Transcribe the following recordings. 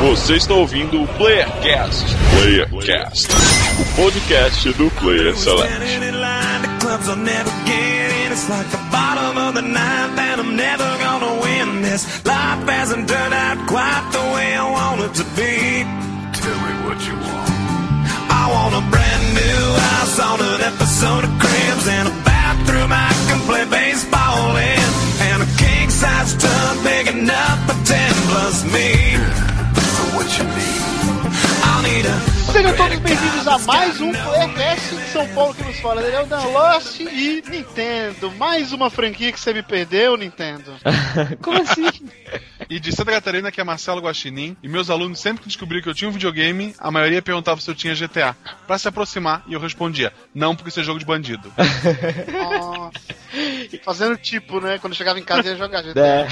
Você está ouvindo o Playercast. Playercast, o podcast do Player Select. I want a brand new house on an episode of Cribs and a bathroom I can play baseball in, and a king size tub big enough for ten plus me. Sejam todos bem-vindos a mais um Playcast de São Paulo que nos fala. Ele é o Dan Lost e Nintendo. Mais uma franquia que você me perdeu, Nintendo. Como assim? E de Santa Catarina, que é Marcelo Guaxinim, e meus alunos sempre que descobriram que eu tinha um videogame, a maioria perguntava se eu tinha GTA. Pra se aproximar, e eu respondia, não, porque isso é jogo de bandido. Nossa. Fazendo tipo, né? Quando eu chegava em casa ia jogar GTA. É.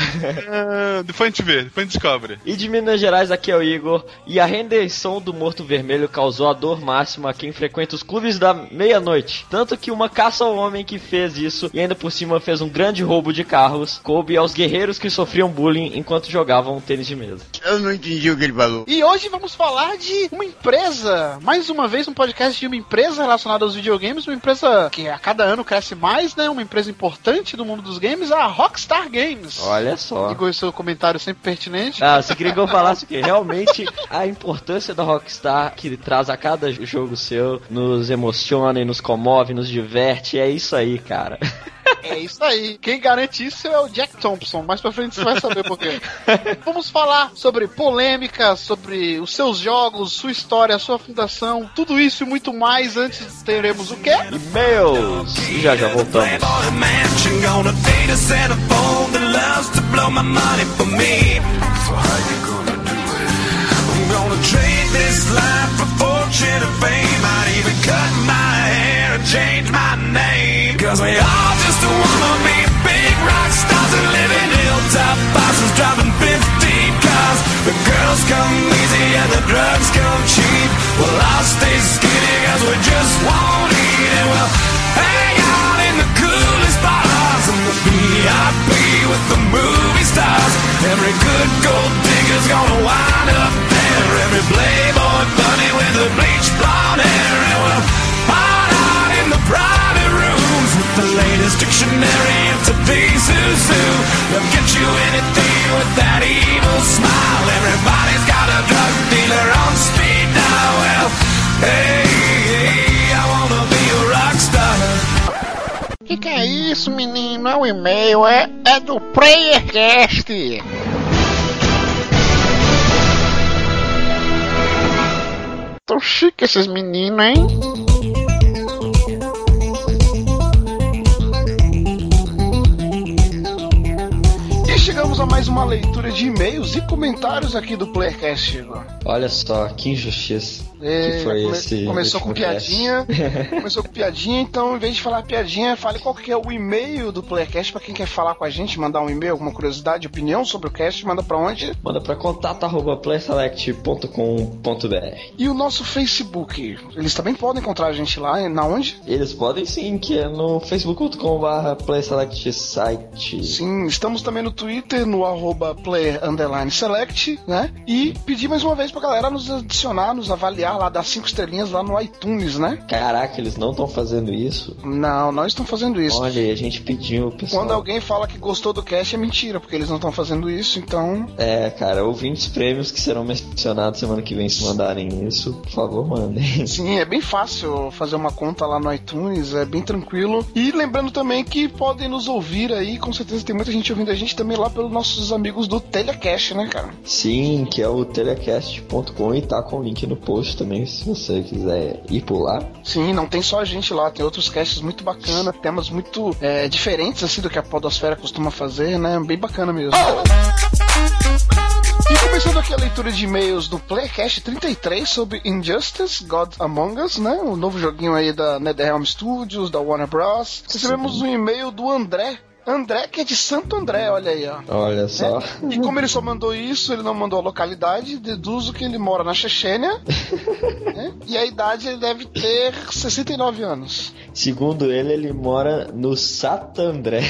Ah, depois a gente vê, depois a gente descobre. E de Minas Gerais, aqui é o Igor. E a rendição do Morto Vermelho causou a dor máxima a quem frequenta os clubes da meia-noite. Tanto que uma caça ao homem que fez isso e ainda por cima fez um grande roubo de carros coube aos guerreiros que sofriam bullying enquanto jogavam tênis de mesa. Eu não entendi o que ele falou. E hoje vamos falar de uma empresa. Mais uma vez, um podcast de uma empresa relacionada aos videogames. Uma empresa que a cada ano cresce mais, né? Uma empresa importante do mundo dos games, a Rockstar Games. Olha só. Igor, seu comentário sempre pertinente. Ah, você queria que eu falasse que realmente a importância da Rockstar que traz a cada jogo seu nos emociona e nos comove, nos diverte. É isso aí, cara. É isso aí. Quem garante isso é o Jack Thompson. Mais pra frente você vai saber por quê. Vamos falar sobre polêmicas, sobre os seus jogos, sua história, sua fundação, tudo isso e muito mais. Antes teremos o quê? E-mails. E já já voltamos. Trade this life for fortune and fame. I'd even cut my and change my name. Cause we all just wanna be big rock stars and live in hilltop bosses driving 15 cars. The girls come easy and the drugs come cheap. Well, I'll stay skinny cause we just won't eat and we'll hang out in the coolest bars and the VIP with the movie stars. Every good gold digger's gonna wind up there. Every playboy bunny with the bleached blonde hair. And we'll the private rooms with the latest dictionary of today's who's who. They'll get you anything with that evil smile. Everybody's got a drug dealer on speed dial. Well, hey, hey, I wanna be a rock star. Que que é isso, menino? É o e-mail, é, é do PlayerCast. Tão chique esses meninos, hein? A mais uma leitura de e-mails e comentários aqui do PlayerCast, Igor. Olha só, que injustiça. É, que foi come- esse começou com piadinha, começou com piadinha, então em vez de falar piadinha, fale qual que é o e-mail do Playcast pra quem quer falar com a gente, mandar um e-mail, alguma curiosidade, opinião sobre o cast, manda pra onde? Manda pra contato.playselect.com.br E o nosso Facebook, eles também podem encontrar a gente lá, na onde? Eles podem sim, que é no facebook.com.br playselectsite. Sim, estamos também no Twitter, no arroba select, né? E pedir mais uma vez pra galera nos adicionar, nos avaliar lá, dar cinco estrelinhas lá no iTunes, né? Caraca, eles não estão fazendo isso. Não, não estão fazendo isso. Olha, a gente pediu, pessoal. Quando alguém fala que gostou do cast é mentira, porque eles não estão fazendo isso, então É, cara, ouvintes prêmios que serão mencionados semana que vem se mandarem isso, por favor, mandem. Sim, é bem fácil fazer uma conta lá no iTunes, é bem tranquilo. E lembrando também que podem nos ouvir aí, com certeza tem muita gente ouvindo a gente também lá pelos nossos amigos do Telecast, né, cara? Sim, que é o telecast.com e tá com o link no post também, se você quiser ir por lá. Sim, não tem só a gente lá, tem outros casts muito bacana, temas muito é, diferentes assim do que a Podosfera costuma fazer, né? Bem bacana mesmo. E começando aqui a leitura de e-mails do Playcast 33 sobre Injustice, God Among Us, né? O novo joguinho aí da NetherRealm Studios, da Warner Bros. Recebemos um e-mail do André André, que é de Santo André, olha aí, ó. Olha só. E como ele só mandou isso, ele não mandou a localidade, deduzo que ele mora na Chechênia. né? E a idade ele deve ter 69 anos. Segundo ele, ele mora no Satandré.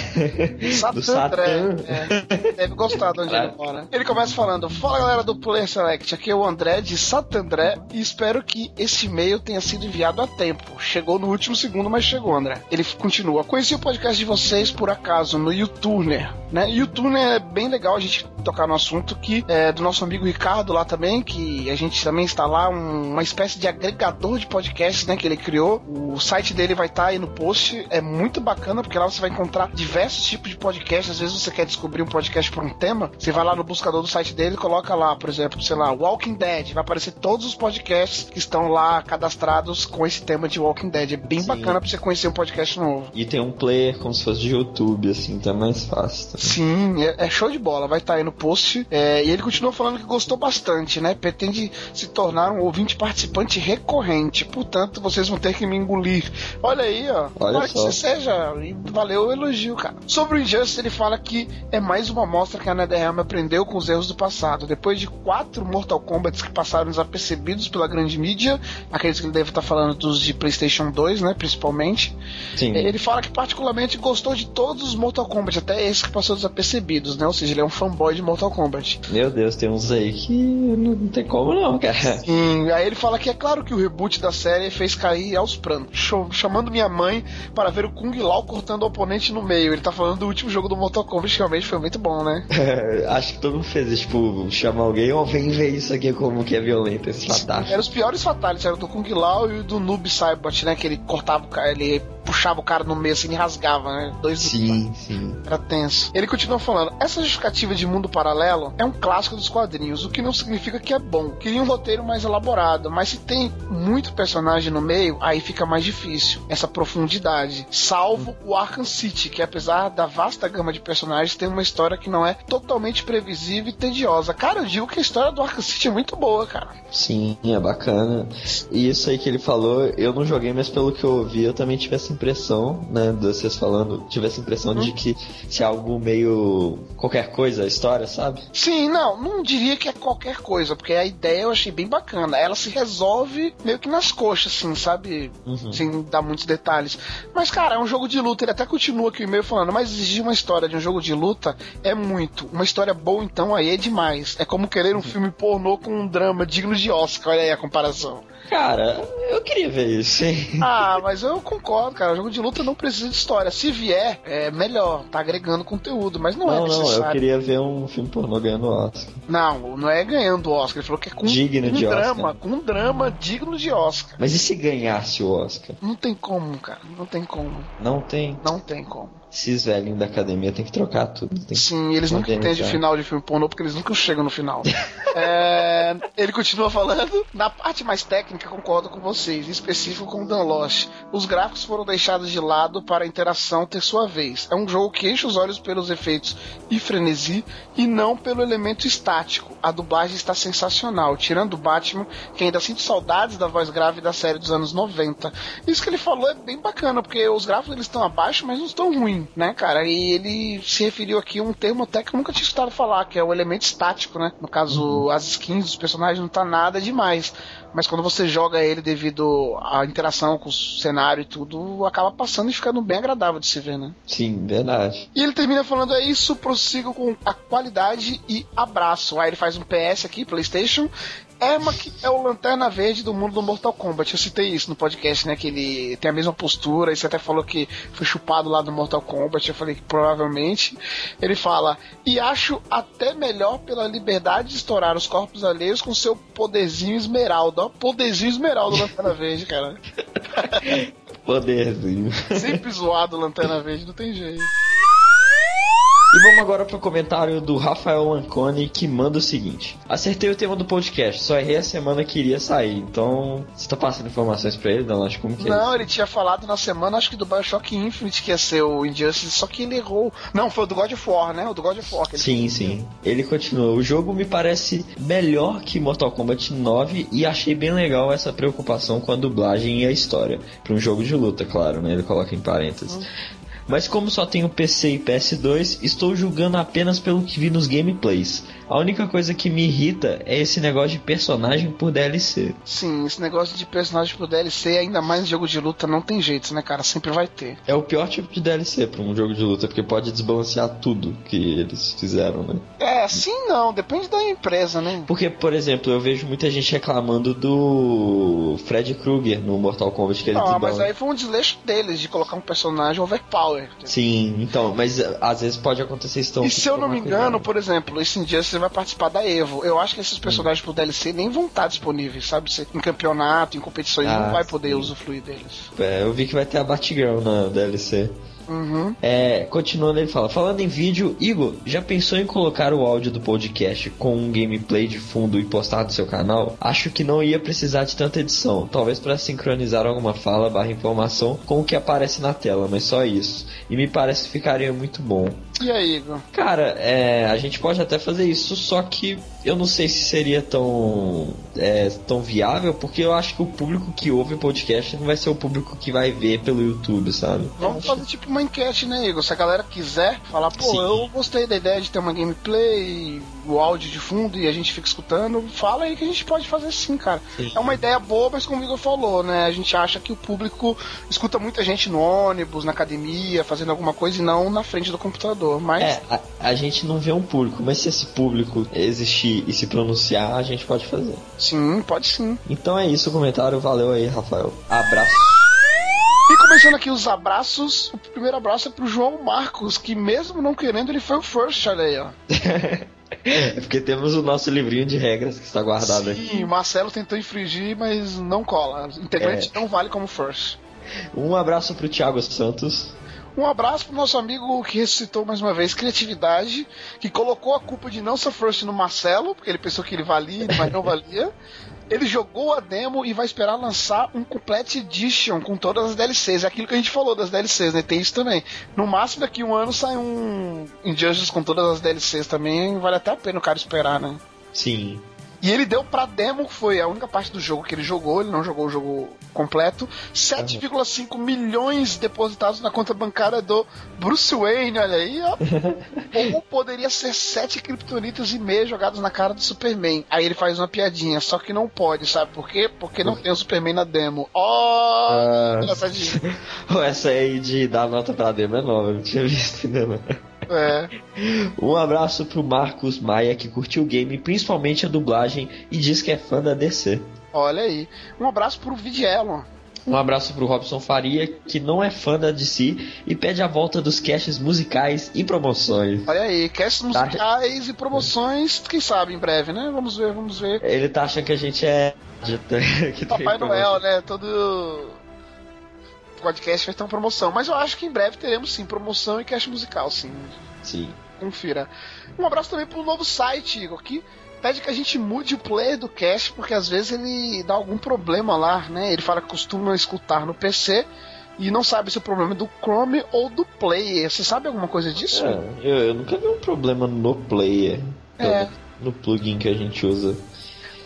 do Santo André. Satan. É, deve gostar de onde ele mora. Ele começa falando: Fala galera do Player Select, aqui é o André de Santo André e espero que esse e-mail tenha sido enviado a tempo. Chegou no último segundo, mas chegou, André. Ele continua: Conheci o podcast de vocês por acaso no YouTuner, né? YouTuner é bem legal a gente tocar no assunto que é do nosso amigo Ricardo lá também, que a gente também está lá, um- uma espécie de agregador de podcasts, né, que ele criou. O site dele vai estar aí no post, é muito bacana, porque lá você vai encontrar diversos tipos de podcasts. Às vezes você quer descobrir um podcast por um tema, você vai lá no buscador do site dele e coloca lá, por exemplo, sei lá, Walking Dead, vai aparecer todos os podcasts que estão lá cadastrados com esse tema de Walking Dead. É bem Sim. bacana pra você conhecer um podcast novo. E tem um player como se fosse de YouTube, assim, tá mais fácil. também. Sim, é, é show de bola, vai estar aí no post. É, e ele continua falando que gostou bastante, né? Pretende se tornar um ouvinte participante recorrente. Portanto, vocês vão ter que me engolir. Olha aí, ó. Olha que você seja. E valeu o elogio, cara. Sobre o Injustice, ele fala que é mais uma amostra que a NetherRealm aprendeu com os erros do passado. Depois de quatro Mortal Kombat que passaram desapercebidos pela grande mídia, acredito que ele deve estar falando dos de PlayStation 2, né? Principalmente. Sim. Ele fala que particularmente gostou de todos os Mortal Kombat, até esse que passou desapercebidos, né? Ou seja, ele é um fanboy de Mortal Kombat. Meu Deus, tem uns aí que não, não tem como não, cara. E aí ele fala que é claro que o reboot da série fez cair aos prantos, chamando minha mãe para ver o Kung Lao cortando o oponente no meio. Ele tá falando do último jogo do Mortal Kombat, que realmente foi muito bom, né? Acho que todo mundo fez isso, tipo, chamar alguém, ó, vem ver isso aqui como que é violento esse fatal. Eram os piores fatais, era o do Kung Lao e o do Noob Saibot, né? Que ele cortava o cara, ele puxava o cara no meio assim e rasgava, né? Dois Sim, sim. Era tenso. Ele continua falando: essa justificativa de mundo paralelo é um clássico dos quadrinhos, o que não significa que é bom. Queria um roteiro mais elaborado, mas se tem muito personagem no meio, aí fica mais difícil. Essa profundidade. Salvo o Arkham City, que apesar da vasta gama de personagens, tem uma história que não é totalmente previsível e tediosa. Cara, eu digo que a história do Arkham City é muito boa, cara. Sim, é bacana. E isso aí que ele falou, eu não joguei, mas pelo que eu ouvi, eu também tive essa impressão, né, de vocês falando, tive essa impressão de que se é algo meio qualquer coisa, a história, sabe? Sim, não, não diria que é qualquer coisa, porque a ideia eu achei bem bacana. Ela se resolve meio que nas coxas, assim, sabe? Sem dar muitos detalhes. Mas, cara, é um jogo de luta. Ele até continua aqui o e-mail falando, mas exigir uma história de um jogo de luta é muito. Uma história boa, então, aí é demais. É como querer um filme pornô com um drama digno de Oscar. Olha aí a comparação. Cara, eu queria ver isso, hein? Ah, mas eu concordo, cara. O jogo de luta não precisa de história. Se vier, é melhor. Tá agregando conteúdo, mas não, é Não, não, necessário. eu queria ver um filme pornô ganhando Oscar. Não, não é ganhando Oscar. Ele falou que é com Digno um de Oscar. drama, com um drama digno de Oscar. Mas e se ganhasse o Oscar? Não tem como, cara. Não tem como. Não tem. Não tem como. Esses velhinhos da academia tem que trocar tudo. Que... Sim, eles nunca entendem o final de filme pornô porque eles nunca chegam no final. É, ele continua falando. Na parte mais técnica, concordo com vocês, em específico com o Dan Lost. Os gráficos foram deixados de lado para a interação ter sua vez. É um jogo que enche os olhos pelos efeitos e frenesi e não pelo elemento estático. A dublagem está sensacional, tirando o Batman, que ainda sinto saudades da voz grave da série dos anos 90. Isso que ele falou é bem bacana, porque os gráficos eles estão abaixo, mas não estão ruins, né, cara? E ele se referiu aqui a um termo até que eu nunca tinha escutado falar, que é o elemento estático, né? No caso, as skins dos personagens não tá nada demais. Mas quando você joga ele devido à interação com o cenário e tudo, acaba passando e ficando bem agradável de se ver, né? Sim, verdade. E ele termina falando: é isso, prossigo com a qualidade e abraço. Aí ele faz um PS aqui, PlayStation. Ermac é o lanterna verde do mundo do Mortal Kombat. Eu citei isso no podcast, né? Que ele tem a mesma postura. E você até falou que foi chupado lá do Mortal Kombat. Eu falei que provavelmente. Ele fala: E acho até melhor pela liberdade de estourar os corpos alheios com seu poderzinho esmeralda. Ó, poderzinho esmeralda do lanterna verde, cara. Poderzinho. Sempre zoado o lanterna verde, não tem jeito. E vamos agora pro comentário do Rafael Anconi que manda o seguinte: Acertei o tema do podcast, só errei a semana que iria sair. Então, você tá passando informações pra ele, não? Acho como que é Não, isso? ele tinha falado na semana, acho que do Bioshock Infinite que ia ser o Injustice, só que ele errou. Não, foi o do God of War, né? O do God of War. Que ele Sim, sim. Ele continua. O jogo me parece melhor que Mortal Kombat 9 e achei bem legal essa preocupação com a dublagem e a história. Pra um jogo de luta, claro, né? Ele coloca em parênteses. Mas como só tenho PC e PS2, estou julgando apenas pelo que vi nos gameplays. A única coisa que me irrita é esse negócio de personagem por DLC. Sim, esse negócio de personagem pro DLC, ainda mais em jogo de luta, não tem jeito, né, cara? Sempre vai ter. É o pior tipo de DLC pra um jogo de luta, porque pode desbalancear tudo que eles fizeram, né? É, sim não, depende da empresa, né? Porque, por exemplo, eu vejo muita gente reclamando do Fred Krueger no Mortal Kombat que ele Não, mas aí foi um desleixo deles de colocar um personagem overpower. Sim, então, mas às vezes pode acontecer isso. E se eu não tomar me engano, por exemplo, esse dia você vai participar da Evo. Eu acho que esses personagens pro DLC nem vão estar disponíveis, sabe? Você- Em campeonato, em competições, Ah, não vai poder sim. usufruir deles. É, eu vi que vai ter a Batgirl na DLC. Uhum. É, continuando, ele fala: Falando em vídeo, Igor, já pensou em colocar o áudio do podcast com um gameplay de fundo e postar no seu canal? Acho que não ia precisar de tanta edição, talvez para sincronizar alguma fala barra informação com o que aparece na tela, mas só isso. E me parece que ficaria muito bom. E aí, Igor? Cara, é, a gente pode até fazer isso, só que eu não sei se seria tão, é, tão viável, porque eu acho que o público que ouve o podcast não vai ser o público que vai ver pelo YouTube, sabe? Vamos fazer tipo uma enquete, né, Igor? Se a galera quiser falar, pô, Sim. eu gostei da ideia de ter uma gameplay, o áudio de fundo e a gente fica escutando, fala aí que a gente pode fazer sim, cara. Sim. É uma ideia boa, mas como o Igor falou, né? A gente acha que o público escuta muita gente no ônibus, na academia, fazendo alguma coisa e não na frente do computador. Mas É, a, a gente não vê um público, mas se esse público existir e se pronunciar, a gente pode fazer. sim, pode sim. Então é isso o comentário, valeu aí, Rafael. Abraço. E começando aqui os abraços, o primeiro abraço é pro João Marcos, que mesmo não querendo, ele foi o first, olha aí, ó. É porque temos o nosso livrinho de regras que está guardado aqui. Sim, Marcelo tentou infringir, mas não cola. Integrante É. não vale como first. Um abraço pro Thiago Santos. Um abraço pro nosso amigo que ressuscitou mais uma vez criatividade, que colocou a culpa de não ser first no Marcelo, porque ele pensou que ele valia, mas não valia. Ele jogou a demo e vai esperar lançar um Complete Edition com todas as DLCs. É aquilo que a gente falou das DLCs, né? Tem isso também. No máximo daqui um ano sai um Injustice com todas as DLCs também. Vale até a pena o cara esperar, né? Sim. E ele deu pra demo, que foi a única parte do jogo que ele jogou, ele não jogou o jogo completo, 7,5 milhões depositados na conta bancária do Bruce Wayne, olha aí, ó. Ou poderia ser 7 kryptonitas e meio jogados na cara do Superman. Aí ele faz uma piadinha, só que não pode, sabe por quê? Porque não tem o Superman na demo. Ó! Ah. engraçadinho. Essa aí de dar nota pra demo é nova, eu não tinha visto ainda não. É. Um abraço pro Marcos Maia que curtiu o game, principalmente a dublagem, e diz que é fã da DC. Olha aí. Um abraço pro Vidiello. Um abraço pro Robson Faria, que não é fã da DC e pede a volta dos casts musicais e promoções. Olha aí, casts Tá. musicais e promoções, quem sabe em breve, né? Vamos ver, vamos ver. Ele tá achando que a gente é. que Papai. Noel, né? Todo podcast vai ter uma promoção. Mas eu acho que em breve teremos sim promoção e cast musical, sim. Sim. Confira. Um abraço também pro novo site, Igor, que pede que a gente mude o player do cast, porque às vezes ele dá algum problema lá, né? Ele fala que costuma escutar no PC e não sabe se o problema é do Chrome ou do player. Você sabe alguma coisa disso? É, eu, eu nunca vi um problema no player. É. No plugin que a gente usa.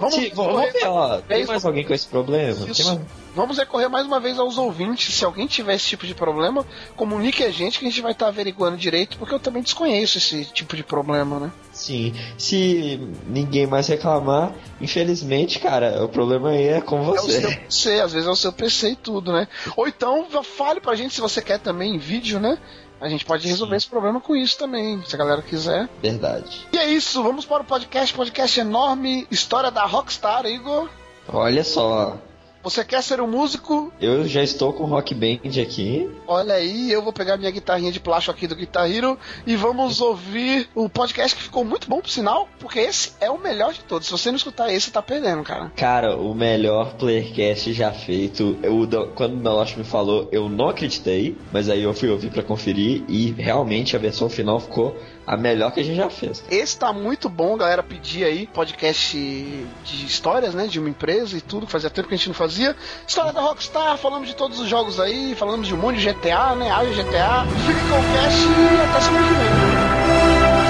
Vamos, Se- vamos ver, ó. Tem mais alguém com esse problema? Mais... Vamos recorrer mais uma vez aos ouvintes. Se alguém tiver esse tipo de problema, comunique a gente que a gente vai estar averiguando direito, porque eu também desconheço esse tipo de problema, né? Sim. Se ninguém mais reclamar, infelizmente, cara, o problema aí é com É o você. seu PC, às vezes é o seu PC e tudo, né? Ou então fale pra gente se você quer também em vídeo, né? A gente pode resolver esse problema com isso também, se a galera quiser. Verdade. E é isso, vamos para o podcast, podcast enorme, história da Rockstar, Igor. Olha só, Você quer ser um músico? eu já estou com o Rock Band aqui. Olha aí, eu vou pegar minha guitarrinha de plástico aqui do Guitar Hero e vamos ouvir o podcast que ficou muito bom, por sinal, porque esse é o melhor de todos. Se você não escutar esse, tá perdendo, cara. Cara, o melhor playercast já feito. Eu, quando o Nalosh me falou, eu não acreditei, mas aí eu fui ouvir pra conferir e realmente a versão final ficou a melhor que a gente já fez. Esse tá muito bom, galera. Pedir aí podcast de histórias, né? De uma empresa e tudo, que fazia tempo que a gente não fazia. História da Rockstar, falamos de todos os jogos aí, falamos de um monte de GTA, né? Área GTA. Fique com o cast e até semana que vem.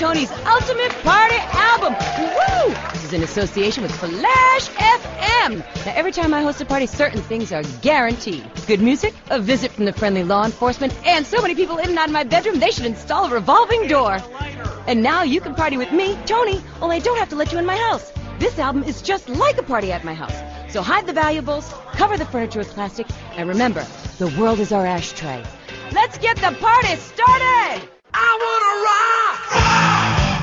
Tony's Ultimate Party Album. Woo! This is in association with Flash FM. Now, every time I host a party, certain things are guaranteed. Good music, a visit from the friendly law enforcement, and so many people in and out of my bedroom, they should install a revolving door. And now you can party with me, Tony, only I don't have to let you in my house. This album is just like a party at my house. So hide the valuables, cover the furniture with plastic, and remember, the world is our ashtray. Let's get the party started! I wanna rock!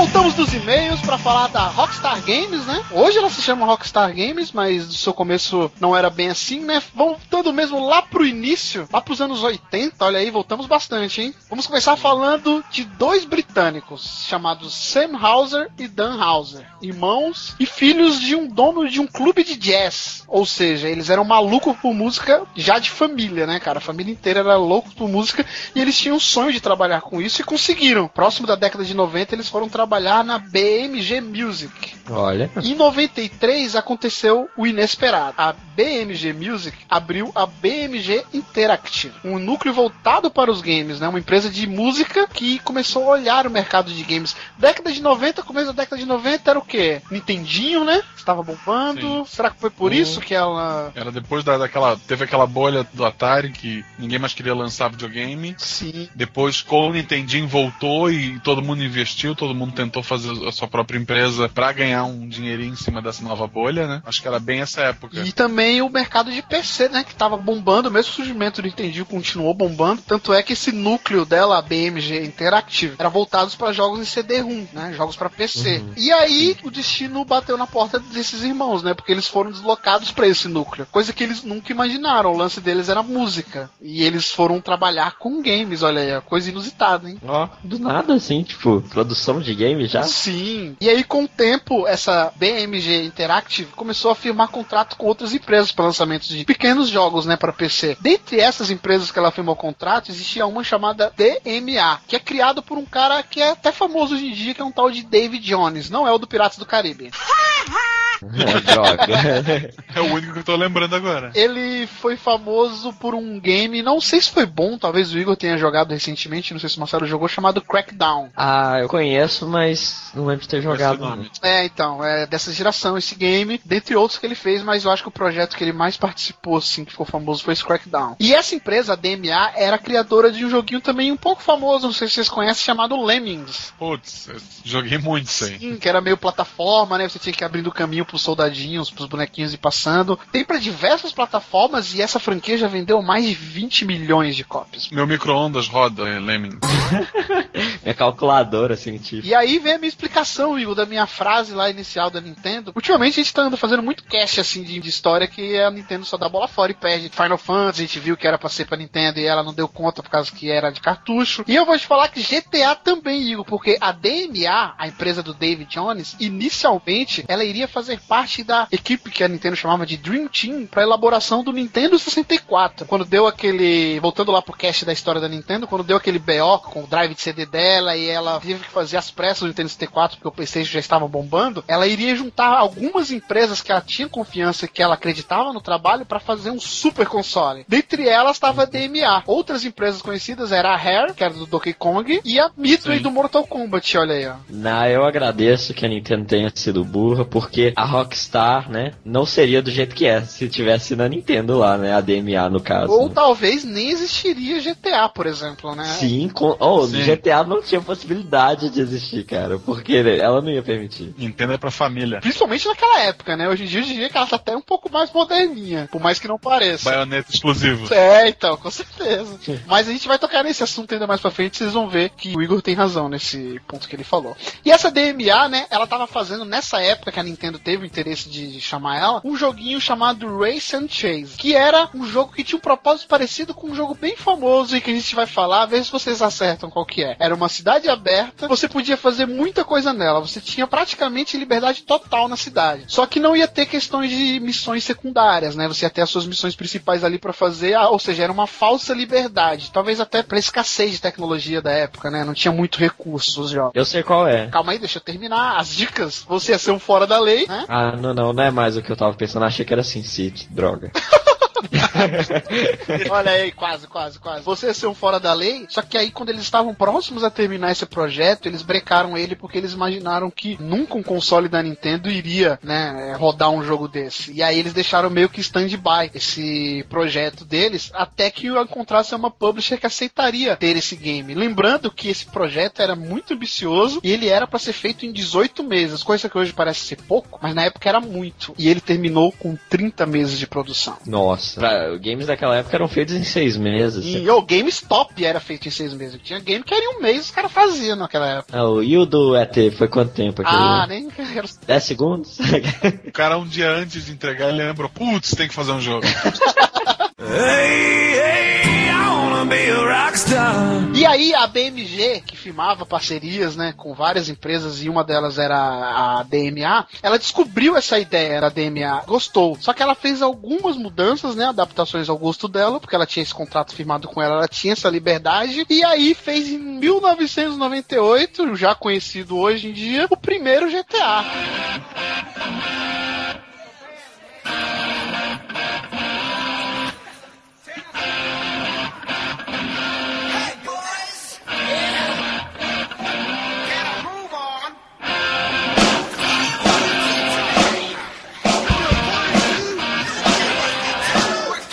Voltamos dos e-mails pra falar da Rockstar Games, né? Hoje ela se chama Rockstar Games, mas do seu começo não era bem assim, né? Voltando mesmo lá pro início, lá pros anos 80, olha aí, voltamos bastante, hein? Vamos começar falando de dois britânicos, chamados Sam Hauser e Dan Hauser, irmãos e filhos de um dono de um clube de jazz. Ou seja, eles eram malucos por música já de família, né, cara? A família inteira era louca por música e eles tinham um sonho de trabalhar com isso e conseguiram. Próximo da década de 90, eles foram trabalhar na BMG Music. Olha. Em 93 aconteceu o inesperado. A BMG Music abriu a BMG Interactive, um núcleo voltado para os games, né? Uma empresa de música que começou a olhar o mercado de games. Década de 90, começo da década de 90 era o quê? Nintendinho, né? Estava bombando. Sim. Será que foi por isso que ela Era depois da, daquela. Teve aquela bolha do Atari que ninguém mais queria lançar videogame. Sim. Depois, com o Nintendinho voltou e todo mundo investiu, todo mundo tentou fazer a sua própria empresa pra ganhar um dinheirinho em cima dessa nova bolha, né? Acho que era bem essa época. E também o mercado de PC, né? Que tava bombando, mesmo o surgimento do Nintendo continuou bombando. Tanto é que esse núcleo dela, a BMG Interactive, era voltado para jogos em CD-ROM, né? Jogos para PC. E aí o destino bateu na porta desses irmãos, né? Porque eles foram deslocados para esse núcleo. Coisa que eles nunca imaginaram. O lance deles era música. E eles foram trabalhar com games, olha aí, coisa inusitada, hein? Ó, do nada assim, tipo, produção de game já. Sim. E aí, com o tempo, essa BMG Interactive começou a firmar contrato com outras empresas para lançamentos de pequenos jogos, né, para PC. Dentre essas empresas que ela firmou contrato, existia uma chamada DMA, que é criado por um cara que é até famoso hoje em dia, que é um tal de David Jones. Não é o do Piratas do Caribe. É. É o único que eu tô lembrando agora. Ele foi famoso por um game, não sei se foi bom, talvez o Igor tenha jogado recentemente, não sei se o Marcelo jogou, chamado Crackdown. ah, eu conheço, mas não lembro de ter jogado. É, então, é dessa geração esse game, dentre outros que ele fez, mas eu acho que o projeto que ele mais participou, assim, que ficou famoso, foi esse Crackdown. E essa empresa, a DMA, era criadora de um joguinho também um pouco famoso, não sei se vocês conhecem, chamado Lemmings. Putz, joguei muito isso aí. Sim, que era meio plataforma, né? Você tinha que ir abrindo o caminho pros soldadinhos, pros bonequinhos e passando. Tem pra diversas plataformas e essa franquia já vendeu mais de 20 milhões de cópias. Meu micro-ondas roda é, Lemming. Minha calculadora científica. E aí vem a minha explicação, Igor, da minha frase lá inicial da Nintendo. Ultimamente a gente tá andando fazendo muito cast assim de, de história que a Nintendo só dá bola fora e perde. Final Fantasy, a gente viu que era pra ser pra Nintendo e ela não deu conta por causa que era de cartucho. E eu vou te falar que GTA também, Igor, porque a DMA, a empresa do David Jones, inicialmente ela iria fazer parte da equipe que a Nintendo chamava de Dream Team pra elaboração do Nintendo 64. Quando deu aquele. Voltando lá pro cast da história da Nintendo, quando deu aquele BO com o drive de CD dela e ela teve que fazer as pressas do Nintendo 64 porque o PlayStation já estava bombando, ela iria juntar algumas empresas que ela tinha confiança que ela acreditava no trabalho para fazer um super console. Dentre elas estava a DMA. Outras empresas conhecidas era a Rare, que era do Donkey Kong, e a Midway Sim. do Mortal Kombat, olha aí, ó. Não, eu agradeço que a Nintendo tenha sido burra, porque a Rockstar, né, não seria do jeito que é se tivesse na Nintendo lá, né, a DMA no caso. Ou né. talvez nem existiria GTA, por exemplo, né? Sim, com... oh, Sim. GTA não tinha possibilidade de existir, cara, porque ela não ia permitir. Nintendo é pra família. Principalmente naquela época, né? Hoje em dia eu diria que ela tá até um pouco mais moderninha, por mais que não pareça. Baioneta exclusivo. É, então, com certeza. Mas a gente vai tocar nesse assunto ainda mais pra frente, vocês vão ver que o Igor tem razão nesse ponto que ele falou. E essa DMA, né, ela tava fazendo nessa época que a Nintendo teve o interesse de chamar ela, um joguinho chamado Race and Chase, que era um jogo que tinha um propósito parecido com um jogo bem famoso e que a gente vai falar, ver se vocês acertam qual que é. Era uma cidade aberta, você podia fazer muita coisa nela, você tinha praticamente liberdade total na cidade. Só que não ia ter questões de missões secundárias, né? Você ia ter as suas missões principais ali pra fazer, ah, ou seja, era uma falsa liberdade. Talvez até pra escassez de tecnologia da época, né? Não tinha muito recurso os jogos. Eu sei qual é. Calma aí, deixa eu terminar. As dicas, você ia ser um fora da lei, né? Ah, não, não, não é mais o que eu tava pensando, achei que era Sin City, droga. Olha aí, quase, quase, quase. Você ser um fora da lei, só que aí quando eles estavam próximos a terminar esse projeto, eles brecaram ele porque eles imaginaram que nunca um console da Nintendo iria, né, rodar um jogo desse. E aí eles deixaram meio que stand-by esse projeto deles até que encontrasse uma publisher que aceitaria ter esse game. Lembrando que esse projeto era muito ambicioso e ele era para ser feito em 18 meses, coisa que hoje parece ser pouco, mas na época era muito. E ele terminou com 30 meses de produção. Nossa. Pra, games daquela época eram feitos em seis meses. E o GameStop era feito em seis meses. Tinha game que era em um mês os caras faziam naquela época. Ah, o- e o do ET foi quanto tempo? aquele? Ah, nem quero 10 segundos? O cara, um dia antes de entregar, ele lembrou: putz, tem que fazer um jogo. Hey, hey, E aí a BMG, que firmava parcerias, né, com várias empresas e uma delas era a DMA, ela descobriu essa ideia, era a DMA, gostou. Só que ela fez algumas mudanças, né, adaptações ao gosto dela, porque ela tinha esse contrato firmado com ela, ela tinha essa liberdade, e aí fez em 1998, já conhecido hoje em dia, o primeiro GTA.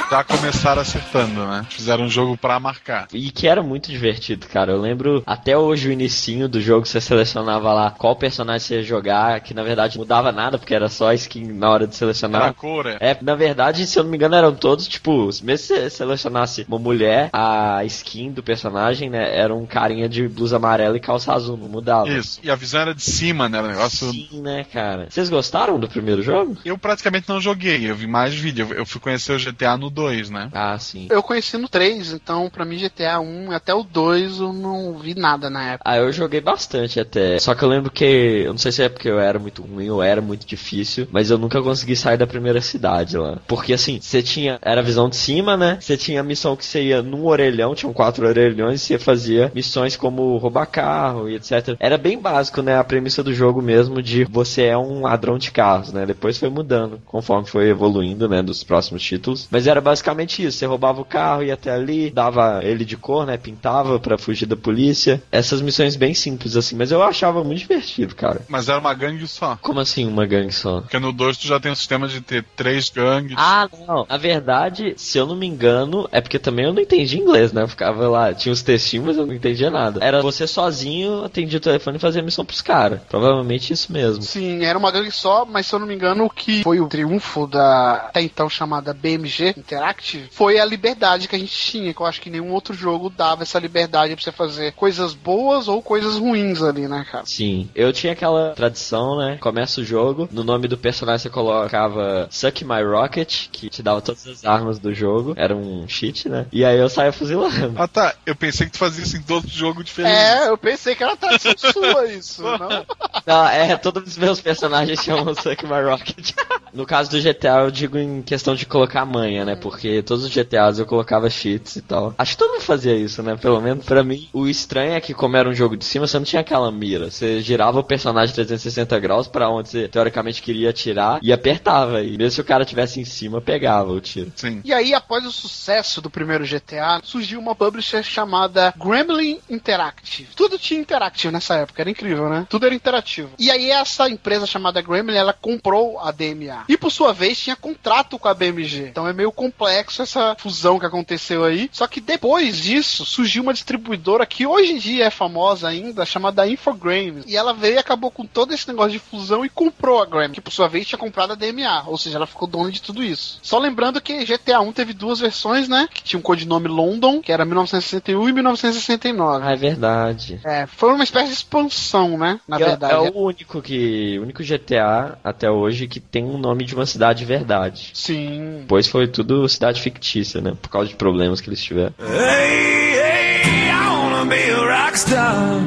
Já começaram acertando, né? Fizeram um jogo pra marcar. E que era muito divertido, cara. Eu lembro até hoje o inicinho do jogo, você selecionava lá qual personagem você ia jogar, que na verdade mudava nada, porque era só a skin na hora de Era selecionar. a cor, é. É, na verdade, se eu não me engano, eram todos, tipo, mesmo se você selecionasse uma mulher, a skin do personagem, né, era um carinha de blusa amarela e calça azul, não mudava. Isso. E a visão era de cima, né? Era um negócio. Sim, né, cara? Vocês gostaram do primeiro jogo? Eu praticamente não joguei, eu vi mais vídeo. Eu eu fui conhecer o GTA no 2, né? Ah, sim. Eu conheci no 3, então pra mim GTA 1 até o 2 eu não vi nada na época. Ah, eu joguei bastante até. Só que eu lembro que. Eu não sei se é porque eu era muito ruim ou era muito difícil, mas eu nunca consegui sair da primeira cidade lá. Porque assim, você tinha. Era a visão de cima, né? Você tinha a missão que você ia num orelhão, tinham quatro orelhões, e você fazia missões como roubar carro e etc. Era bem básico, né? A premissa do jogo mesmo de você é um ladrão de carros, né? Depois foi mudando, conforme foi evoluindo, né? Dos próximos títulos. Mas era basicamente isso. Você roubava o carro, ia até ali, dava ele de cor, né? Pintava pra fugir da polícia. Essas missões bem simples, assim. Mas eu achava muito divertido, cara. Mas era uma gangue só. Como assim uma gangue só? Porque no 2 tu já tem o sistema de ter três gangues. Ah, não. Na verdade, se eu não me engano, é porque também eu não entendi inglês, né? Eu ficava lá, tinha os textinhos, mas eu não entendia nada. Era você sozinho, atendia o telefone e fazia missão pros caras. Provavelmente isso mesmo. Sim, era uma gangue só, mas se eu não me engano, o que foi o triunfo da até então chamada BMG Interactive foi a liberdade que a gente tinha, que eu acho que nenhum outro jogo dava essa liberdade pra você fazer coisas boas ou coisas ruins ali, né, cara? Sim, eu tinha aquela tradição, né? Começa o jogo, no nome do personagem você colocava Suck My Rocket, que te dava todas as armas do jogo. Era um cheat, né? E aí eu saía fuzilando. Ah tá, eu pensei que tu fazia isso em todo jogo diferente. É, eu pensei que era tradição sua isso, não? Não, é, todos os meus personagens chamam Suck My Rocket. No caso do GTA, eu digo em questão de colocar manha, né? Porque todos os GTAs eu colocava cheats e tal. Acho que todo mundo fazia isso, né? Pelo menos pra mim. O estranho é que, como era um jogo de cima, você não tinha aquela mira. Você girava o personagem 360 graus pra onde você teoricamente queria atirar e apertava. E mesmo se o cara tivesse em cima, pegava o tiro. Sim. E aí, após o sucesso do primeiro GTA, surgiu uma publisher chamada Gremlin Interactive. Tudo tinha interactive nessa época, era incrível, né? Tudo era interativo. E aí, essa empresa chamada Gremlin, ela comprou a DMA. E por sua vez, tinha contrato com a BMG. Então é meio complexo essa fusão que aconteceu aí. Só que depois disso, surgiu uma distribuidora que hoje em dia é famosa ainda, chamada Infogrames. E ela veio e acabou com todo esse negócio de fusão e comprou a Gremlin, que por sua vez tinha comprado a DMA. Ou seja, ela ficou dona de tudo isso. Só lembrando que GTA 1 teve duas versões, né? Que tinha um codinome London, que era 1961 e 1969. Ah, é verdade. É, foi uma espécie de expansão, né? Na E é- verdade. É o único que. O único GTA até hoje que tem um nome de uma cidade de verdade. Sim. Depois foi tudo cidade fictícia, né? Por causa de problemas que eles tiveram. Hey, hey,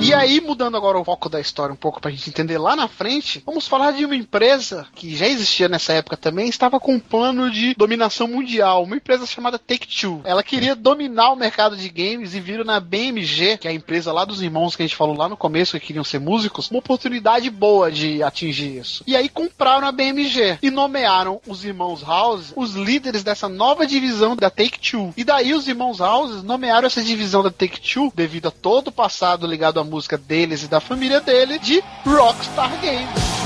E aí, mudando agora o foco da história um pouco pra gente entender lá na frente, vamos falar de uma empresa que já existia nessa época também, estava com um plano de dominação mundial, uma empresa chamada Take-Two. Ela queria dominar o mercado de games e viram na BMG, que é a empresa lá dos irmãos que a gente falou lá no começo que queriam ser músicos, uma oportunidade boa de atingir isso. E aí compraram a BMG e nomearam os irmãos House os líderes dessa nova divisão da Take-Two. E daí os irmãos House nomearam essa divisão da Take-Two, devido a todo o passado ligado à música deles e da família dele, de Rockstar Games.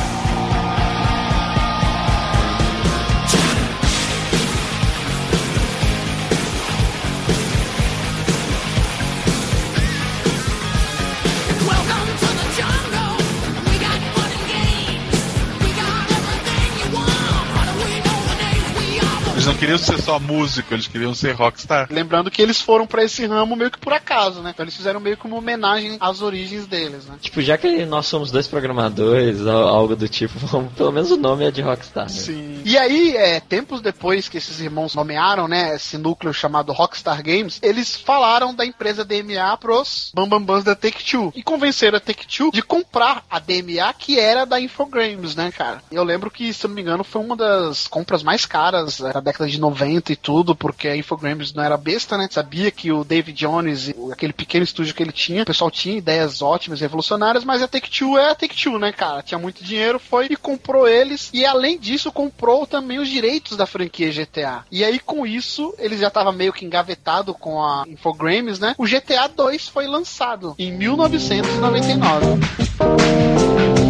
Queriam ser só músico, eles queriam ser rockstar. Lembrando que eles foram pra esse ramo meio que por acaso, né? Então eles fizeram meio que uma homenagem às origens deles, né? Tipo, já que nós somos dois programadores, al- algo do tipo, pelo menos o nome é de Rockstar. Né? Sim. E aí, é, tempos depois que esses irmãos nomearam, né, esse núcleo chamado Rockstar Games, eles falaram da empresa DMA pros Bambambans da Take-Two e convenceram a Take-Two de comprar a DMA que era da Infogrames, né, cara? Eu lembro que, se eu não me engano, foi uma das compras mais caras é, da década de 90 e tudo, porque a Infogrames não era besta, né? Sabia que o David Jones, aquele pequeno estúdio que ele tinha, o pessoal tinha ideias ótimas, revolucionárias, mas a Take-Two é a Take-Two, né, cara? Tinha muito dinheiro, foi e comprou eles, e além disso, comprou também os direitos da franquia GTA. E aí, com isso, eles já estavam meio que engavetado com a Infogrames, né? O GTA 2 foi lançado em 1999.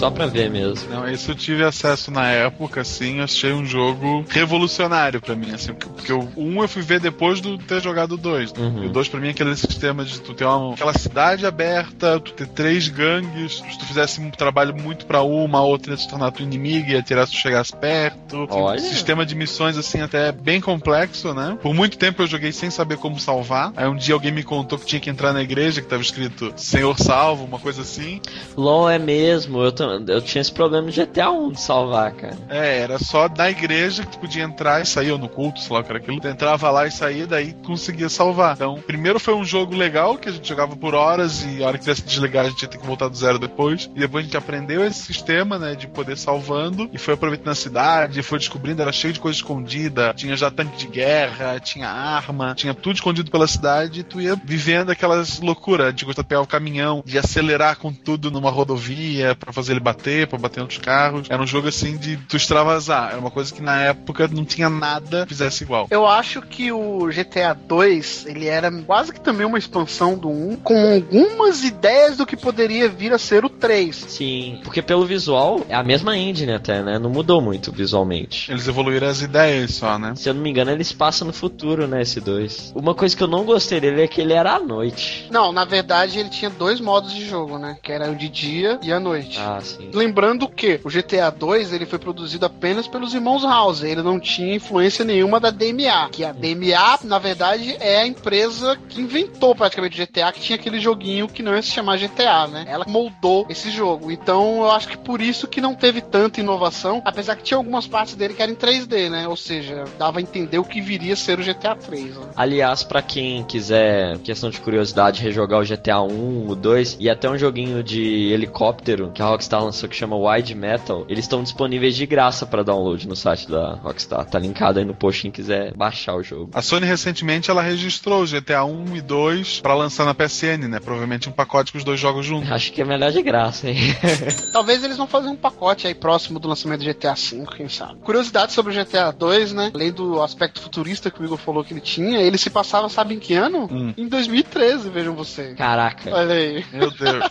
Só pra ver mesmo. Não, esse eu tive acesso na época, assim, eu achei um jogo revolucionário pra mim, assim, porque, o 1 eu fui ver depois de ter jogado o 2. Uhum. E o 2 pra mim é aquele sistema de tu ter uma, aquela cidade aberta, tu ter três gangues, se tu fizesse um trabalho muito pra uma, a outra ia se tornar tua inimiga, ia tirar se tu chegasse perto. Olha. Um sistema de missões, assim, até bem complexo, né? Por muito tempo eu joguei sem saber como salvar. Aí um dia alguém me contou que tinha que entrar na igreja, que tava escrito Senhor Salvo, uma coisa assim. LOL é mesmo, eu, tam- eu tinha esse problema no GTA 1 de salvar, cara. É, era só na igreja que tu podia entrar e sair, ou no culto, sei lá o que era aquilo. Tu entrava lá e saía, daí conseguia salvar. Então, primeiro foi um jogo legal, que a gente jogava por horas, e a hora que tivesse desligar, a gente ia ter que voltar do zero depois. E depois a gente aprendeu esse sistema, né, de poder salvando, e foi aproveitando a cidade, foi descobrindo, era cheio de coisa escondida. Tinha já tanque de guerra, tinha arma, tinha tudo escondido pela cidade, e tu ia vivendo aquelas loucuras de de pegar o caminhão, de acelerar com tudo numa rodovia, pra fazer ele bater, pra bater em outros carros. Era um jogo assim de tu extravasar. Era uma coisa que na época não tinha nada que fizesse igual. Eu acho que o GTA 2, ele era quase que também uma expansão do 1, com algumas ideias do que poderia vir a ser o 3. Sim, porque pelo visual é a mesma engine até, né? Não mudou muito visualmente. Eles evoluíram as ideias só, né? Se eu não me engano, ele se passa no futuro, né, esse 2. Uma coisa que eu não gostei dele é que ele era à noite. Não, na verdade ele tinha dois modos de jogo, né? Que era o de dia e a noite. Ah, sim. Lembrando que o GTA 2 ele foi produzido apenas pelos irmãos House, ele não tinha influência nenhuma da DMA, que a DMA, na verdade, é a empresa que inventou praticamente o GTA, que tinha aquele joguinho que não ia se chamar GTA, né? Ela moldou esse jogo. Então eu acho que por isso que não teve tanta inovação, apesar que tinha algumas partes dele que eram em 3D, né? Ou seja, dava a entender o que viria a ser o GTA 3. Né? Aliás, pra quem quiser, questão de curiosidade, rejogar o GTA 1, o 2 e até um joguinho de helicóptero que a Rockstar lançou que chama Wide Metal, eles estão disponíveis de graça pra download no site da Rockstar. Tá linkado aí no post quem quiser baixar o jogo. A Sony recentemente ela registrou o GTA 1 e 2 pra lançar na PSN, né? Provavelmente um pacote com os dois jogos juntos. Acho que é melhor de graça, hein? Talvez eles vão fazer um pacote aí próximo do lançamento do GTA V, quem sabe. Curiosidade sobre o GTA 2, né? Além do aspecto futurista que o Igor falou que ele tinha, ele se passava, sabe em que ano? Hum. Em 2013, vejam vocês. Caraca, Olha aí. Meu Deus.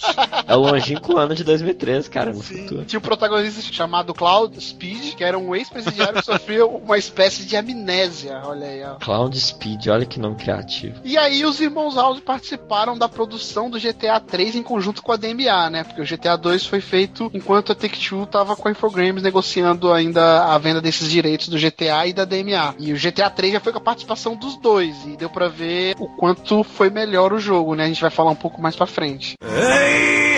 é o longínquo ano de 2013, cara, futuro. Tinha um protagonista chamado Cloud Speed, que era um ex-presidiário que sofria uma espécie de amnésia. Olha aí, ó. Cloud Speed, olha que nome criativo. E aí os irmãos House participaram da produção do GTA 3 em conjunto com a DMA, né? Porque o GTA 2 foi feito enquanto a Take-Two tava com a Infogrames negociando ainda a venda desses direitos do GTA e da DMA. E o GTA 3 já foi com a participação dos dois e deu pra ver o quanto foi melhor o jogo, né? A gente vai falar um pouco mais pra frente. Hey,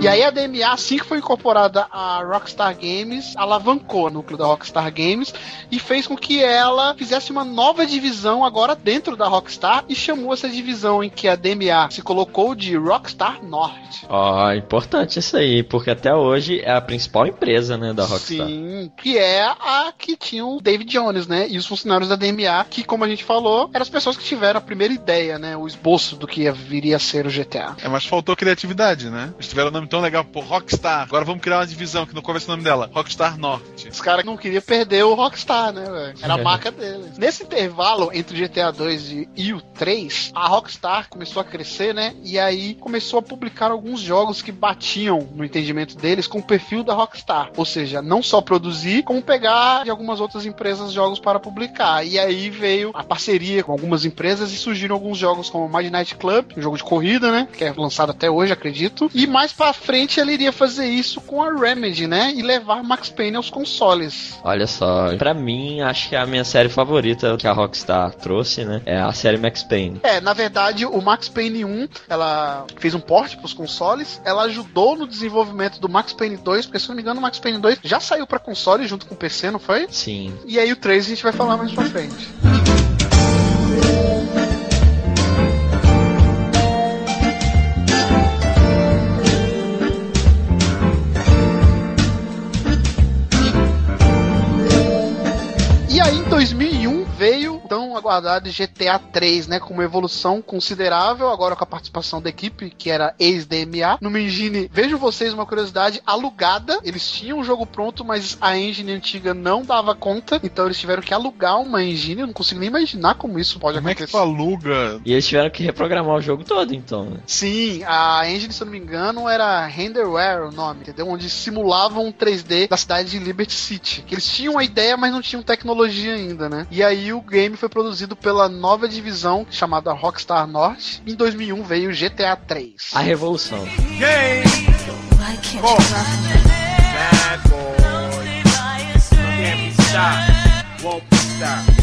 E aí a DMA, assim que foi incorporada a Rockstar Games, alavancou o núcleo da Rockstar Games e fez com que ela fizesse uma nova divisão agora dentro da Rockstar e chamou essa divisão em que a DMA se colocou de Rockstar Norte. Ó, importante isso aí, porque até hoje é a principal empresa, né, da Rockstar. Sim, que é a que tinha o David Jones, né? E os funcionários da DMA, que, como a gente falou, eram as pessoas que tiveram a primeira ideia, né? O esboço do que viria a ser o GTA. É, mas faltou criatividade, né? Eles tiveram um nome tão legal, pô, Rockstar. Agora vamos criar uma divisão que não conhece o nome dela. Rockstar Norte. Os caras não queriam perder o Rockstar, né, velho? Era a marca deles. Nesse intervalo entre o GTA 2 e, e o 3, a Rockstar começou a crescer, né? E aí começou a publicar alguns jogos que batiam, no entendimento deles, com o perfil da Rockstar. Ou seja, não só produzir, como pegar de algumas outras empresas jogos para publicar. E aí veio a parceria com algumas empresas e surgiram alguns jogos como Midnight Club, um jogo de corrida, né? Que é lançado até hoje, acredito. E mais pra frente ele iria fazer isso com a Remedy, né? E levar Max Payne aos consoles. Olha só, pra mim, acho que é a minha série favorita que a Rockstar trouxe, né? É a série Max Payne. É, na verdade, o Max Payne 1, ela fez um port pros consoles, ela ajudou no desenvolvimento do Max Payne 2, porque se não me engano, o Max Payne 2 já saiu pra console junto com o PC, não foi? Sim. E aí o 3 a gente vai falar mais pra frente. 2000 tão aguardado GTA 3, né, com uma evolução considerável, agora com a participação da equipe, que era ex-DMA, numa engine, vejo vocês uma curiosidade, alugada, eles tinham o jogo pronto, mas a engine antiga não dava conta, então eles tiveram que alugar uma engine, eu não consigo nem imaginar como isso pode Como é que acontecer. tu aluga? E eles tiveram que reprogramar o jogo todo, então, né? Sim, a engine, se eu não me engano, era Renderware o nome, entendeu? Onde simulavam um 3D da cidade de Liberty City. Que eles tinham a ideia, mas não tinham tecnologia ainda, né? E aí o game foi produzido pela nova divisão chamada Rockstar Norte. Em 2001 veio o GTA 3. A revolução. Game. Why can't you love me? Bad boy. Can't be stopped. Won't be stopped.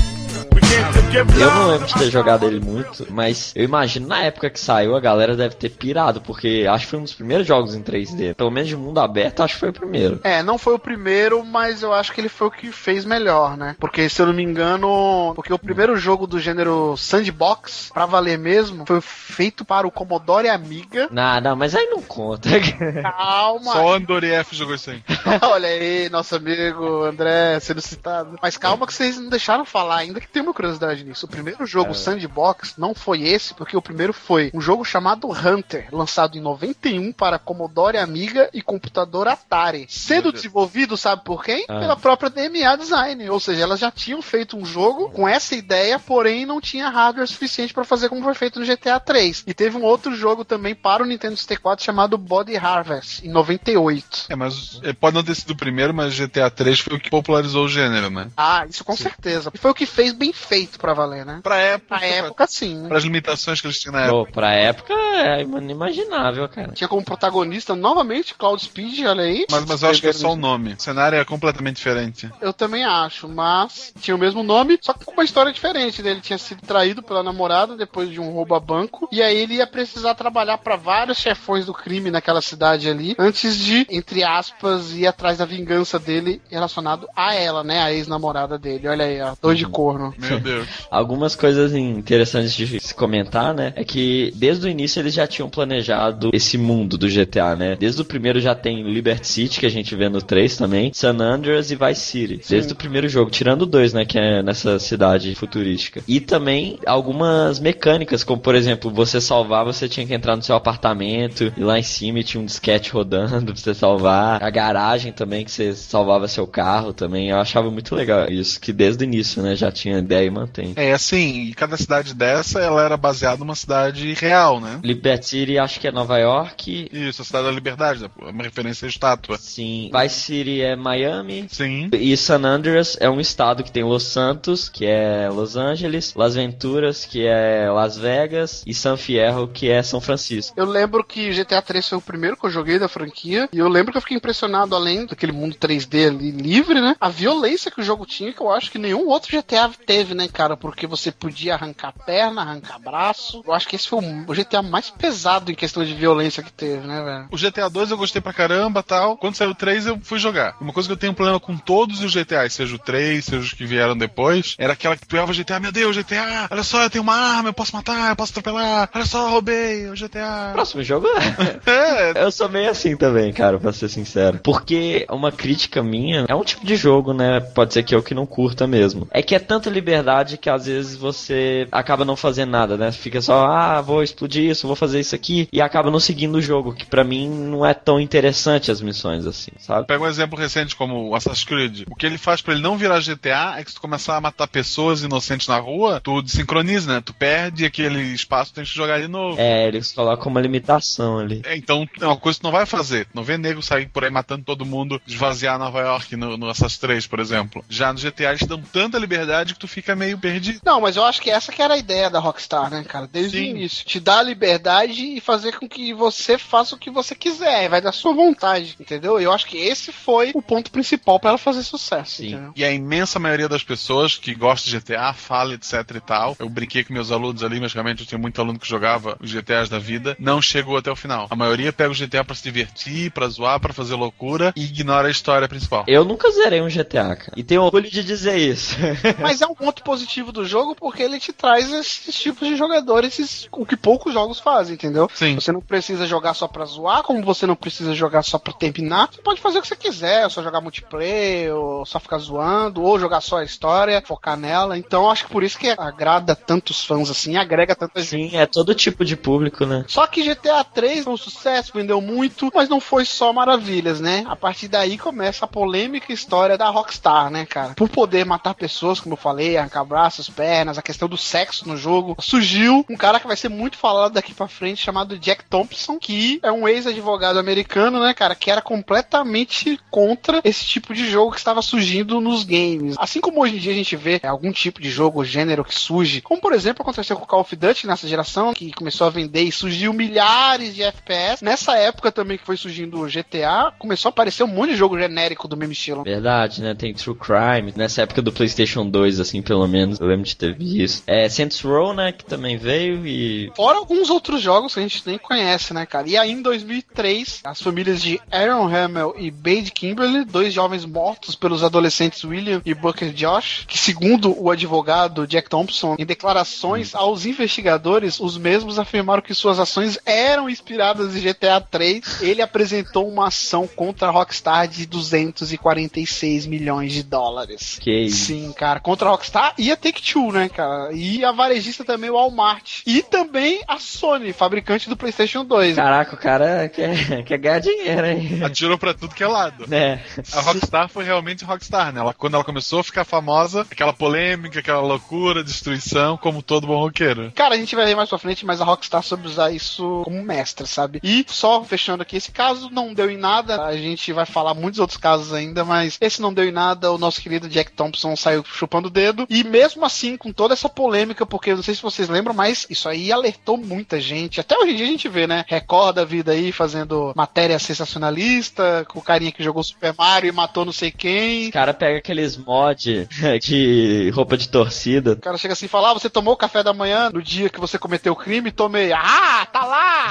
Eu não lembro de ter jogado ele muito, mas eu imagino na época que saiu a galera deve ter pirado, porque acho que foi um dos primeiros jogos em 3D. Pelo menos de mundo aberto, acho que foi o primeiro. É, não foi o primeiro, mas eu acho que ele foi o que fez melhor, né? Porque, se eu não me engano, porque o primeiro jogo do gênero sandbox, pra valer mesmo, foi feito para o Commodore Amiga. Não, não, mas aí não conta. Calma! Só o Andoref jogou isso aí. Olha aí, nosso amigo André sendo citado. Mas calma que vocês não deixaram falar ainda que tem uma curiosidade nisso. O primeiro jogo Sandbox não foi esse, porque o primeiro foi um jogo chamado Hunter, lançado em 91 para Commodore Amiga e computador Atari. Sendo desenvolvido, sabe por quem? Ah. Pela própria DMA Design. Ou seja, elas já tinham feito um jogo com essa ideia, porém não tinha hardware suficiente para fazer como foi feito no GTA 3. E teve um outro jogo também para o Nintendo 64 chamado Body Harvest, em 98. É, mas é, pode não ter sido o primeiro, mas GTA 3 foi o que popularizou o gênero, né? Ah, isso com certeza. E foi o que fez bem feito pra valer, né? Pra época, Na época, sim. para as limitações que eles tinham na época. Pô, pra época é inimaginável, cara. Tinha como protagonista novamente Cloud Speed, olha aí. Mas, mas eu acho que é só o nome. O cenário é completamente diferente. Eu também acho, mas tinha o mesmo nome, só que com uma história diferente. né? Ele tinha sido traído pela namorada depois de um roubo a banco, e aí ele ia precisar trabalhar pra vários chefões do crime naquela cidade ali, antes de, entre aspas, ir atrás da vingança dele relacionado a ela, né? A ex-namorada dele. Olha aí, ó, dor de corno. Meu Deus. Algumas coisas interessantes de se comentar, né? É que desde o início eles já tinham planejado esse mundo do GTA, né? Desde o primeiro já tem Liberty City, que a gente vê no 3 também, San Andreas e Vice City. Desde o primeiro jogo, tirando o 2, né? Que é nessa cidade futurística. E também algumas mecânicas, como por exemplo, você salvar, você tinha que entrar no seu apartamento e lá em cima tinha um disquete rodando pra você salvar. A garagem também, que você salvava seu carro também. Eu achava muito legal isso, que desde o início, né? Já tinha ideia e mantém. É assim, e cada cidade dessa, ela era baseada numa cidade real, né? Liberty City acho que é Nova York. Isso, a cidade da liberdade, né? uma referência à estátua. Sim. Vice City é Miami. Sim. E San Andreas é um estado que tem Los Santos, que é Los Angeles, Las Venturas, que é Las Vegas, e San Fierro, que é São Francisco. Eu lembro que GTA 3 foi o primeiro que eu joguei da franquia. E eu lembro que eu fiquei impressionado, além daquele mundo 3D ali livre, né? A violência que o jogo tinha, que eu acho que nenhum outro GTA teve, né, cara? Porque você podia arrancar perna, arrancar braço. Eu acho que esse foi o GTA mais pesado em questão de violência que teve, né, velho? O GTA 2 eu gostei pra caramba tal. Quando saiu o 3 eu fui jogar. Uma coisa que eu tenho um problema com todos os GTAs, seja o 3, seja os que vieram depois, era aquela que tu olhava GTA, meu Deus, GTA, olha só, eu tenho uma arma, eu posso matar, eu posso atropelar, olha só, roubei, o GTA. Próximo jogo É, Eu sou meio assim também, cara, pra ser sincero. Porque uma crítica minha é um tipo de jogo, né? Pode ser que eu que não curta mesmo. É que é tanta liberdade que às vezes você acaba não fazendo nada, né? Fica só, ah, vou explodir isso, vou fazer isso aqui, e acaba não seguindo o jogo, que pra mim não é tão interessante as missões assim, sabe? Pega um exemplo recente como o Assassin's Creed. O que ele faz pra ele não virar GTA é que se tu começar a matar pessoas inocentes na rua, tu desincroniza, né? Tu perde aquele espaço, tem que jogar de novo. É, eles colocam uma limitação ali. É, então é uma coisa que tu não vai fazer. Tu não vê nego sair por aí matando todo mundo, esvaziar Nova York no, no Assassin's 3, por exemplo. Já no GTA eles dão tanta liberdade que tu fica meio perdido. Não, mas eu acho que essa que era a ideia da Rockstar, né, cara? Desde Sim. o início. Te dar a liberdade e fazer com que você faça o que você quiser. Vai da sua vontade, entendeu? Eu acho que esse foi o ponto principal pra ela fazer sucesso, Sim. entendeu? E a imensa maioria das pessoas que gosta de GTA, fala, etc e tal. Eu brinquei com meus alunos ali, magicamente eu tinha muito aluno que jogava os GTAs da vida, não chegou até o final. A maioria pega o GTA pra se divertir, pra zoar, pra fazer loucura e ignora a história principal. Eu nunca zerei um GTA, cara. E tenho orgulho de dizer isso. Mas é um ponto positivo do jogo porque ele te traz esses tipos de jogadores, esses- o que poucos jogos fazem, entendeu? Sim. Você não precisa jogar só pra zoar, como você não precisa jogar só pra terminar. Você pode fazer o que você quiser, só jogar multiplayer, ou só ficar zoando, ou jogar só a história, focar nela. Então acho que por isso que agrada tantos fãs assim, agrega tanta gente. Sim, é todo tipo de público, né? Só que GTA 3 foi um sucesso, vendeu muito, mas não foi só maravilhas, né? A partir daí começa a polêmica história da Rockstar, né, cara? Por poder matar pessoas, como eu falei, arrancar braços, pernas, a questão do sexo no jogo, surgiu um cara que vai ser muito falado daqui pra frente, chamado Jack Thompson, que é um ex-advogado americano, né, cara, que era completamente contra esse tipo de jogo que estava surgindo nos games. Assim como hoje em dia a gente vê algum tipo de jogo, gênero que surge, como por exemplo aconteceu com o Call of Duty nessa geração, que começou a vender e surgiu milhares de FPS. Nessa época também que foi surgindo o GTA, começou a aparecer um monte de jogo genérico do mesmo estilo. Verdade, né? Tem True Crime. Nessa época do PlayStation 2, assim, pelo menos. Eu lembro de ter visto. É, Saints Row, né? Que também veio e. Fora alguns outros jogos que a gente nem conhece, né, cara? E aí em 2003, as famílias de Aaron Hamill e Bade Kimberly, dois jovens mortos pelos adolescentes William e Booker Josh, que segundo o advogado Jack Thompson, em declarações aos investigadores, os mesmos afirmaram que suas ações eram inspiradas em GTA 3. Ele apresentou uma ação contra a Rockstar de 246 milhões de dólares. Que isso. Sim, cara, contra a Rockstar e a Take-Two, né, cara? E a varejista também, o Walmart. E também a Sony, fabricante do PlayStation 2. Caraca, o cara quer, quer ganhar dinheiro, hein? Atirou pra tudo que é lado. né? A Rockstar foi realmente Rockstar, né? Ela, quando ela começou a ficar famosa, aquela polêmica, aquela loucura, destruição, como todo bom roqueiro. Cara, a gente vai ver mais pra frente, mas a Rockstar soube usar isso como mestre, sabe? E só fechando aqui, esse caso não deu em nada. A gente vai falar muitos outros casos ainda, mas esse não deu em nada. O nosso querido Jack Thompson saiu chupando o dedo. E mesmo assim, com toda essa polêmica, porque eu não sei se vocês lembram, mas isso aí alertou muita gente. Até hoje em dia a gente vê, né? Recorda a vida aí fazendo matéria sensacionalista, com o carinha que jogou Super Mario e matou não sei quem. O cara pega aqueles mod de roupa de torcida. O cara chega assim e fala: ah, você tomou o café da manhã no dia que você cometeu o crime? Tomei. Ah, tá lá!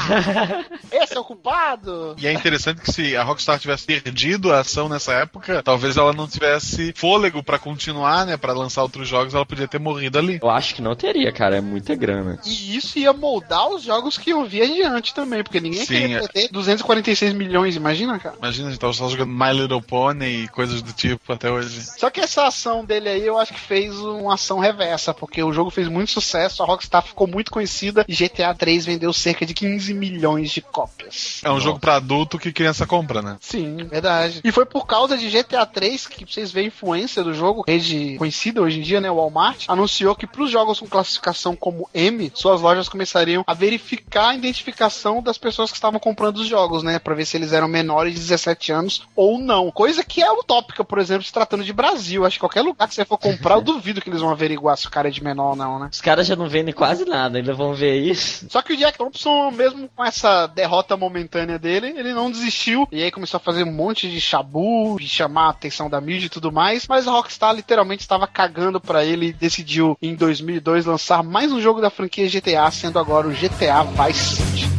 Esse é o culpado! E é interessante que se a Rockstar tivesse perdido a ação nessa época, talvez ela não tivesse fôlego pra continuar, né? Pra lançar outros jogos, ela podia ter morrido ali. Eu acho que não teria, cara. É muita grana. E isso ia moldar os jogos que eu vi adiante também, porque ninguém Sim, queria é. perder 246 milhões, imagina, cara. Imagina, a gente tava só jogando My Little Pony e coisas do tipo até hoje. Só que essa ação dele aí, eu acho que fez uma ação reversa, porque o jogo fez muito sucesso, a Rockstar ficou muito conhecida e GTA 3 vendeu cerca de 15 milhões de cópias. É um jogo pra adulto que criança compra, né? Sim, verdade. E foi por causa de GTA 3 que vocês veem a influência do jogo, rede conhecida hoje em dia, né, o Walmart, anunciou que para os jogos com classificação como M, suas lojas começariam a verificar a identificação das pessoas que estavam comprando os jogos, né, Pra ver se eles eram menores de 17 anos ou não. Coisa que é utópica, por exemplo, se tratando de Brasil. Acho que qualquer lugar que você for comprar, eu duvido que eles vão averiguar se o cara é de menor ou não, né? Os caras já não vendem quase nada, ainda vão ver isso. Só que o Jack Thompson, mesmo com essa derrota momentânea dele, ele não desistiu. E aí começou a fazer um monte de chabu, de chamar a atenção da mídia e tudo mais. Mas a Rockstar literalmente estava cagando pra ele e decidiu em 2002 lançar mais um jogo da franquia GTA, sendo agora o GTA Vice City.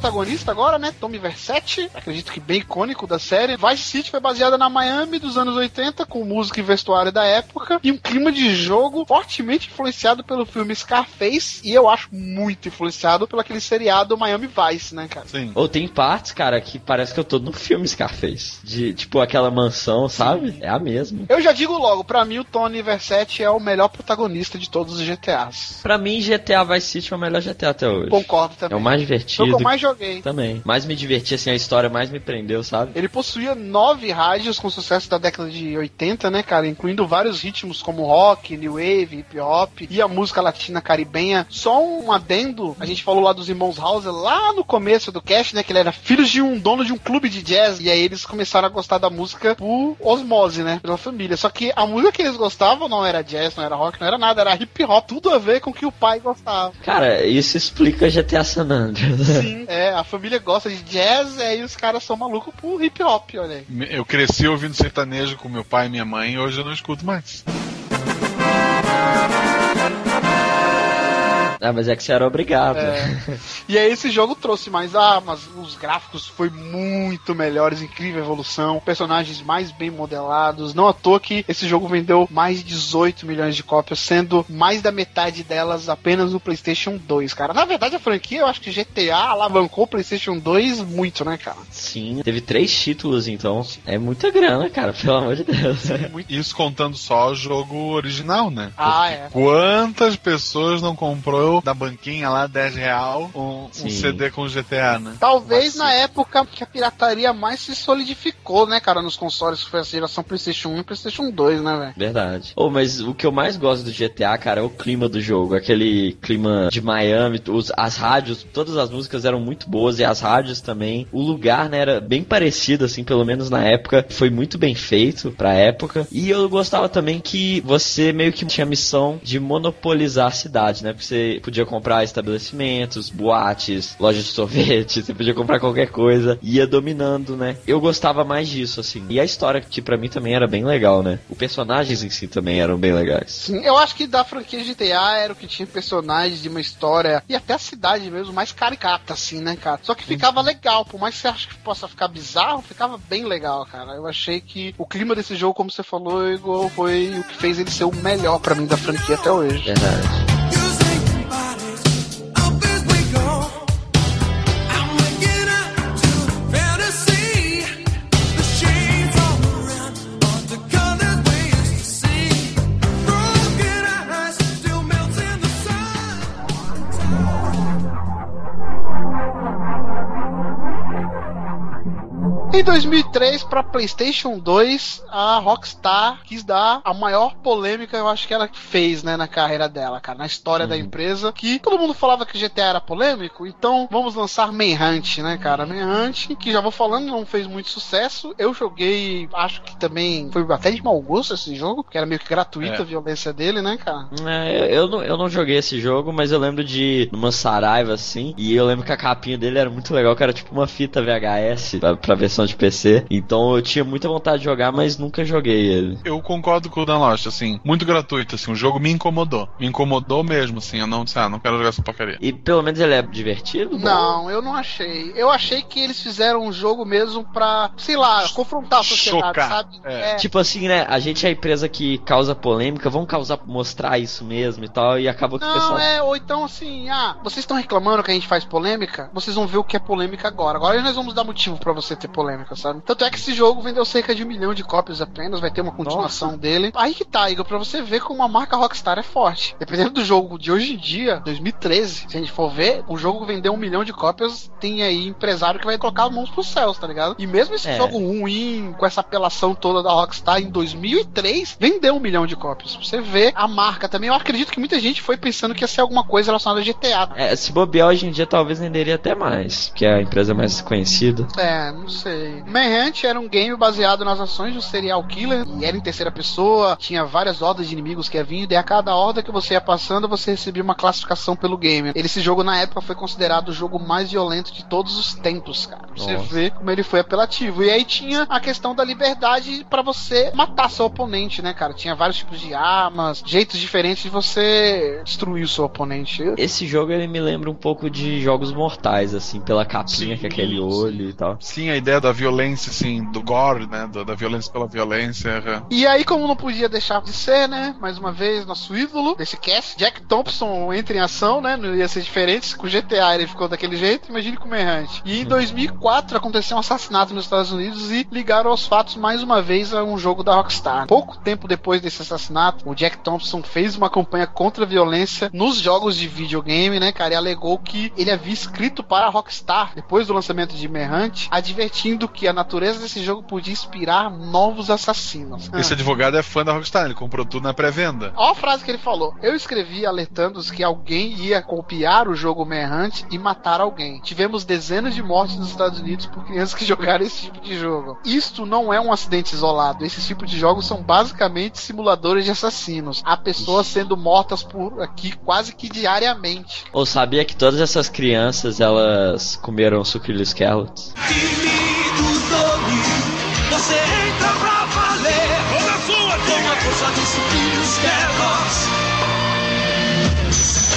Protagonista agora, né? Tommy Versetti, acredito que bem icônico da série. Vice City foi baseada na Miami dos anos 80, com música e vestuário da época, e um clima de jogo fortemente influenciado pelo filme Scarface, e eu acho muito influenciado pelo aquele seriado Miami Vice, né, cara? Sim. Ou tem partes, cara, que parece que eu tô no filme Scarface. De, tipo, aquela mansão, sabe? É a mesma. Eu já digo logo, pra mim o Tony Versetti é o melhor protagonista de todos os GTAs. Pra mim, GTA Vice City é o melhor GTA até hoje. Concordo É também. o mais Foi o divertido. que eu mais joguei. Também. Mais me diverti, assim, a história mais me prendeu, sabe? Ele possuía nove rádios com sucesso da década de 80, né, cara? Incluindo vários ritmos como rock, new wave, hip hop e a música latina caribenha. Só um adendo, a gente falou lá dos irmãos Hauser lá no começo do cast, né? Que ele era filhos de um dono de um clube de jazz. E aí eles começaram a gostar da música por osmose, né? Pela família. Só que a música que eles gostavam não era jazz, não era rock, não era nada, era hip hop. Tudo a ver com o que o pai gostava. Cara, isso explica GTA San Andreas. Sim, é, a família gosta de jazz, e aí os caras são malucos por hip hop, olha aí. Eu cresci ouvindo sertanejo com meu pai e minha mãe e hoje eu não escuto mais. Ah, mas é que você era obrigado. É. E aí esse jogo trouxe mais armas, os gráficos foi muito melhores, incrível evolução, personagens mais bem modelados. Não à toa que esse jogo vendeu mais de 18 milhões de cópias, sendo mais da metade delas apenas no PlayStation 2, cara. Na verdade, a franquia, eu acho que GTA alavancou o PlayStation 2 muito, né, cara? Sim, teve três títulos, então. É muita grana, cara, pelo amor de Deus. Isso contando só o jogo original, né? Ah, é. Quantas pessoas não comprou da banquinha lá, 10 real, um, um. CD com GTA, né? Talvez Mas, na época que a pirataria mais se solidificou, né, cara, nos consoles que foi a geração PlayStation 1 e PlayStation 2, né, velho? Verdade. Oh, mas o que eu mais gosto do GTA, cara, é o clima do jogo. Aquele clima de Miami, os- as rádios, todas as músicas eram muito boas e as rádios também. O lugar, né, era bem parecido, assim, pelo menos na época. Foi muito bem feito pra época. E eu gostava também que você meio que tinha a missão de monopolizar a cidade, né? Porque você podia comprar estabelecimentos, boates, lojas de sorvete, você podia comprar qualquer coisa. Ia dominando, né? Eu gostava mais disso, assim. E a história, que pra mim também era bem legal, né? Os personagens em si também eram bem legais. Sim, eu acho que da franquia GTA era o que tinha personagens de uma história e até a cidade mesmo mais caricata, assim, né, cara? Só que ficava legal, por mais que você ache que possa ficar bizarro, ficava bem legal, cara. Eu achei que o clima desse jogo, como você falou, Igor, foi o que fez ele ser o melhor pra mim da franquia até hoje. Verdade. Em 2003, pra PlayStation 2, a Rockstar quis dar a maior polêmica, eu acho que ela fez, né, na carreira dela, cara, na história da empresa, que todo mundo falava que GTA era polêmico, então vamos lançar Manhunt, né, cara? Manhunt, que já vou falando, não fez muito sucesso. Eu joguei, acho que também foi até de mau gosto esse jogo, porque era meio que gratuita É. a violência dele, né, cara? É, eu, não, eu não joguei esse jogo, mas eu lembro de ir numa Saraiva assim. E eu lembro que a capinha dele era muito legal, que era tipo uma fita VHS pra, pra versão de PC. Então eu tinha muita vontade de jogar, mas nunca joguei ele. Eu concordo com o Dan Lost, assim, muito gratuito, assim, o jogo me incomodou. Me incomodou mesmo, assim, eu não disse, ah, não quero jogar essa porcaria. E pelo menos ele é divertido? Não, eu não achei. Eu achei que eles fizeram um jogo mesmo pra, sei lá, confrontar a sociedade, Chocar. sabe? É. Tipo assim, né? A gente é a empresa que causa polêmica, vamos causar, mostrar isso mesmo e tal, e acaba que o Não, pessoal. é, ou então assim, ah, vocês estão reclamando que a gente faz polêmica? Vocês vão ver o que é polêmica agora. Agora nós vamos dar motivo pra você ter polêmica, sabe? Tanto é que esse jogo vendeu cerca de um milhão de cópias apenas, vai ter uma continuação dele. Aí que tá, Igor, pra você ver como a marca Rockstar é forte. Dependendo do jogo de hoje em dia, 2013, se a gente for ver, o jogo vendeu um milhão de cópias, tem aí empresário que vai colocar as mãos pros céus, tá ligado? E mesmo esse É. jogo ruim, com essa apelação toda da Rockstar em 2003, vendeu um milhão de cópias. Você vê a marca também. Eu acredito que muita gente foi pensando que ia ser alguma coisa relacionada a GTA. É, se bobear hoje em dia talvez venderia até mais, porque a empresa é mais conhecida. É, não sei. Aí. Manhunt era um game baseado nas ações de um serial killer e era em terceira pessoa, tinha várias hordas de inimigos que ia vindo e a cada horda que você ia passando você recebia uma classificação pelo game. Ele, esse jogo na época foi considerado o jogo mais violento de todos os tempos, cara. Você Nossa. vê como ele foi apelativo. E aí tinha a questão da liberdade pra você matar seu oponente, né, cara? Tinha vários tipos de armas, jeitos diferentes de você destruir o seu oponente. Esse jogo ele me lembra um pouco de jogos mortais, assim, pela capinha, com aquele olho e tal. Sim, a ideia da violência, assim, do gore, né? do- da violência pela violência. é. E aí, como não podia deixar de ser, né? Mais uma vez, nosso ídolo desse cast, Jack Thompson entra em ação, né? Não ia ser diferente. Com GTA ele ficou daquele jeito, imagine com o Manhunt. E em 2004 aconteceu um assassinato nos Estados Unidos e ligaram aos fatos mais uma vez a um jogo da Rockstar. Pouco tempo depois desse assassinato, o Jack Thompson fez uma campanha contra a violência nos jogos de videogame, né, cara? E alegou que ele havia escrito para a Rockstar, depois do lançamento de Manhunt, advertindo que a natureza desse jogo podia inspirar novos assassinos. Esse advogado é fã da Rockstar, ele comprou tudo na pré-venda. Olha a frase que ele falou. Eu escrevi alertando-os que alguém ia copiar o jogo Manhunt e matar alguém. Tivemos dezenas de mortes nos Estados Unidos por crianças que jogaram esse tipo de jogo. Isto não é um acidente isolado. Esses tipos de jogos são basicamente simuladores de assassinos. Há pessoas sendo mortas por aqui quase que diariamente. Ou sabia que todas essas crianças, elas comeram sucrilhos carrots? Tony, você entra pra valer. Toda sua, Com a força dos sucrilhos Kellogg's.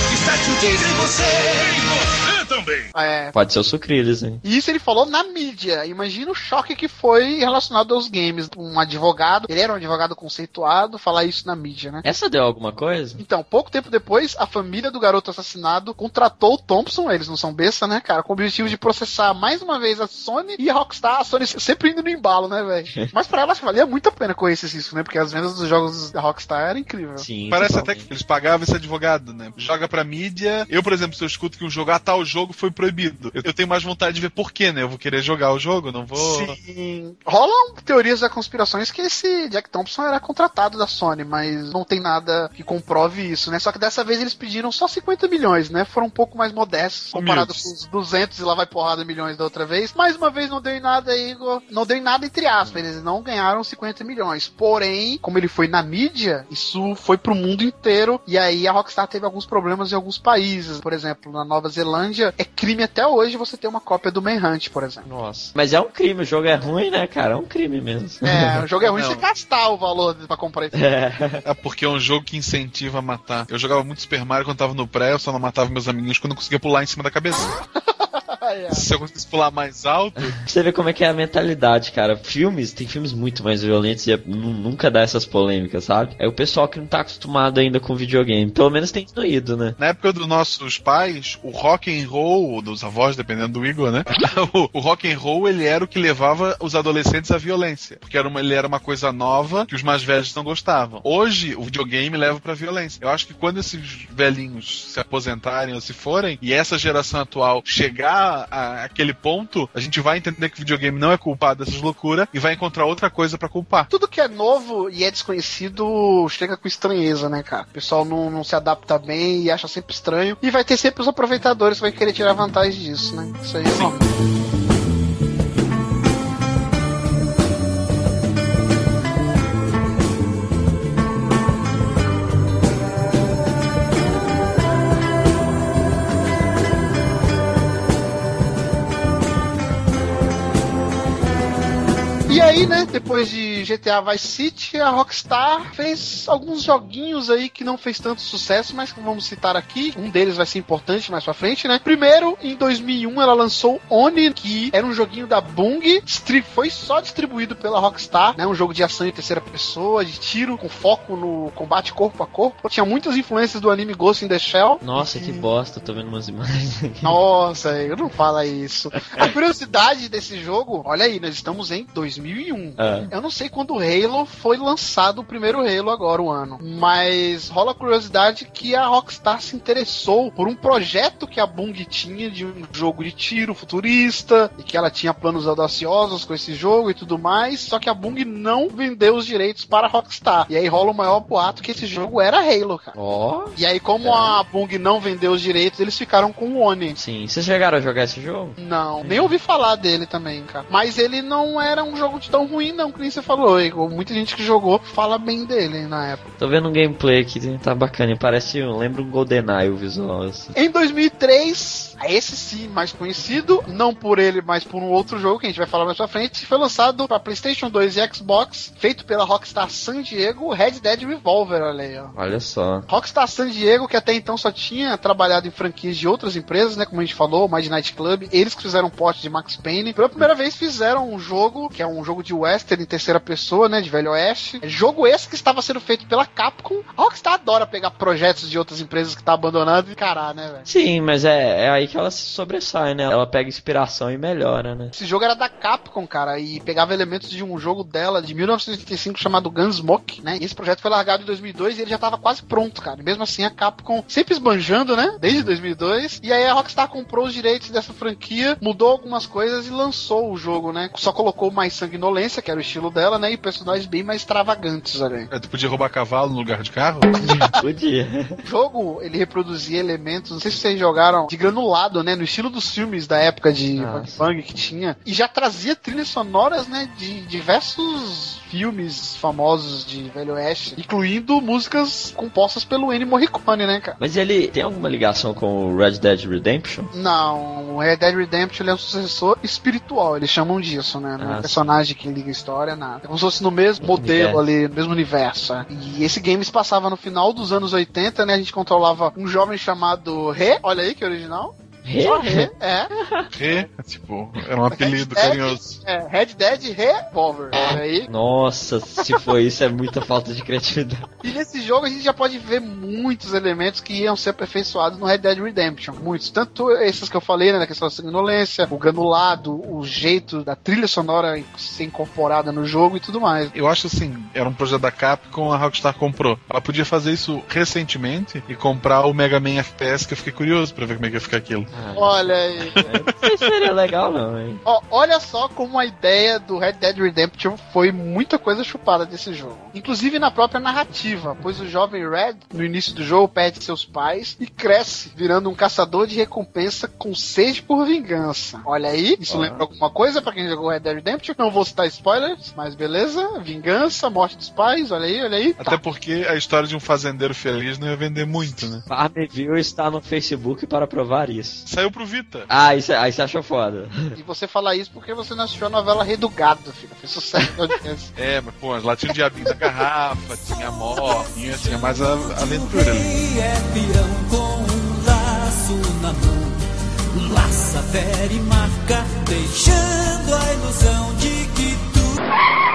Desperte o diesel em você. Você também. É. Pode ser os sucrilhos, hein? E isso ele falou na mídia. Imagina o choque que foi relacionado aos games. Um advogado, ele era um advogado conceituado, falar isso na mídia, né? Essa deu alguma coisa? Então, pouco tempo depois, a família do garoto assassinado contratou o Thompson, eles não são besta, né, cara? Com o objetivo de processar mais uma vez a Sony e a Rockstar. A Sony sempre indo no embalo, né, velho? Mas pra ela acho que valia muito a pena correr esse risco, né? Porque as vendas dos jogos da Rockstar eram incríveis. Sim. Parece totalmente. até que eles pagavam esse advogado, né? Joga pra mídia. Eu, por exemplo, se eu escuto que um jogo, ah, tal jogo foi proibido. Eu, eu tenho mais vontade de ver por quê, né? Eu vou querer jogar o jogo, não vou. Sim. Rolam teorias da conspirações que esse Jack Thompson era contratado da Sony, mas não tem nada que comprove isso, né? Só que dessa vez eles pediram só 50 milhões, né? Foram um pouco mais modestos, comparado Humildes. com os 200 e lá vai porrada milhões da outra vez. Mais uma vez não deu em nada, Igor. Não deu em nada entre aspas, eles não ganharam 50 milhões. Porém, como ele foi na mídia, isso foi pro mundo inteiro e aí a Rockstar teve alguns problemas em alguns países. Por exemplo, na Nova Zelândia, é crime até hoje você ter uma cópia do Manhunt, por exemplo. Nossa. Mas é um crime, o jogo é ruim, né, cara? É um crime mesmo. É, o jogo é ruim Não. você gastar o valor pra comprar isso. É. É porque é um jogo que incentiva a matar. Eu jogava muito Super Mario quando tava no pré, eu só não matava meus amiguinhos quando eu conseguia pular em cima da cabeça. É. Se eu conseguisse pular mais alto, Você vê como é que é a mentalidade, cara. Filmes, tem filmes muito mais violentos e é- nu- nunca dá essas polêmicas, sabe? É o pessoal que não tá acostumado ainda com videogame. Pelo menos tem diminuído, né? na época dos nossos pais, o rock and roll, ou dos avós, dependendo do Igor, né? o, o rock and roll, ele era o que levava os adolescentes à violência. Porque era uma, ele era uma coisa nova que os mais velhos não gostavam. Hoje, o videogame leva pra violência. Eu acho que quando esses velhinhos se aposentarem ou se forem, e essa geração atual chegar a, aquele ponto, a gente vai entender que o videogame não é culpado dessas loucuras e vai encontrar outra coisa pra culpar. Tudo que é novo e é desconhecido chega com estranheza, né, cara? O pessoal não, não se adapta bem e acha sempre estranho. E vai ter sempre os aproveitadores que vai querer tirar vantagem disso, né? Isso aí é normal. E depois de GTA Vice City, a Rockstar fez alguns joguinhos aí que não fez tanto sucesso, mas que vamos citar aqui. Um deles vai ser importante mais pra frente, né? Primeiro, em 2001, ela lançou Oni, que era um joguinho da Bung, foi só distribuído pela Rockstar, né? Um jogo de ação em terceira pessoa, de tiro, com foco no combate corpo a corpo. Tinha muitas influências do anime Ghost in the Shell. Nossa, que bosta, tô vendo umas imagens aqui. Nossa, eu não fala isso. A curiosidade desse jogo, olha aí, nós estamos em 2001. Ah. Eu não sei quando o Halo foi lançado, o primeiro Halo agora, o ano. Mas rola a curiosidade que a Rockstar se interessou por um projeto que a Bung tinha de um jogo de tiro futurista e que ela tinha planos audaciosos com esse jogo e tudo mais, só que a Bung não vendeu os direitos para a Rockstar. E aí rola o maior boato que esse jogo era Halo, cara. Ó. E aí, como a Bung não vendeu os direitos, eles ficaram com o Oni. Sim. Vocês chegaram a jogar esse jogo? Não, nem ouvi falar dele também, cara. Mas ele não era um jogo tão ruim, não, que nem você falou. Igor. Muita gente que jogou fala bem dele na época. Tô vendo um gameplay aqui, tá bacana. Parece, lembra um GoldenEye o visual. assim. Em 2003, esse sim, mais conhecido, não por ele, mas por um outro jogo que a gente vai falar mais pra frente, foi lançado para PlayStation 2 e Xbox, feito pela Rockstar San Diego, Red Dead Revolver, olha aí, ó. Olha só. Rockstar San Diego, que até então só tinha trabalhado em franquias de outras empresas, né? Como a gente falou, Midnight Club, eles que fizeram um porte de Max Payne. Pela primeira vez fizeram um jogo, que é um jogo de western em terceira pessoa, né? De Velho Oeste. É jogo esse que estava sendo feito pela Capcom. A Rockstar adora pegar projetos de outras empresas que tá abandonando e encarar, né, velho? Sim, mas é, é aí que ela se sobressai, né? Ela pega inspiração e melhora, né? Esse jogo era da Capcom, cara, e pegava elementos de um jogo dela de 1985 chamado Gunsmoke, né? E esse projeto foi largado em 2002 e ele já tava quase pronto, cara. E mesmo assim a Capcom sempre esbanjando, né? Desde 2002. E aí a Rockstar comprou os direitos dessa franquia, mudou algumas coisas e lançou o jogo, né? Só colocou mais sanguinolência, que era o estilo dela, né? E personagens bem mais extravagantes, aí. É, tu podia roubar cavalo no lugar de carro? Podia. O jogo, ele reproduzia elementos, não sei se vocês jogaram, de granulado, né? No estilo dos filmes da época de Nossa. Bang Bang que tinha. E já trazia trilhas sonoras, né? De diversos filmes famosos de Velho Oeste, incluindo músicas compostas pelo Ennio Morricone, né, cara? Mas ele tem alguma ligação com o Red Dead Redemption? Não, o Red Dead Redemption ele é um sucessor espiritual, eles chamam disso, né? É Ah, um personagem que liga história, nada. É como se fosse no mesmo modelo ali, no mesmo universo. é. E esse game se passava no final dos anos 80, né? A gente controlava um jovem chamado Rê, olha aí que original. Só Rê, é. Re, tipo, era um apelido Red Dead, carinhoso. É, Red Dead Revolver. Olha aí. Nossa, se for isso, é muita falta de criatividade. E nesse jogo a gente já pode ver muitos elementos que iam ser aperfeiçoados no Red Dead Redemption. Muitos. Tanto esses que eu falei, né? Da questão da sanguinolência, o granulado, o jeito da trilha sonora ser incorporada no jogo e tudo mais. Eu acho assim, era um projeto da Capcom, a Rockstar comprou. Ela podia fazer isso recentemente e comprar o Mega Man FPS, que eu fiquei curioso pra ver como é que ia ficar aquilo. Olha aí. Se seria legal, não, hein? Ó, olha só como a ideia do Red Dead Redemption foi muita coisa chupada desse jogo. Inclusive na própria narrativa, pois o jovem Red, no início do jogo, perde seus pais e cresce, virando um caçador de recompensa com sede por vingança. Olha aí, isso Ah. lembra alguma coisa pra quem jogou Red Dead Redemption? Não vou citar spoilers, mas beleza. Vingança, morte dos pais, olha aí, olha aí. Até porque a história de um fazendeiro feliz não ia vender muito, né? Farmville está no Facebook para provar isso. Saiu pro Vita. Ah, isso, aí você achou foda. E você fala isso porque você não assistiu a novela Rei do Gado, filho. Fez sucesso na audiência. É, mas pô, lá tinha o diabinho da garrafa, tinha a morte, tinha mais a a aventura ali. Quem é peão com um laço na mão Laça, fere e marca Deixando a ilusão de que tu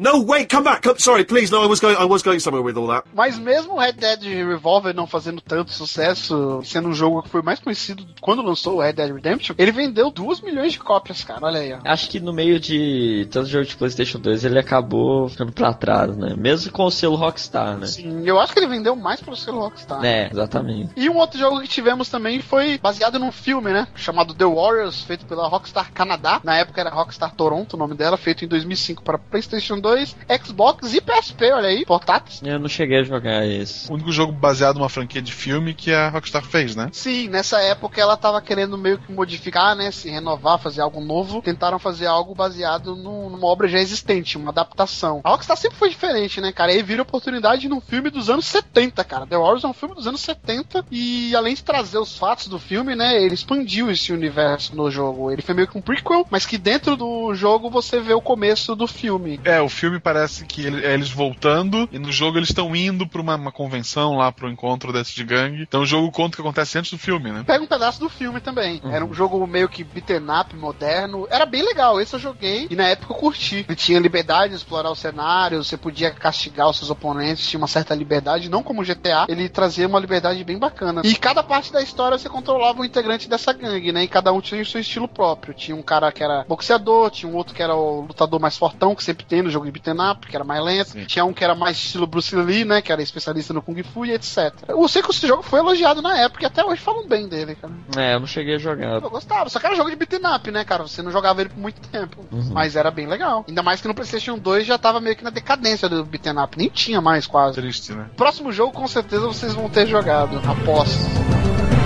No, wait, come back. Come, sorry, please. No, I was going. I was going somewhere with all that. Mas mesmo o Red Dead Revolver não fazendo tanto sucesso, sendo um jogo que foi mais conhecido quando lançou o Red Dead Redemption, ele vendeu 2 milhões de cópias, cara. Olha aí, ó. Acho que no meio de tanto jogo de PlayStation 2 ele acabou ficando pra trás, né? Mesmo com o selo Rockstar, né? Sim, eu acho que ele vendeu mais pelo selo Rockstar. É, exatamente. E um outro jogo que tivemos também foi baseado num filme, né? Chamado The Warriors, feito pela Rockstar Canadá. Na época era Rockstar Toronto, o nome dela, feito em 2005 para PlayStation 2, Xbox e PSP, olha aí, portáteis. Eu não cheguei a jogar esse. O único jogo baseado numa franquia de filme que a Rockstar fez, né? Sim, nessa época ela tava querendo meio que modificar, né? Se renovar, fazer algo novo. Tentaram fazer algo baseado num- numa obra já existente, uma adaptação. A Rockstar sempre foi diferente, né, cara? E aí vira oportunidade num filme dos anos 70, cara. The Warriors é um filme dos anos 70 e além de trazer os fatos do filme, né? Ele expandiu esse universo no jogo. Ele foi meio que um prequel, mas que dentro do jogo você vê o começo do filme. É, o filme filme parece que ele- é eles voltando e no jogo eles estão indo pra uma, uma convenção lá pro encontro desse de gangue. Então o jogo conta o que acontece antes do filme, né? Pega um pedaço do filme também. Era um jogo meio que beaten up, moderno. Era bem legal. Esse eu joguei e na época eu curti. Eu tinha liberdade de explorar o cenário, você podia castigar os seus oponentes, tinha uma certa liberdade, não como GTA. Ele trazia uma liberdade bem bacana. E cada parte da história você controlava um integrante dessa gangue, né? E cada um tinha o seu estilo próprio. Tinha um cara que era boxeador, tinha um outro que era o lutador mais fortão, que sempre tem no jogo de beaten up, que era mais lento. Tinha um que era mais estilo Bruce Lee, né? Que era especialista no Kung Fu e etc. Eu sei que esse jogo foi elogiado na época e até hoje falam bem dele, cara. É, eu não cheguei a jogar. Eu gostava, só que era jogo de beat'em up, né, cara? Você não jogava ele por muito tempo. Mas era bem legal. Ainda mais que no PlayStation 2 já tava meio que na decadência do beat'em up. Nem tinha mais quase. Triste, né? Próximo jogo, com certeza, vocês vão ter jogado. Aposto.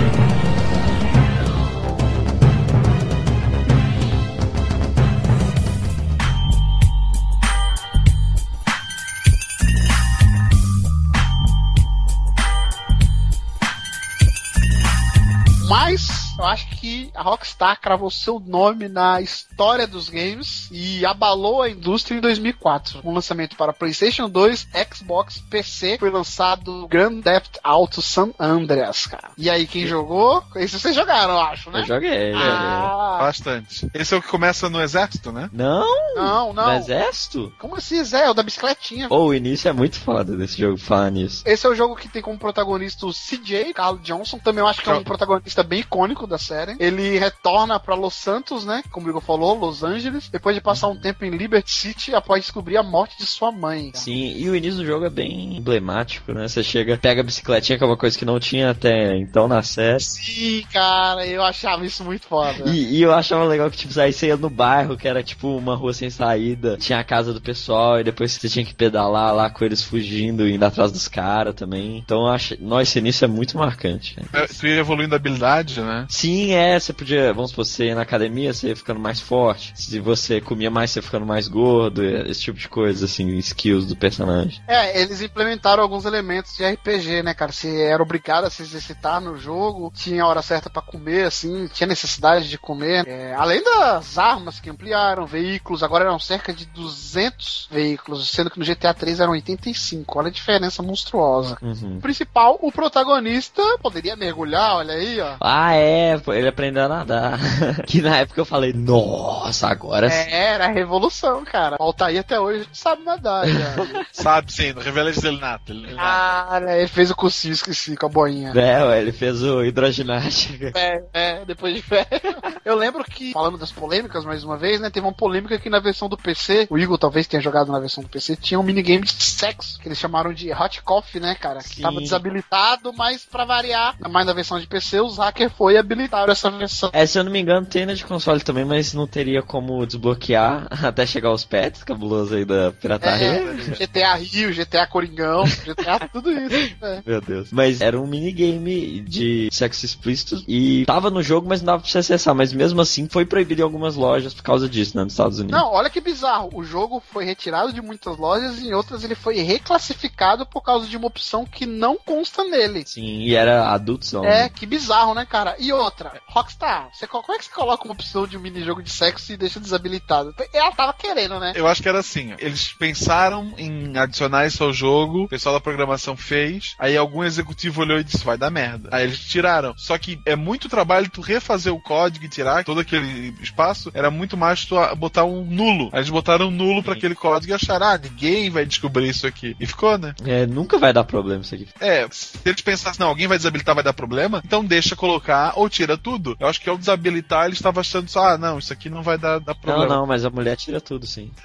Mas eu acho que a Rockstar cravou seu nome na história dos games e abalou a indústria em 2004. Um lançamento para PlayStation 2, Xbox, PC, foi lançado Grand Theft Auto San Andreas, cara. E aí, quem jogou? Esse vocês jogaram, eu acho, né? Eu joguei. Ah, Bastante. Esse é o que começa no exército, né? Não? não, No não. exército? Como assim, Zé? É o da bicicletinha. Ou o início é muito foda desse jogo, falar nisso. Esse é o jogo que tem como protagonista o CJ, Carl Johnson, também eu acho que é um protagonista bem icônico da série. Ele retorna pra Los Santos, né? Como o Igor falou, Los Angeles, depois de passar um tempo em Liberty City após descobrir a morte de sua mãe. Sim, e o início do jogo é bem emblemático, né? Você chega, pega a bicicletinha, que é uma coisa que não tinha até então na série. Sim, cara, eu achava isso muito foda. E, e eu achava legal que, tipo, aí você ia no bairro, que era tipo uma rua sem saída, tinha a casa do pessoal, e depois você tinha que pedalar lá com eles fugindo, indo atrás dos caras também. Então eu acho. Nossa, esse início é muito marcante. né? É, Tu ia evoluindo a habilidade, né? Sim, é, você podia, vamos supor, você na academia, você ia ficando mais forte. Se você comia mais, você ia ficando mais gordo, esse tipo de coisa, assim, skills do personagem. É, eles implementaram alguns elementos de RPG, né, cara? Você era obrigado a se exercitar no jogo, tinha a hora certa pra comer, assim, tinha necessidade de comer. É, além das armas que ampliaram, veículos, agora eram cerca de 200 veículos, sendo que no GTA 3 eram 85. Olha a diferença monstruosa. Uhum. O principal, o protagonista poderia mergulhar, olha aí, ó. Ah, é, ele aprendeu a nadar. que na época eu falei, nossa, agora sim. É, era a revolução, cara. O Altair até hoje sabe nadar, já. Sabe sim, revela ele nato. Ele nato. ah, né, ele fez o cursinho, esqueci, com a boinha. É, ué, ele fez o hidroginástica. É, é, depois de velho. Eu lembro que, falando das polêmicas mais uma vez, né? Teve uma polêmica que na versão do PC, o Igor talvez tenha jogado na versão do PC, tinha um minigame de sexo, que eles chamaram de Hot Coffee, né, cara? Que Sim. tava desabilitado, mas pra variar, mais na versão de PC, os hackers foi e habilitaram essa versão. É, se eu não me engano, tem na de console também, mas não teria como desbloquear até chegar aos pets cabulosos aí da pirataria. É, GTA Rio, GTA Coringão, GTA tudo isso. É. Meu Deus. Mas era um minigame de sexo explícito e tava no jogo, mas não dava pra você acessar. Mas mesmo assim foi proibido em algumas lojas por causa disso, né, nos Estados Unidos. Não, olha que bizarro. O jogo foi retirado de muitas lojas e em outras ele foi reclassificado por causa de uma opção que não consta nele. Sim, e era adultos É, que bizarro, né, cara? E outra, Rockstar, você, co- como é que você coloca uma opção de um minijogo de sexo e deixa desabilitado? Ela tava querendo, né? Eu acho que era assim, eles pensaram em adicionar isso ao jogo, o pessoal da programação fez, aí algum executivo olhou e disse, vai dar merda. Aí eles tiraram. Só que é muito trabalho tu refazer o código e tirar todo aquele espaço, era muito mais tu botar um nulo. Aí eles botaram um nulo pra aquele código e acharam, ah, ninguém vai descobrir isso aqui. E ficou, né? É, nunca vai dar problema isso aqui. É, se eles pensassem, não, alguém vai desabilitar, vai dar problema, então deixa colocar ou tira tudo. Eu acho que ao desabilitar, eles estavam achando só, ah, não, isso aqui não vai dar, dar Não, problema. não, mas a mulher tira tudo, sim.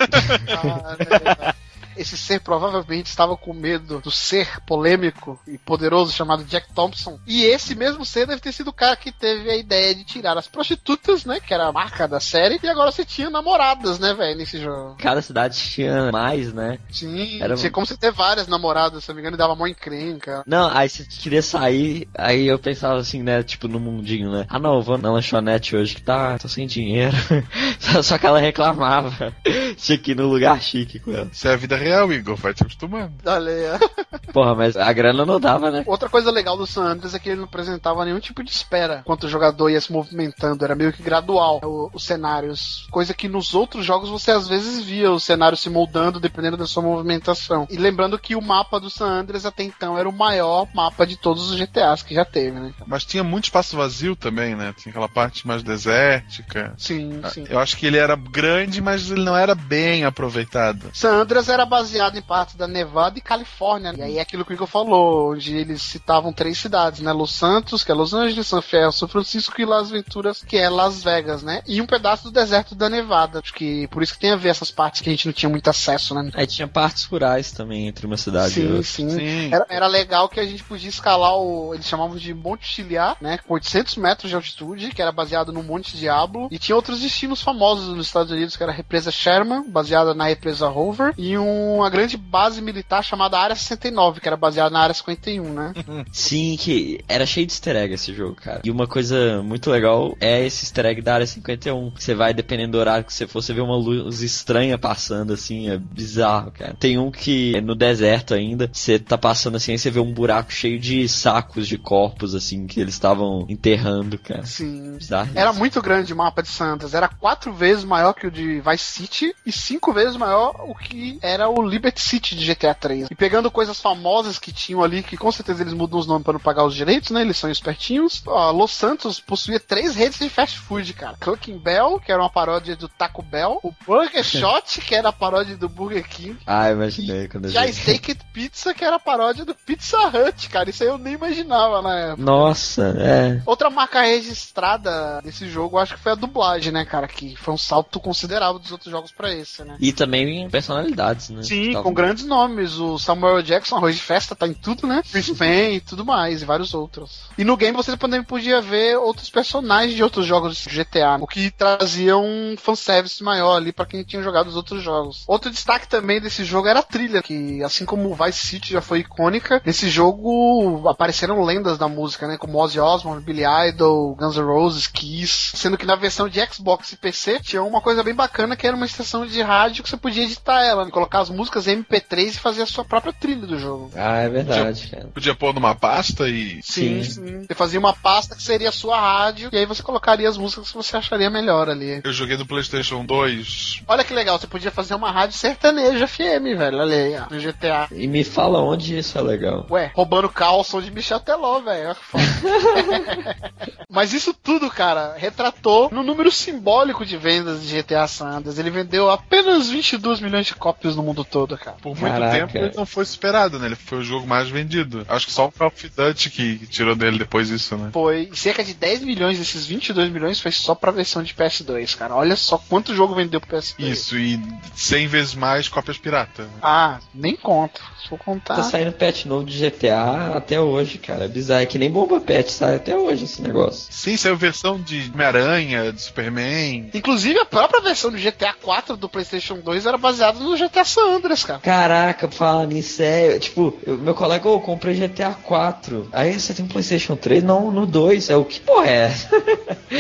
Ah, é. Esse ser provavelmente estava com medo do ser polêmico e poderoso chamado Jack Thompson. E esse mesmo ser deve ter sido o cara que teve a ideia de tirar as prostitutas, né? Que era a marca da série. E agora você tinha namoradas, né, velho, nesse jogo. Cada cidade tinha mais, né? Sim, Era- tinha como você ter várias namoradas, se não me engano, e dava mó encrenca. Não, aí você queria sair, aí eu pensava assim, né, tipo no mundinho, né? Ah não, eu vou na lanchonete hoje que tá, tô sem dinheiro. Só- que ela reclamava. Tinha que ir no lugar chique com ela. Isso é a vida real, Igor. Vai te acostumando. Olha aí. Porra, mas a grana não dava, né? Outra coisa legal do San Andreas é que ele não apresentava nenhum tipo de espera enquanto o jogador ia se movimentando. Era meio que gradual o- os cenários. Coisa que nos outros jogos você às vezes via o cenário se moldando dependendo da sua movimentação. E lembrando que o mapa do San Andreas até então era o maior mapa de todos os GTAs que já teve, né? Mas tinha muito espaço vazio também, né? Tinha aquela parte mais desértica. Sim, sim. Eu acho que ele era grande, mas ele não era bem aproveitado. San Andreas era baseado em partes da Nevada e Califórnia. E aí é aquilo que o Igor falou, onde eles citavam três cidades, né? Los Santos, que é Los Angeles, San Fierro, São Francisco e Las Venturas, que é Las Vegas, né? E um pedaço do deserto da Nevada. Acho que por isso que tem a ver essas partes que a gente não tinha muito acesso, né? Aí tinha partes rurais também entre uma cidade e Sim, outra. sim. Sim. Era, era legal que a gente podia escalar o. Eles chamavam de Monte Chiliar, né? Com 800 metros de altitude, que era baseado no Monte Diablo. E tinha outros destinos famosos nos Estados Unidos, que era a represa Sherman, baseada na represa Hoover. E uma grande base militar chamada Área 69, que era baseada na Área 51, né? Sim, que era cheio de easter egg esse jogo, cara. E uma coisa muito legal é esse easter egg da área 51. Que você vai, dependendo do horário que você for, você vê uma luz estranha passando, assim, é bizarro, cara. Tem um que é no deserto ainda, você tá passando assim, aí você vê um buraco cheio de sacos de corpos, assim, que eles estavam enterrando, cara. Sim. Bizarro. Era muito grande o mapa de Santas. Era quatro vezes maior que o de Vice City e cinco vezes maior o que era o Liberty City de GTA 3. E pegando coisas famosas que tinham ali, que com certeza eles mudam os nomes para não pagar os direitos, né? Eles são espertinhos. Ó, Los Santos possuía três redes de fast food, cara. Cooking Bell, que era uma paródia do Taco Bell. O Burger Shot, que era a paródia do Burger King. Ah, imaginei quando eu E a vi. Steak It Pizza, que era a paródia do Pizza Hut, cara. Isso aí eu nem imaginava na época. Nossa, é. Outra marca registrada desse jogo, acho que foi a dublagem, né, cara? Que foi um salto considerável dos outros jogos pra esse, né? E também personalidades, né? Sim, Tava- com grandes nomes. O Samuel Jackson, Arroz de Festa, tá em tudo, né? Chris Payne e tudo mais, e vários outros. E no game você também podia ver outros personagens de outros jogos de GTA, o que trazia um fanservice maior ali pra quem tinha jogado os outros jogos. Outro destaque também desse jogo era a trilha, que assim como o Vice City já foi icônica, nesse jogo apareceram lendas da música, né? Como Ozzy Osbourne, Billy Idol, Guns N' Roses, Kiss. Sendo que na versão de Xbox e PC tinha uma coisa bem bacana que era uma estação de rádio que você podia editar ela, né? colocar as músicas em MP3 e fazer a sua própria trilha do jogo. Ah, é verdade, cara. Podia pôr numa pasta e. Sim, Sim. sim. Você fazia uma pasta que seria a sua rádio e aí você colocaria as músicas que você acharia melhor ali. Eu joguei no PlayStation 2. Olha que legal, você podia fazer uma rádio sertaneja FM, velho. Olha aí, ó, no GTA. E me fala onde isso é legal. Ué, roubando calção de Michel Teló, velho. Olha que foda. Mas isso tudo, cara, retratou no número simbólico de vendas de GTA San Andreas. Ele vendeu apenas 22 milhões de cópias no mundo todo, cara. Por muito Caraca. tempo ele não foi superado, né? Ele foi o jogo mais vendido. Acho que só o Call of Duty que tirou dele depois isso, né? Foi cerca de 10 milhões desses 22 milhões foi só pra versão de PS2, cara. Olha só quanto jogo vendeu pro PS2. Isso, e 100 vezes mais cópias pirata. né? Ah, nem conto. Se for contar. Tá saindo patch novo de GTA até hoje, cara. É bizarro. É que nem bomba patch, sai até hoje esse negócio. Sim, saiu versão de Homem-Aranha, de Superman. Inclusive, a própria versão do GTA 4 do PlayStation 2 era baseada no GTA San Andreas, cara. Caraca, fala nisso, é. Tipo, eu- meu colega, ô, comprei GTA 4. Aí você tem um PlayStation 3? Não, no 2. É o que porra é?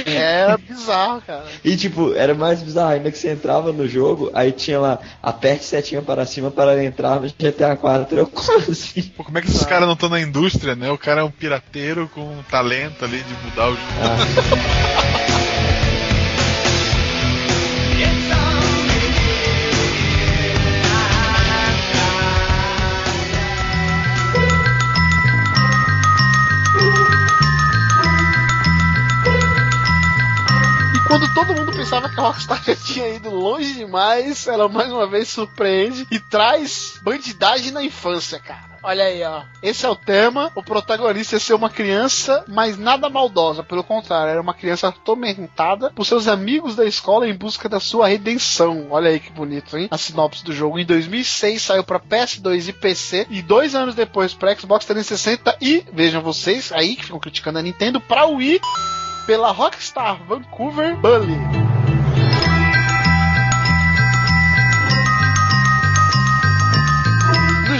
Era bizarro, cara. E tipo, era mais bizarro ainda que você entrava no jogo, aí tinha lá, aperte setinha para cima para entrar no GTA 4. Eu, como assim? Pô, como é que esses caras não estão na indústria, né? O cara é um pirateiro com um talento ali de mudar o jogo. E pensava que a Rockstar já tinha ido longe demais, ela mais uma vez surpreende e traz bandidagem na infância, cara. Olha aí, ó. Esse é o tema. O protagonista ia ser uma criança, mas nada maldosa. Pelo contrário, era uma criança atormentada por seus amigos da escola em busca da sua redenção. Olha aí que bonito, hein? A sinopse do jogo. Em 2006 saiu para PS2 e PC. E dois anos depois para Xbox 360 e, vejam vocês aí que ficam criticando a Nintendo, para Wii pela Rockstar Vancouver Bully.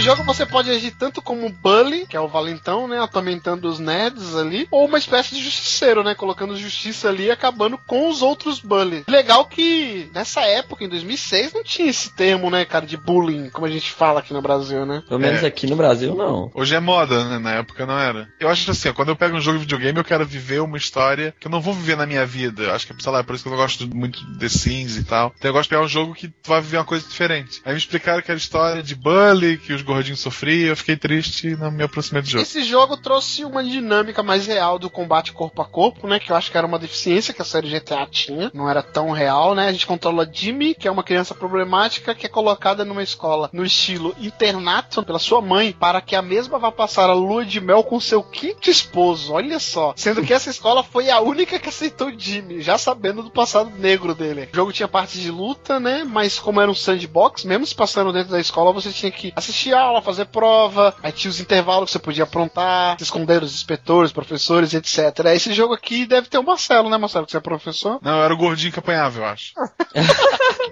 Jogo você pode agir tanto como um bully, que é o valentão, né? Atormentando os nerds ali, ou uma espécie de justiceiro, né? Colocando justiça ali e acabando com os outros bully. Legal que nessa época, em 2006, não tinha esse termo, né, cara, de bullying, como a gente fala aqui no Brasil, né? Pelo menos É. aqui no Brasil, não. Hoje é moda, né? Na época não era. Eu acho assim, ó, quando eu pego um jogo de videogame, eu quero viver uma história que eu não vou viver na minha vida. Eu acho que, sei lá, é por isso que eu não gosto muito de The Sims e tal. Então eu gosto de pegar um jogo que tu vai viver uma coisa diferente. Aí me explicaram que era história de bully, que os gordinhos sofriam, eu fiquei triste não me aproximei do jogo. Esse jogo trouxe uma dinâmica mais real do combate corpo a corpo, né? Que eu acho que era uma deficiência que a série GTA tinha. Não era tão real, né? A gente controla Jimmy, que é uma criança problemática, que é colocada numa escola no estilo internato pela sua mãe, para que a mesma vá passar a lua de mel com seu quinto esposo. Olha só. Sendo que essa escola foi a única que aceitou Jimmy, já sabendo do passado negro dele. O jogo tinha partes de luta, né? Mas como era um sandbox, mesmo se passando dentro da escola, você tinha que assistir aula, fazer prova, aí tinha os intervalos que você podia aprontar, se esconder dos inspetores, professores, etc. Esse jogo aqui deve ter o Marcelo, né, Marcelo? Que você é professor. Não, eu era o gordinho que apanhava, eu acho.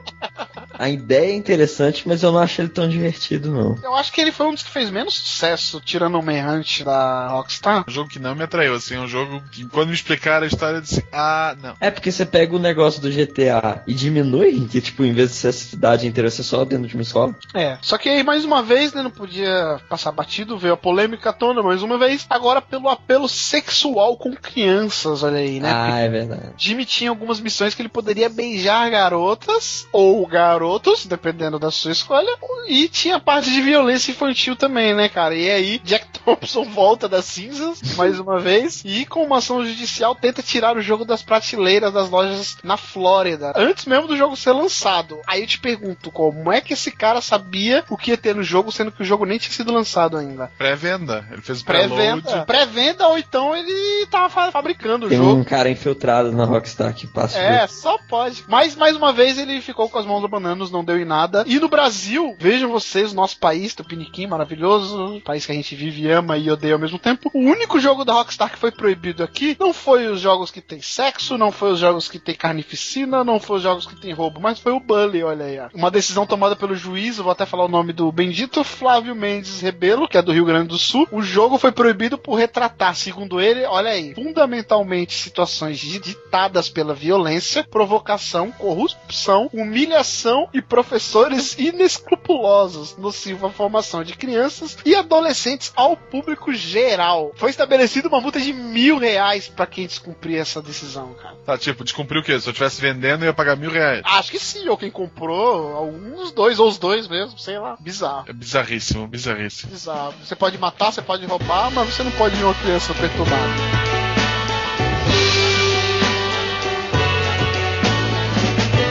A ideia é interessante, mas eu não acho ele tão divertido, não. Eu acho que ele foi um dos que fez menos sucesso, tirando o Manhunt da Rockstar. Um jogo que não me atraiu, assim, um jogo que quando me explicaram a história eu disse, ah, não. É porque você pega o negócio do GTA e diminui, que tipo, em vez de ser a cidade inteira, você só dentro de uma escola. É. Só que aí, mais uma vez, né, não podia passar batido, veio a polêmica tona mais uma vez, agora pelo apelo sexual com crianças, olha aí, né? Ah, é verdade. Jimmy tinha algumas missões que ele poderia beijar garotas ou garotos, dependendo da sua escolha, e tinha parte de violência infantil também, né, cara? E aí, Jack Thompson volta das cinzas, mais uma vez, e com uma ação judicial tenta tirar o jogo das prateleiras das lojas na Flórida, antes mesmo do jogo ser lançado. Aí eu te pergunto, como é que esse cara sabia o que ia ter no jogo, sendo que o jogo nem tinha sido lançado ainda? Pré-venda. Ele fez. Pré-venda, pré-venda ou então ele tava fa- fabricando o Tem jogo. um cara infiltrado na Rockstar que passa É, só pode. Mas, mais uma vez, ele ficou com as mãos bananas, não deu em nada. E no Brasil, vejam vocês, nosso país, Tupiniquim, maravilhoso, país que a gente vive, ama e odeia ao mesmo tempo. O único jogo da Rockstar que foi proibido aqui não foi os jogos que tem sexo, não foi os jogos que tem carnificina, não foi os jogos que tem roubo, mas foi o Bully, olha aí. Uma decisão tomada pelo juiz, eu vou até falar o nome do bendito Flávio Mendes Rebelo, que é do Rio Grande do Sul. O jogo foi proibido por retratar, segundo ele, olha aí, fundamentalmente situações ditadas pela violência, provocação, corrupção, humilhação e professores inescrupulosos, nocivo à formação de crianças e adolescentes ao público geral. Foi estabelecida uma multa de mil reais pra quem descumprir essa decisão, cara. Tá, tipo, descumpriu o quê? Se eu estivesse vendendo, eu ia pagar mil reais. Acho que sim, ou quem comprou, algum dos dois, ou os dois mesmo, sei lá. Bizarro. É bizarríssimo, bizarríssimo. Bizarro. Você pode matar, você pode roubar, mas você não pode ir uma criança perturbada.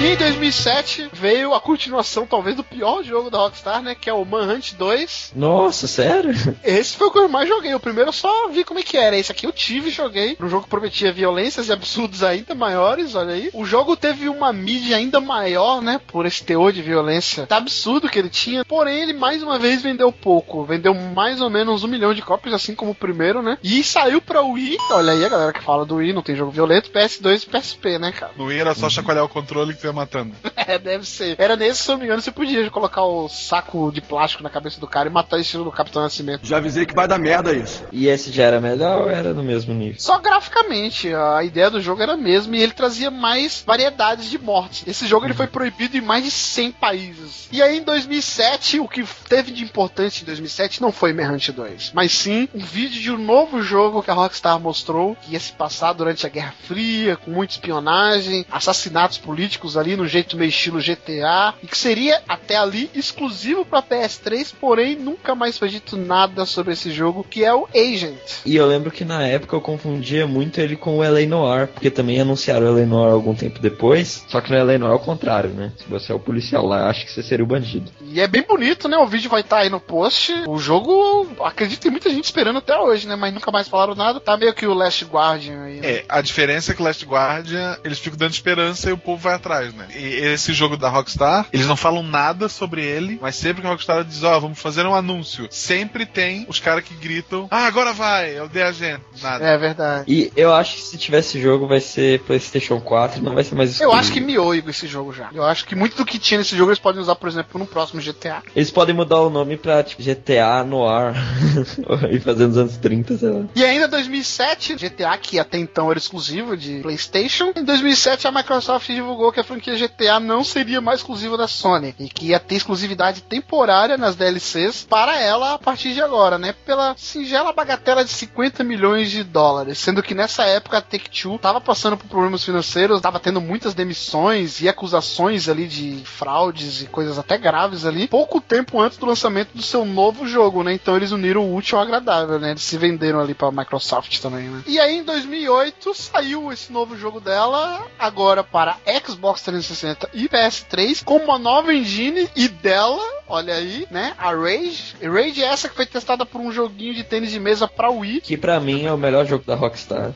E em 2007 veio a continuação, talvez, do pior jogo da Rockstar, né? Que é o Manhunt 2. Nossa, sério? Esse foi o que eu mais joguei. O primeiro eu só vi como é que era. Esse aqui eu tive e joguei. Um jogo que prometia violências e absurdos ainda maiores, olha aí. O jogo teve uma mídia ainda maior, né? Por esse teor de violência tá absurdo que ele tinha. Porém, ele mais uma vez vendeu pouco. Vendeu mais ou menos um milhão de cópias, assim como o primeiro, né? E saiu pra Wii. Olha aí a galera que fala do Wii, não tem jogo violento. PS2 e PSP, né, cara? No Wii era só chacoalhar o controle que ia matando. É, deve ser. Era nesse, se eu não me engano, você podia colocar o saco de plástico na cabeça do cara e matar estilo do Capitão Nascimento. Já avisei que vai dar merda isso. E esse já era melhor ou era no mesmo nível? Só graficamente, a ideia do jogo era a mesma e ele trazia mais variedades de morte. Esse jogo ele foi proibido em mais de 100 países. E aí em 2007, o que teve de importante em 2007 não foi Manhunt 2, mas sim um vídeo de um novo jogo que a Rockstar mostrou que ia se passar durante a Guerra Fria, com muita espionagem, assassinatos políticos ali no jeito meio estilo GTA, e que seria até ali exclusivo para PS3, porém nunca mais foi dito nada sobre esse jogo, que é o Agent. E eu lembro que na época eu confundia muito ele com o LA Noir, porque também anunciaram o LA Noir algum tempo depois. Só que no LA Noir é o contrário, né? Se você é o policial lá, acho que você seria o bandido. E é bem bonito, né? O vídeo vai estar aí no post. O jogo, acredito que tem muita gente esperando até hoje, né? Mas nunca mais falaram nada. Tá meio que o Last Guardian aí. né? É, a diferença é que Last Guardian, eles ficam dando esperança e o povo vai atrás, né? E esse jogo da Rockstar, eles não falam nada sobre ele, mas sempre que a Rockstar diz, ó, vamos fazer um anúncio, sempre tem os caras que gritam, ah, agora vai, é o The Agent. Nada. É verdade. E eu acho que se tiver esse jogo vai ser PlayStation 4, não vai ser mais Eu exclusivo. acho que miou esse jogo já. Eu acho que muito do que tinha nesse jogo eles podem usar, por exemplo, no próximo GTA. Eles podem mudar o nome pra tipo, GTA Noir e fazer nos anos 30, sei lá. E ainda 2007, GTA, que até então era exclusivo de PlayStation, em 2007 a Microsoft divulgou que a franquia GTA não seria mais exclusiva da Sony e que ia ter exclusividade temporária nas DLCs para ela a partir de agora, né? Pela singela bagatela de 50 milhões de dólares, sendo que nessa época a Take-Two tava passando por problemas financeiros, tava tendo muitas demissões e acusações ali de fraudes e coisas até graves ali, pouco tempo antes do lançamento do seu novo jogo, né? Então eles uniram o útil ao agradável, né? Eles se venderam ali pra Microsoft também, né? E aí em 2008 saiu esse novo jogo dela, agora para Xbox 360 e PS3, com uma nova engine e dela, olha aí, né? A Rage. Rage é essa que foi testada por um joguinho de tênis de mesa pra Wii. Que pra mim é o melhor jogo da Rockstar.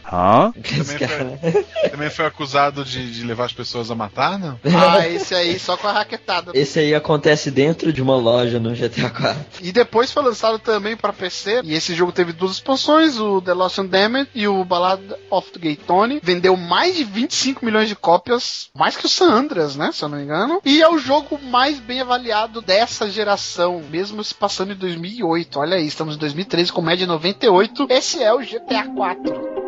Esse Também cara- Também foi acusado de, de levar as pessoas a matar, não? Ah, esse aí só com a raquetada. Esse aí acontece dentro de uma loja no GTA 4. E depois foi lançado também para PC. E esse jogo teve duas expansões, o The Lost and Damned e o Ballad of the Gay Tony. Vendeu mais de 25 milhões de cópias, mais que o Andreas, né? Se eu não me engano. E é o jogo mais bem avaliado dessa geração, mesmo se passando em 2008. Olha aí, estamos em 2013 com média 98. Esse é o GTA 4.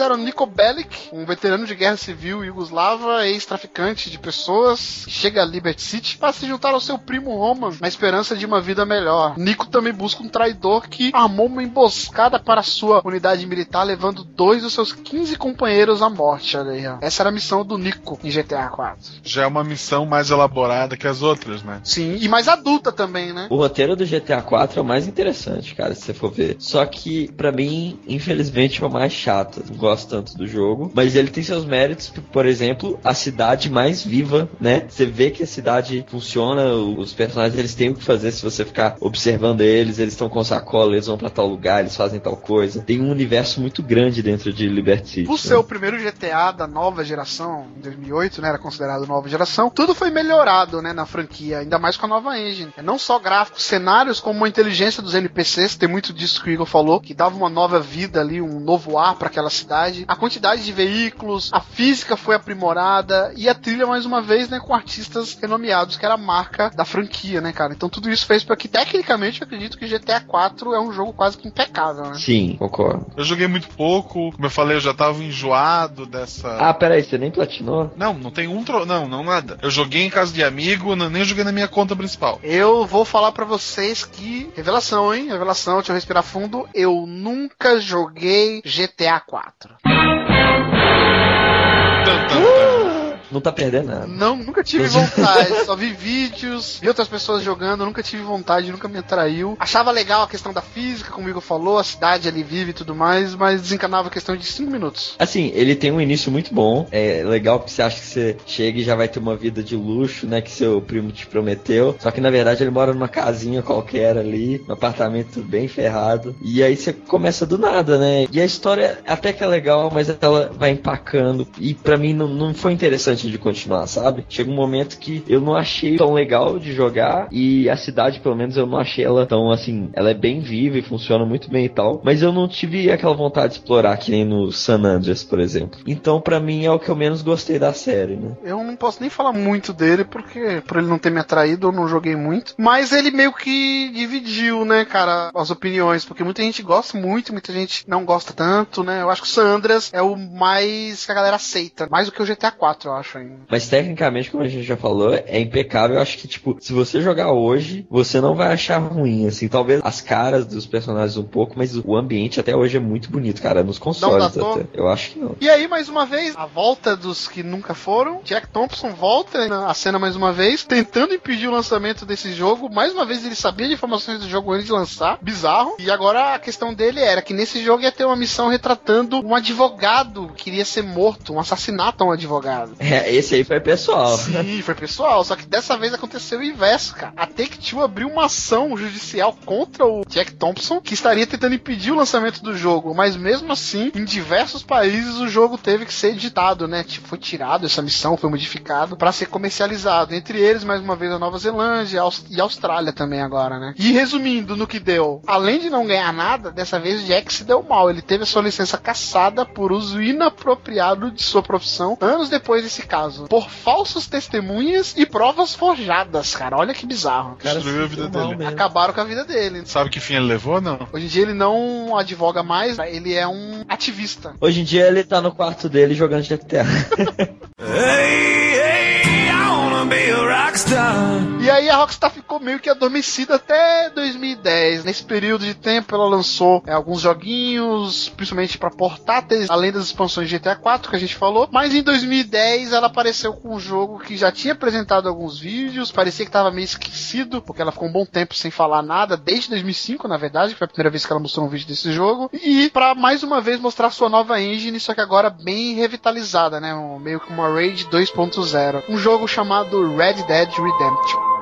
Era o Niko Bellic, um veterano de guerra civil yugoslava, ex-traficante de pessoas, que chega a Liberty City para se juntar ao seu primo Roman na esperança de uma vida melhor. Nico também busca um traidor que armou uma emboscada para sua unidade militar, levando dois dos seus 15 companheiros à morte. Olha aí, ó. Essa era a missão do Nico em GTA 4. Já é uma missão mais elaborada que as outras, né? Sim, e mais adulta também, né? O roteiro do GTA 4 é o mais interessante, cara, se você for ver. Só que, pra mim, infelizmente, é o mais chato. Gosto tanto do jogo. Mas ele tem seus méritos, por exemplo, a cidade mais viva, né? Você vê que a cidade funciona, os personagens eles têm o que fazer se você ficar observando eles, eles estão com sacola, eles vão pra tal lugar, eles fazem tal coisa. Tem um universo muito grande dentro de Liberty City. Por né? ser o primeiro GTA da nova geração, em 2008, né, era considerado nova geração, tudo foi melhorado, né, na franquia, ainda mais com a nova engine. É Não só gráficos, cenários, como a inteligência dos NPCs, tem muito disso que o Igor falou, que dava uma nova vida ali, um novo ar para aquela cidade. A quantidade de veículos, a física foi aprimorada e a trilha, mais uma vez, né, com artistas renomeados, que era a marca da franquia, né, cara. Então tudo isso fez para que, tecnicamente, eu acredito que GTA 4 é um jogo quase que impecável, né? Sim, concordo. Eu joguei muito pouco, como eu falei, eu já tava enjoado dessa. Ah, peraí, você nem platinou? Não, não tem um tro... Não, não nada. Eu joguei em casa de amigo, não- nem joguei na minha conta principal. Eu vou falar pra vocês que. Revelação, hein? Revelação, deixa eu respirar fundo. Eu nunca joguei GTA 4. ったら。Não tá perdendo nada. Não, nunca tive vontade. Só vi vídeos, vi outras pessoas jogando, nunca tive vontade, nunca me atraiu. Achava legal a questão da física, como o Igor falou, a cidade ali vive e tudo mais, mas desencanava a questão de 5 minutos. Assim, ele tem um início muito bom. É legal porque você acha que você chega e já vai ter uma vida de luxo, né? Que seu primo te prometeu. Só que na verdade ele mora numa casinha qualquer ali, um apartamento bem ferrado. E aí você começa do nada, né? E a história até que é legal, mas ela vai empacando. E pra mim não, não foi interessante de continuar, sabe? Chega um momento que eu não achei tão legal de jogar. E a cidade, pelo menos, eu não achei ela tão assim. Ela é bem viva e funciona muito bem e tal. Mas eu não tive aquela vontade de explorar que nem no San Andreas, por exemplo. Então, pra mim, é o que eu menos gostei da série, né? Eu não posso nem falar muito dele, porque por ele não ter me atraído, eu não joguei muito. Mas ele meio que dividiu, né, cara, as opiniões, porque muita gente gosta muito, muita gente não gosta tanto, né? Eu acho que o San Andreas é o mais que a galera aceita, mais do que o GTA 4, eu acho. Mas tecnicamente, como a gente já falou, é impecável. Eu acho que, tipo, se você jogar hoje, você não vai achar ruim, assim. Talvez as caras dos personagens um pouco, mas o ambiente até hoje é muito bonito, cara. Nos consoles datou? até. Eu acho que não. E aí, mais uma vez, a volta dos que nunca foram. Jack Thompson volta na cena mais uma vez, tentando impedir o lançamento desse jogo. Mais uma vez, ele sabia de informações do jogo antes de lançar. Bizarro. E agora a questão dele era que nesse jogo ia ter uma missão retratando um advogado que iria ser morto, um assassinato a um advogado. É, esse aí foi pessoal. Sim, foi pessoal. Só que dessa vez aconteceu o inverso, cara. A Take-Two abriu uma ação judicial contra o Jack Thompson, que estaria tentando impedir o lançamento do jogo. Mas mesmo assim, em diversos países o jogo teve que ser editado, né? Tipo, foi tirado essa missão, foi modificado para ser comercializado. Entre eles, mais uma vez, a Nova Zelândia e a Austrália também agora, né? E resumindo no que deu, além de não ganhar nada, dessa vez o Jack se deu mal. Ele teve a sua licença cassada por uso inapropriado de sua profissão anos depois desse caso. Por falsos testemunhas e provas forjadas, cara. Olha que bizarro. Cara, Destruiu a vida dele. mesmo. Acabaram com a vida dele. Sabe que fim ele levou, não? Hoje em dia ele não advoga mais, ele é um ativista. Hoje em dia ele tá no quarto dele jogando GTA. Hey, E aí a Rockstar ficou meio que adormecida até 2010. Nesse período de tempo ela lançou é, alguns joguinhos, principalmente para portáteis, além das expansões de GTA 4 que a gente falou. Mas em 2010 ela apareceu com um jogo que já tinha apresentado alguns vídeos, parecia que estava meio esquecido, porque ela ficou um bom tempo sem falar nada, desde 2005 na verdade, que foi a primeira vez que ela mostrou um vídeo desse jogo. E para mais uma vez mostrar sua nova engine, só que agora bem revitalizada, né? Um- meio que uma Raid 2.0. Um jogo chamado Red Dead Redemption.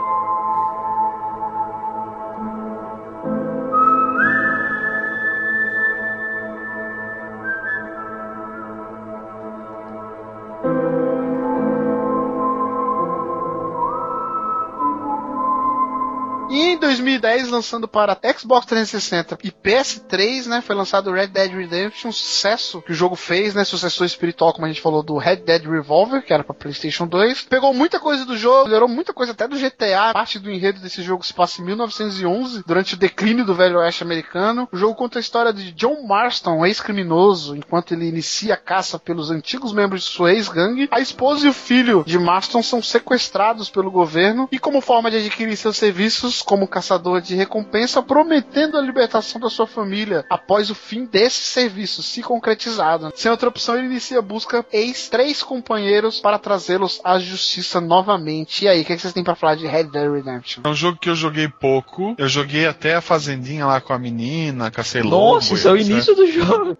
E em 2010, lançando para Xbox 360 e PS3, né, foi lançado Red Dead Redemption, um sucesso que o jogo fez, né, sucessor espiritual, como a gente falou, do Red Dead Revolver, que era para PlayStation 2. Pegou muita coisa do jogo, melhorou muita coisa até do GTA. Parte do enredo desse jogo se passa em 1911, durante o declínio do Velho Oeste americano. O jogo conta a história de John Marston, ex-criminoso, enquanto ele inicia a caça pelos antigos membros de sua ex-gangue. A esposa e o filho de Marston são sequestrados pelo governo e, como forma de adquirir seus serviços como caçador de recompensa, prometendo a libertação da sua família após o fim desses serviços se concretizado. Sem outra opção, ele inicia a busca ex três companheiros para trazê-los à justiça novamente. E aí, o que, é que vocês têm pra falar de Red Dead Redemption? É um jogo que eu joguei pouco. Eu joguei até a fazendinha lá com a menina, cacei lobo. Nossa, isso é o início do jogo.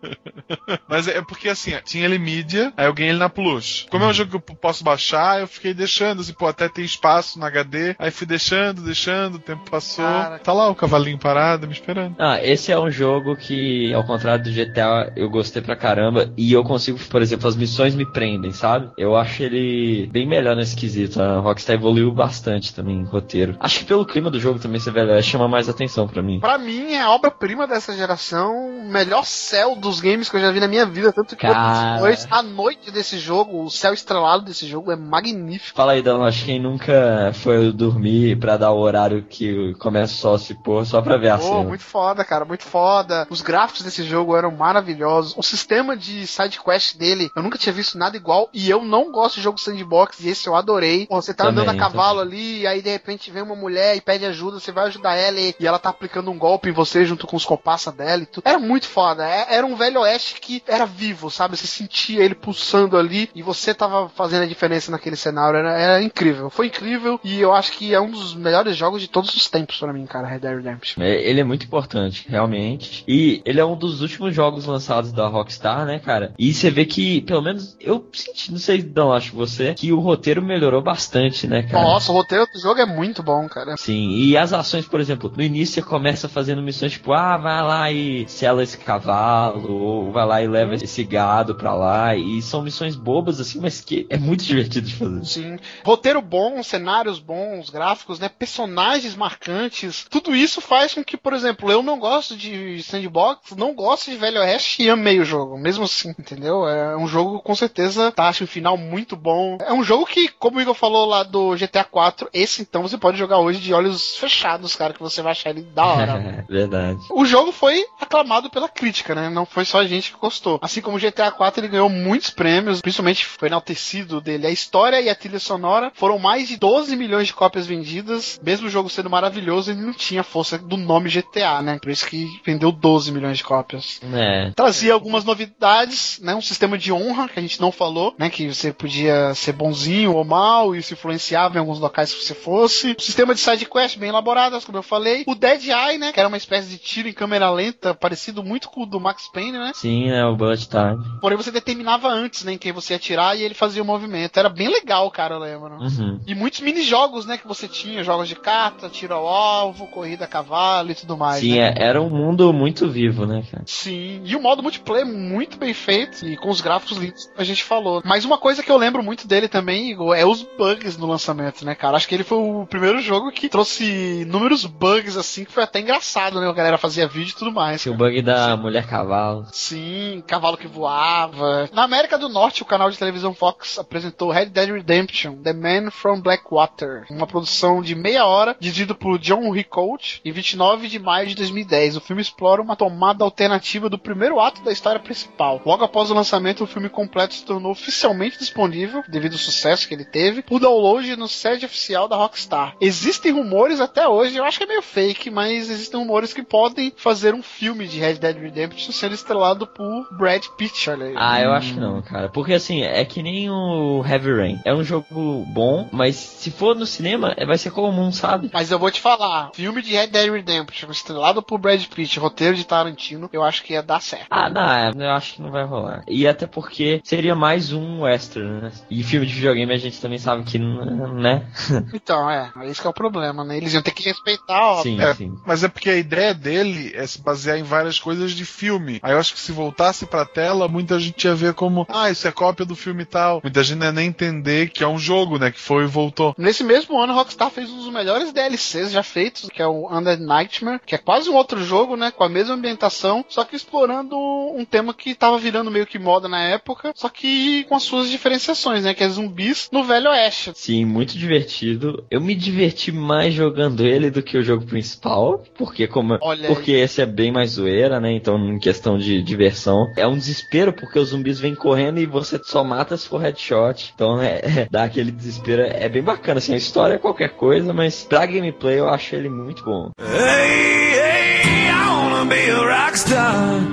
Mas é porque assim, tinha ele mídia, aí eu ganhei ele na Plus. Como é um jogo que eu posso baixar, eu fiquei deixando, assim, pô, até tem espaço no HD. Aí fui deixando, deixando, o tempo passou. Cara. Tá lá o cavalinho parado, me esperando. Ah, esse é um jogo que, ao contrário do GTA, eu gostei pra caramba. E eu consigo, por exemplo, as missões me prendem, sabe? Eu acho ele bem melhor nesse quesito. A Rockstar evoluiu bastante também em roteiro. Acho que pelo clima do jogo também, você velho, chama mais atenção pra mim. Pra mim, é a obra-prima dessa geração, o melhor céu dos games que eu já vi na minha vida. Tanto que Cara. depois, a noite desse jogo, o céu estrelado desse jogo é magnífico. Fala aí, Dano, acho que quem nunca foi dormir pra dar o horário que começa só a se pôr, só pra ver a cena. muito foda, cara, muito foda. Os gráficos desse jogo eram maravilhosos. O sistema de side quest dele, eu nunca tinha visto nada igual. E eu não gosto de jogo sandbox, e esse eu adorei. Pô, você tá Também, andando a cavalo ali, e aí de repente vem uma mulher e pede ajuda, você vai ajudar ela, e, e ela tá aplicando um golpe em você junto com os copaça dela e tudo. Era muito foda. É- Era um velho oeste que era vivo, sabe? Você sentia ele pulsando ali, e você tava fazendo a diferença naquele cenário. Era, era incrível. Foi incrível, e eu acho que é um dos melhores jogos de todos os tempos pra mim, cara, Red Dead Redemption. É, Ele é muito importante, realmente. E ele é um dos últimos jogos lançados da Rockstar, né, cara? E você vê que, pelo menos, eu senti, não sei, não acho você, que o roteiro melhorou bastante, né, cara? Nossa, o roteiro do jogo é muito bom, cara. Sim, e as ações, por exemplo, no início você começa fazendo missões tipo, ah, vai lá e sela esse cavalo, ou vai lá e leva esse gado pra lá, e são missões bobas assim, mas que é muito divertido de fazer. Sim. Roteiro bom, cenários bons, gráficos, né? Personagens marcantes, tudo isso faz com que, por exemplo, eu não gosto de sandbox, não gosto de Velho Oeste e amei o jogo, mesmo assim, entendeu? É um jogo com certeza tá, acho um final muito bom. É um jogo que, como o Igor falou lá do GTA 4, esse então você pode jogar hoje de olhos fechados, cara, que você vai achar ele da hora. Verdade. O jogo foi aclamado pela crítica, né? Não foi só a gente que gostou. Assim como o GTA 4, ele ganhou muitos prêmios, principalmente foi enaltecido dele. A história e a trilha sonora foram mais de 12 milhões de cópias vendidas. Mesmo o jogo sendo maravilhoso, ele não tinha força do nome GTA, né? Por isso que vendeu 12 milhões de cópias. É. Trazia algumas novidades, né? Um sistema de honra que a gente não falou, né? Que você podia ser bonzinho ou mal e se influenciava em alguns locais que você fosse. Um sistema de side quest bem elaboradas, como eu falei. O Dead Eye, né? Que era uma espécie de tiro em câmera lenta, parecido muito com o do Max Payne, né? Sim, é o Bullet Time. Porém, você determinava antes, né, em quem você ia atirar e ele fazia o movimento. Era bem legal, cara, eu lembro. Uhum. E muitos mini-jogos, né, que você tinha. Jogos de carta, tiro ao alvo, corrida a cavalo e tudo mais. Sim, né? é- era um mundo muito vivo, né, cara? Sim, e o modo multiplayer muito bem feito e com os gráficos lindos a gente falou. Mas uma coisa que eu lembro muito dele também, Igor, é os bugs no lançamento, né, cara? Acho que ele foi o primeiro jogo que trouxe inúmeros bugs, assim, que foi até engraçado, né? A galera fazia vídeo e tudo mais. Tinha o bug da mulher cavalo. Sim, cavalo que voava. Na América do Norte, o canal de televisão Fox apresentou Red Dead Redemption, The Man from Blackwater, uma produção de meia hora, dirigido por John Ricolt, em 29 de maio de 2010. O filme explora uma tomada alternativa do primeiro ato da história principal. Logo após o lançamento, o filme completo se tornou oficialmente disponível, devido ao sucesso que ele teve, por download no site oficial da Rockstar. Existem rumores até hoje, eu acho que é meio fake, mas existem rumores que podem fazer um filme de Red Dead Redemption sendo estrelado por Brad Pitt, olha aí. Ah, eu acho que não, cara. Porque assim, é que nem o Heavy Rain. É um jogo bom, mas se for no cinema, vai ser comum, sabe? Mas eu vou te falar, filme de Red Dead Redemption estrelado por Brad Pitt, roteiro de Tarantino, eu acho que ia dar certo. Ah, não, é, eu acho que não vai rolar. E até porque seria mais um western, né? E filme de videogame a gente também sabe que, né? Então, é, esse que é o problema, né? Eles iam ter que respeitar, ó. Sim, É, sim. mas é porque a ideia dele é se basear em várias coisas de filme. Aí eu acho que se voltasse pra tela, muita gente ia ver como, ah, isso é cópia do filme e tal. Muita gente não ia nem entender que é um jogo, né? Que foi e voltou. Nesse mesmo ano, Rockstar fez um dos melhores DLCs já feitos, que é o Under Nightmare, que é quase um outro jogo, né? Com a mesma ambientação, só que explorando um tema que tava virando meio que moda na época, só que com as suas diferenciações, né? Que é zumbis no Velho Oeste. Sim, muito divertido. Eu me diverti mais jogando ele do que o jogo principal, porque como Olha porque esse é bem mais zoeira, né? Então, em questão de diversão, é um desespero porque os zumbis vêm correndo e você só mata se for headshot. Então, é, dá aquele desespero. É bem bacana, assim, a história é qualquer coisa, mas pra gameplay eu acho ele muito bom. Hey, hey,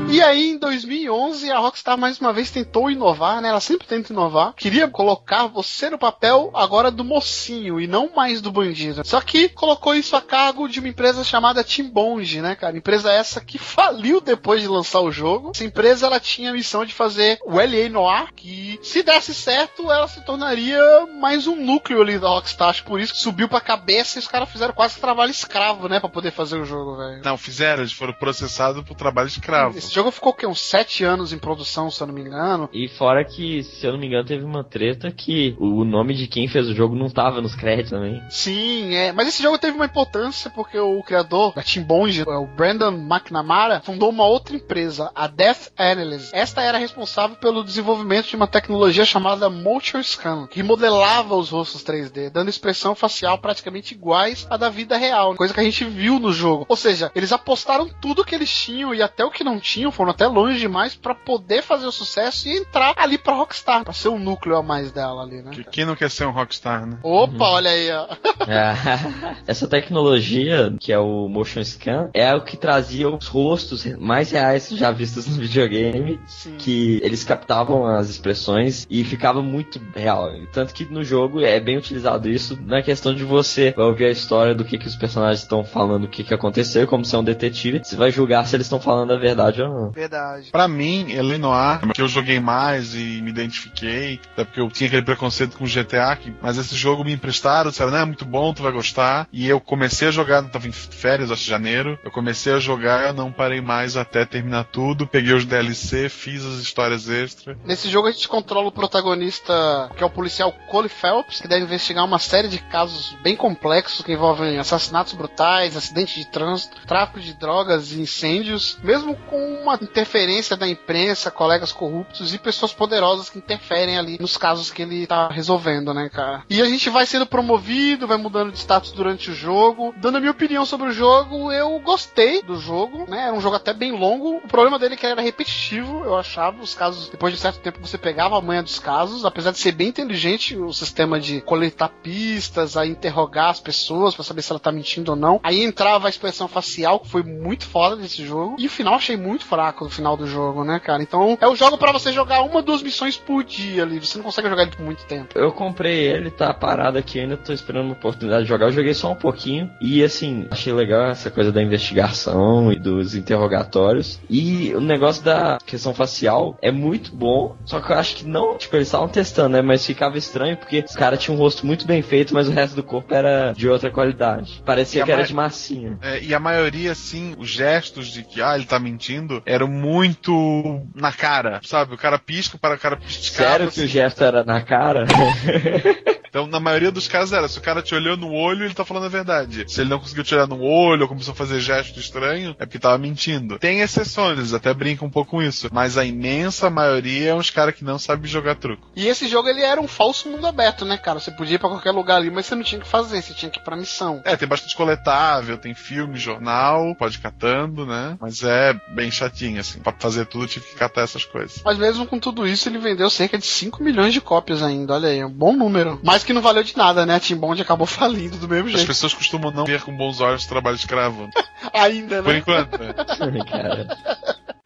E aí, em 2011, a Rockstar mais uma vez tentou inovar, né? Ela sempre tenta inovar. Queria colocar você no papel agora do mocinho e não mais do bandido. Só que colocou isso a cargo de uma empresa chamada Team Bond, né, cara? Empresa essa que faliu depois de lançar o jogo. Essa empresa ela tinha a missão de fazer o LA Noir, que se desse certo, ela se tornaria mais um núcleo ali da Rockstar. Acho por isso que subiu pra cabeça e os caras fizeram quase trabalho escravo, né, pra poder fazer o jogo, velho. Não, fizeram, eles foram processados por trabalho escravo. Esse jogo ficou o quê? Uns sete anos em produção, se eu não me engano. E fora que, se eu não me engano, teve uma treta que o nome de quem fez o jogo não tava nos créditos também. Sim, é. Mas esse jogo teve uma importância porque o criador da Team Bond, o Brandon McNamara, fundou uma outra empresa, a Death Analyst. Esta era responsável pelo desenvolvimento de uma tecnologia chamada Motion Scan, que modelava os rostos 3D, dando expressão facial praticamente iguais à da vida real, coisa que a gente viu no jogo. Ou seja, eles apostaram tudo que eles tinham e até o que não tinham, foram até longe demais pra poder fazer o sucesso e entrar ali pra Rockstar, pra ser o núcleo a mais dela ali, né? Que- Quem não quer ser um rockstar, né? Opa, olha aí, ó. É. Essa tecnologia, que é o Motion Scan, é o que trazia os rostos mais reais já vistos no videogame, Sim. que eles captavam as expressões e ficava muito real. Tanto que no jogo é bem utilizado isso na questão de você vai ouvir a história do que, que os personagens estão falando, o que, que aconteceu, como você é um detetive, você vai julgar se eles estão falando a verdade ou não. Verdade. Pra mim, Elenoir, que eu joguei mais e me identifiquei, até porque eu tinha aquele preconceito com GTA, que, mas esse jogo me emprestaram, disseram, não, é muito bom, tu vai gostar. E eu comecei a jogar, tava em férias, acho que janeiro, eu comecei a jogar, eu não parei mais até terminar tudo, peguei os DLC, fiz as histórias extras. Nesse jogo a gente controla o protagonista, que é o policial Cole Phelps, que deve investigar uma série de casos bem complexos que envolvem assassinatos brutais, acidentes de trânsito, tráfico de drogas e incêndios, mesmo com uma interferência da imprensa, colegas corruptos e pessoas poderosas que interferem ali nos casos que ele tá resolvendo, né, cara? E a gente vai sendo promovido, vai mudando de status durante o jogo. Dando a minha opinião sobre o jogo, eu gostei do jogo, né? Era um jogo até bem longo. O problema dele é que era repetitivo, eu achava. Os casos, depois de certo tempo, você pegava a manha dos casos, apesar de ser bem inteligente o sistema de coletar pistas, a interrogar as pessoas pra saber se ela tá mentindo ou não. Aí entrava a expressão facial, que foi muito foda desse jogo. E o final achei muito fraco no final do jogo, né, cara? Então é o jogo pra você jogar uma, duas missões por dia ali. Você não consegue jogar ele por muito tempo. Eu comprei ele, tá parado aqui ainda, tô esperando uma oportunidade de jogar. Eu joguei só um pouquinho e assim, achei legal essa coisa da investigação e dos interrogatórios. E o negócio da questão facial é muito bom, só que eu acho que não, tipo, eles estavam testando, né? Mas ficava estranho porque os caras tinham um rosto muito bem feito, mas o resto do corpo era de outra qualidade. Parecia que era ma- de massinha. É, e a maioria, assim, os gestos de que, ah, ele tá mentindo, eram muito na cara, sabe? O cara pisca para o cara piscar. Sério que o gesto era na cara? Então, na maioria dos casos era, se o cara te olhou no olho, ele tá falando a verdade. Se ele não conseguiu te olhar no olho ou começou a fazer gesto estranho, é porque tava mentindo. Tem exceções, eles até brincam um pouco com isso. Mas a imensa maioria é uns caras que não sabem jogar truco. E esse jogo ele era um falso mundo aberto, né, cara? Você podia ir pra qualquer lugar ali, mas você não tinha que fazer, você tinha que ir pra missão. É, tem bastante coletável, tem filme, jornal, pode ir catando, né? Mas é bem chatinho, assim. Pra fazer tudo, tive que catar essas coisas. Mas mesmo com tudo isso, ele vendeu cerca de 5 milhões de cópias ainda. Olha aí, é um bom número. Mas que não valeu de nada, né? A Team Bond acabou falindo do mesmo As jeito. pessoas costumam não ver com bons olhos o trabalho escravo. Ainda, Por né? enquanto, né? cara.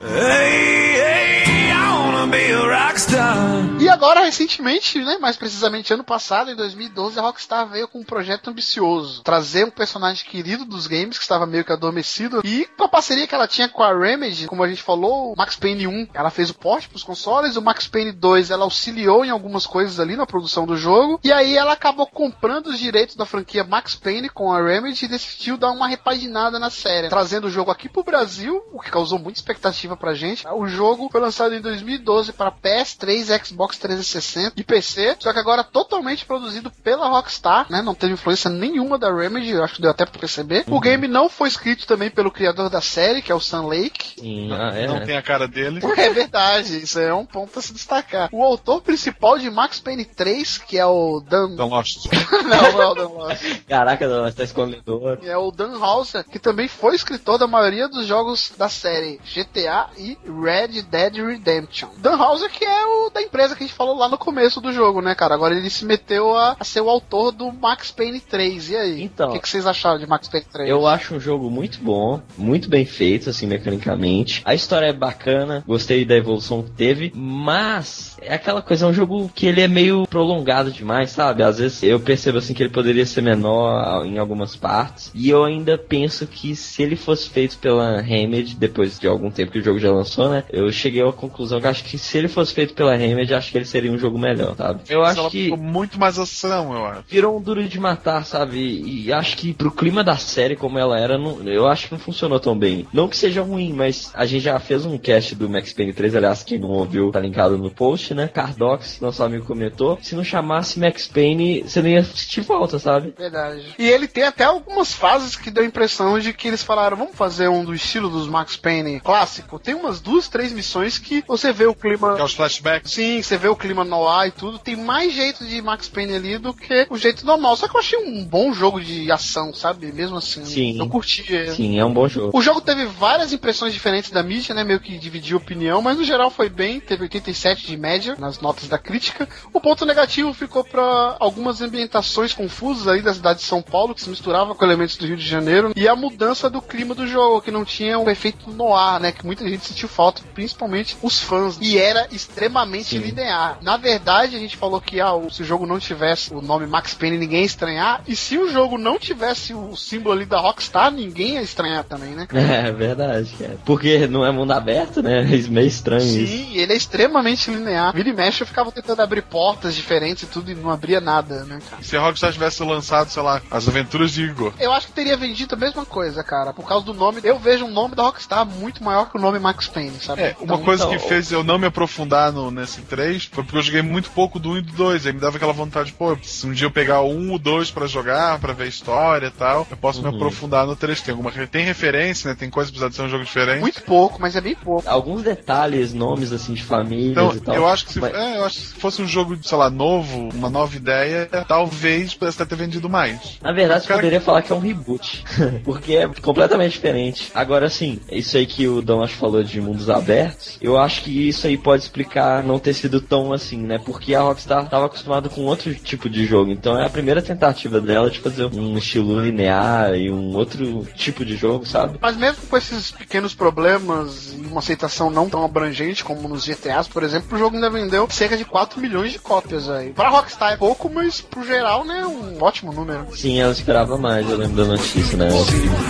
Hey, hey, I wanna be a rock star. E agora, recentemente, né, mais precisamente ano passado, em 2012, a Rockstar veio com um projeto ambicioso. Trazer um personagem querido dos games, que estava meio que adormecido, e com a parceria que ela tinha com a Remedy, como a gente falou, o Max Payne 1, ela fez o porte pros consoles, o Max Payne 2, ela auxiliou em algumas coisas ali na produção do jogo, e aí ela acabou comprando os direitos da franquia Max Payne com a Remedy e decidiu dar uma repaginada na série, trazendo o jogo aqui pro Brasil, o que causou muita expectativa pra gente. O jogo foi lançado em 2012 para PS3, Xbox 360 e PC, só que agora totalmente produzido pela Rockstar, né? Não teve influência nenhuma da Remedy, eu acho que deu até pra perceber. O game não foi escrito também pelo criador da série, que é o Sam Lake. Sim, ah, é. Não tem a cara dele. É verdade, isso é um ponto a se destacar. O autor principal de Max Payne 3, que é o Dan. Então, Lost. não, não é o Dan Lost. Caraca, não, tá escondedor. É o Dan Houser, que também foi escritor da maioria dos jogos da série GTA e Red Dead Redemption. Dan Houser, que é o da empresa que a gente falou lá no começo do jogo, né, cara? Agora ele se meteu a, a ser o autor do Max Payne 3. E aí? Então. o que, que vocês acharam de Max Payne 3? Eu acho um jogo muito bom, muito bem feito, assim, mecanicamente. A história é bacana, gostei da evolução que teve, mas é aquela coisa, é um jogo que ele é meio prolongado demais, sabe? Às vezes eu percebo, assim, que ele poderia ser menor em algumas partes, e eu ainda penso que se ele fosse feito pela Remedy, depois de algum tempo que o jogo já lançou, né? Eu cheguei à conclusão que acho que se ele fosse feito pela Remedy, acho que ele seria um jogo melhor, sabe? Eu Mas acho que muito mais ação, eu acho. virou um duro de matar, sabe? E acho que pro clima da série como ela era, não- eu acho que não funcionou tão bem. Não que seja ruim, mas a gente já fez um cast do Max Payne 3, aliás, quem não ouviu, tá linkado no post, né? Cardox, nosso amigo comentou, se não chamasse Max Payne, você nem ia assistir volta, sabe? Verdade. E ele tem até algumas fases que deu a impressão de que eles falaram, vamos fazer um do estilo dos Max Payne clássico. Tem umas duas, três missões que você vê o clima. Que é os flashbacks. Sim, você vê o clima no ar e tudo. Tem mais jeito de Max Payne ali do que o jeito normal. Só que eu achei um bom jogo de ação, sabe? Mesmo assim. Sim. Eu curti. ele. Sim, é um bom jogo. O jogo teve várias impressões diferentes da mídia, né? Meio que dividiu opinião, mas no geral foi bem. Teve 87 de média nas notas da crítica. O ponto negativo ficou para algumas ambientações confusas aí da cidade de São Paulo, que se misturava com elementos do Rio de Janeiro, e a mudança do clima do jogo, que não tinha um efeito no ar, né? Que muita gente sentiu falta, principalmente os fãs. E era extremamente Sim. linear. Na verdade, a gente falou que ah, se o jogo não tivesse o nome Max Payne, ninguém ia estranhar. E se o jogo não tivesse o símbolo ali da Rockstar, ninguém ia estranhar também, né? É verdade, cara. Porque não é mundo aberto, né? É meio estranho isso. Sim, ele é extremamente linear. Vira e mexe, eu ficava tentando abrir portas diferentes e tudo e não abria nada, né, cara? Se a Rockstar tivesse lançado, sei lá, as aventuras de Igor. Eu acho que teria vendido a mesma coisa, cara. Por causa do nome, eu vejo um nome da Rockstar muito maior que o nome Max Payne, sabe? É, uma Então, coisa que então- fez eu não me aprofundar no, nesse 3 foi porque eu joguei muito pouco do 1 e do 2. Aí me dava aquela vontade, pô, se um dia eu pegar o 1 ou 2 pra jogar, pra ver a história e tal, eu posso me Uhum. aprofundar no 3. Tem alguma tem referência, né? Tem coisa que precisa de ser um jogo diferente. Muito pouco, mas é bem pouco. Alguns detalhes, nomes assim de famílias Então, e tal. eu acho que se, Mas- é, eu acho que se fosse um jogo, sei lá, novo, uma nova ideia, talvez pudesse até ter vendido mais. Na verdade, você poderia falar que é um reboot. porque é completamente diferente. Agora, sim, isso aí que o Dom acho que falou de mundos abertos, eu acho que isso aí pode explicar não ter sido tão assim, né? Porque a Rockstar estava acostumada com outro tipo de jogo. Então é a primeira tentativa dela de fazer um estilo linear e um outro tipo de jogo, sabe? Mas mesmo com esses pequenos problemas e uma aceitação não tão abrangente como nos GTAs, por exemplo, o jogo ainda vendeu cerca de 4 milhões de cópias aí. Pra Rockstar é pouco, mas pro geral, né, é um ótimo número. Sim, ela esperava mais, eu lembro da notícia, né?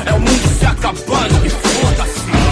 É o mundo se acabando e foda-se.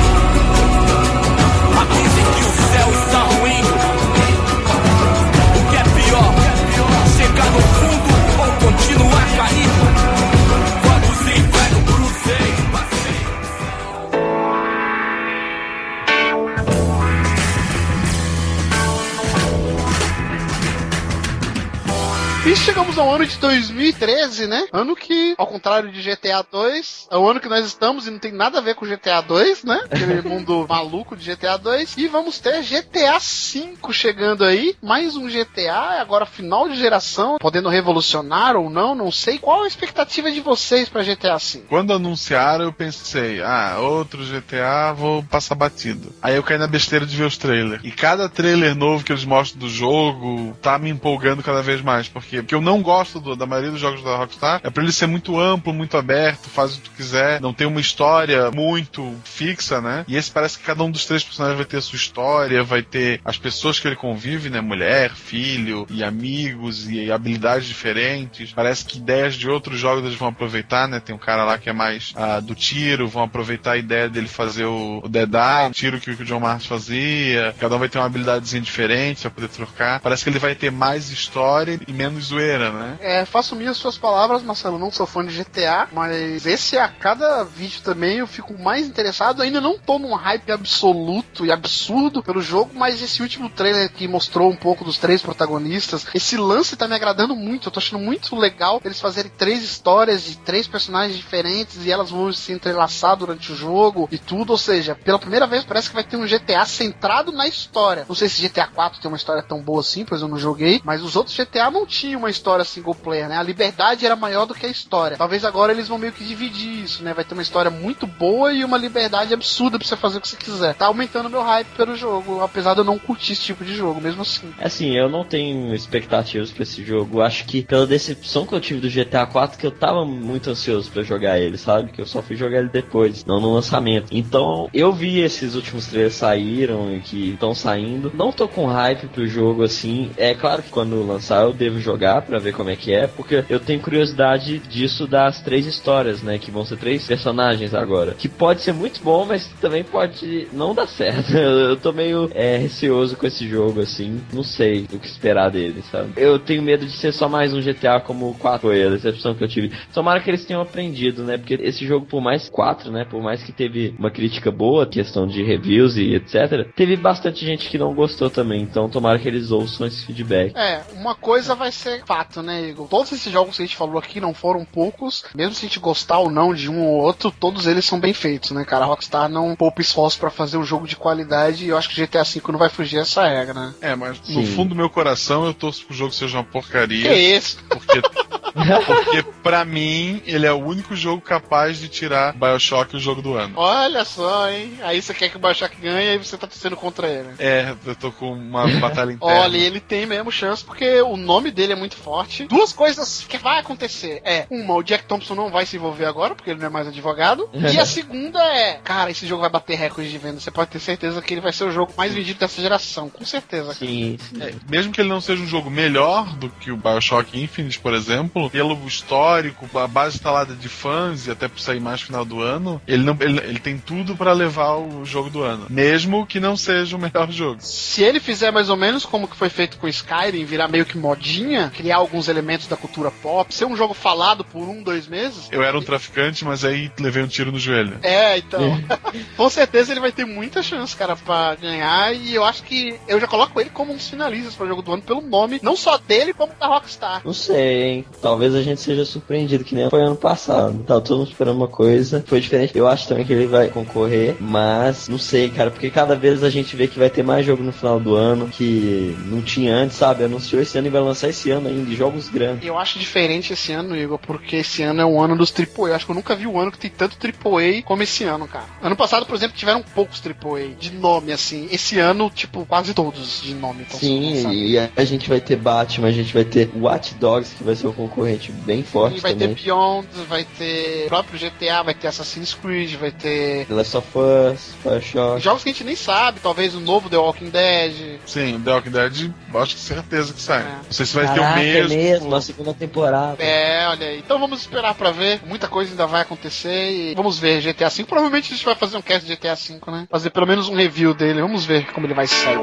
2000 2013, né? Ano que, ao contrário de GTA 2, é o ano que nós estamos e não tem nada a ver com GTA 2, né? Aquele mundo maluco de GTA 2. E vamos ter GTA 5 chegando aí. Mais um GTA, agora final de geração, podendo revolucionar ou não, não sei. Qual a expectativa de vocês pra GTA 5? Quando anunciaram, eu pensei, ah, outro GTA, vou passar batido. Aí eu caí na besteira de ver os trailers. E cada trailer novo que eles mostram do jogo tá me empolgando cada vez mais. Porque o que eu não gosto do- da maioria dos jogos da Rockstar é pra ele ser muito amplo, muito aberto, faz o que tu quiser, não tem uma história muito fixa, né? E esse parece que cada um dos três personagens vai ter a sua história, vai ter as pessoas que ele convive, né? Mulher, filho e amigos e habilidades diferentes. Parece que ideias de outros jogos eles vão aproveitar, né? Tem um cara lá que é mais ah, do tiro, vão aproveitar a ideia dele fazer o, o Dead Eye, o tiro que, o- que o John Martins fazia. Cada um vai ter uma habilidadezinha diferente pra poder trocar. Parece que ele vai ter mais história e menos zoeira, né? É, faço minhas suas palavras, Marcelo. Não sou fã de GTA, mas esse a cada vídeo também eu fico mais interessado. Ainda não tô num hype absoluto e absurdo pelo jogo, mas esse último trailer que mostrou um pouco dos três protagonistas, esse lance tá me agradando muito. Eu tô achando muito legal eles fazerem três histórias de três personagens diferentes e elas vão se entrelaçar durante o jogo e tudo. Ou seja, pela primeira vez parece que vai ter um GTA centrado na história. Não sei se GTA 4 tem uma história tão boa assim, pois eu não joguei, mas os outros GTA não tinham uma história single player, né? A liberdade era maior do que a história. Talvez agora eles vão meio que dividir isso, né? Vai ter uma história muito boa e uma liberdade absurda pra você fazer o que você quiser. Tá aumentando meu hype pelo jogo, apesar de eu não curtir esse tipo de jogo, mesmo assim. Assim, eu não tenho expectativas pra esse jogo. Acho que pela decepção que eu tive do GTA 4, que eu tava muito ansioso pra jogar ele, sabe? Que eu só fui jogar ele depois, não no lançamento. Então, eu vi esses últimos trailers saíram e que estão saindo. Não tô com hype pro jogo assim. É claro que quando lançar eu devo jogar pra ver como é que é, porque eu tenho curiosidade disso das três histórias, né? Que vão ser três personagens agora. Que pode ser muito bom, mas também pode não dar certo. Eu tô meio é, receoso com esse jogo, assim. Não sei o que esperar dele, sabe? Eu tenho medo de ser só mais um GTA como o 4 foi, a decepção que eu tive. Tomara que eles tenham aprendido, né? Porque esse jogo, por mais 4, né? Por mais que teve uma crítica boa, questão de reviews e etc., teve bastante gente que não gostou também. Então, tomara que eles ouçam esse feedback. É, uma coisa vai ser fato, né, Igor? Todos esses jogos que a gente falou aqui não foram poucos, mesmo se a gente gostar ou não de um ou outro, todos eles são bem feitos, né, cara? A Rockstar não poupa esforço pra fazer um jogo de qualidade e eu acho que GTA V não vai fugir dessa regra, né? É, mas no Sim. fundo do meu coração eu torço pro jogo seja uma porcaria. Que isso? Porque Porque, pra mim, ele é o único jogo capaz de tirar Bioshock o jogo do ano. Olha só, hein? Aí você quer que o Bioshock ganhe e você tá torcendo contra ele. É, eu tô com uma batalha interna. Olha, ele tem mesmo chance porque o nome dele é muito forte. Duas coisas que vai acontecer é: uma, o Jack Thompson não vai se envolver agora porque ele não é mais advogado. e a segunda é: cara, esse jogo vai bater recorde de venda. Você pode ter certeza que ele vai ser o jogo mais vendido dessa geração, com certeza. Sim, sim. É, mesmo que ele não seja um jogo melhor do que o Bioshock Infinite, por exemplo, pelo histórico, a base instalada de fãs e até por sair mais no final do ano, ele, não, ele, ele tem tudo pra levar o jogo do ano. Mesmo que não seja o melhor jogo. Se ele fizer mais ou menos como que foi feito com Skyrim, virar meio que modinha, criar alguns elementos da cultura pop, ser um jogo falado por um, dois meses. Eu era um traficante, mas aí levei um tiro no joelho. É, então. com certeza ele vai ter muita chance, cara, pra ganhar. E eu acho que eu já coloco ele como um dos finalistas para o jogo do ano pelo nome, não só dele, como da Rockstar. Não sei, hein? Talvez a gente seja surpreendido, que nem foi ano passado. Tava todo mundo esperando uma coisa, foi diferente. Eu acho também que ele vai concorrer, mas não sei, cara, porque cada vez a gente vê que vai ter mais jogo no final do ano que não tinha antes, sabe? Anunciou esse ano e vai lançar esse ano ainda, jogos grandes. Eu acho diferente esse ano, Igor, porque esse ano é o ano dos AAA. Eu acho que eu nunca vi um ano que tem tanto AAA como esse ano, cara. Ano passado, por exemplo, tiveram poucos AAA de nome, assim. Esse ano, tipo, quase todos de nome. Então, Sim, e a a gente vai ter Batman, a gente vai ter Watch Dogs, que vai ser um concorrente bem forte E vai também. ter Beyond, vai ter próprio GTA, vai ter Assassin's Creed, vai ter The Last of Us, Bioshock. jogos que a gente nem sabe, talvez o novo The Walking Dead. Sim, The Walking Dead, acho que certeza que sai. É. Não sei se vai Caraca, ter o mesmo. é mesmo, a segunda temporada. É, olha aí. Então vamos esperar pra ver. Muita coisa ainda vai acontecer e vamos ver GTA V. Provavelmente a gente vai fazer um cast de GTA V, né? Fazer pelo menos um review dele. Vamos ver como ele vai sair.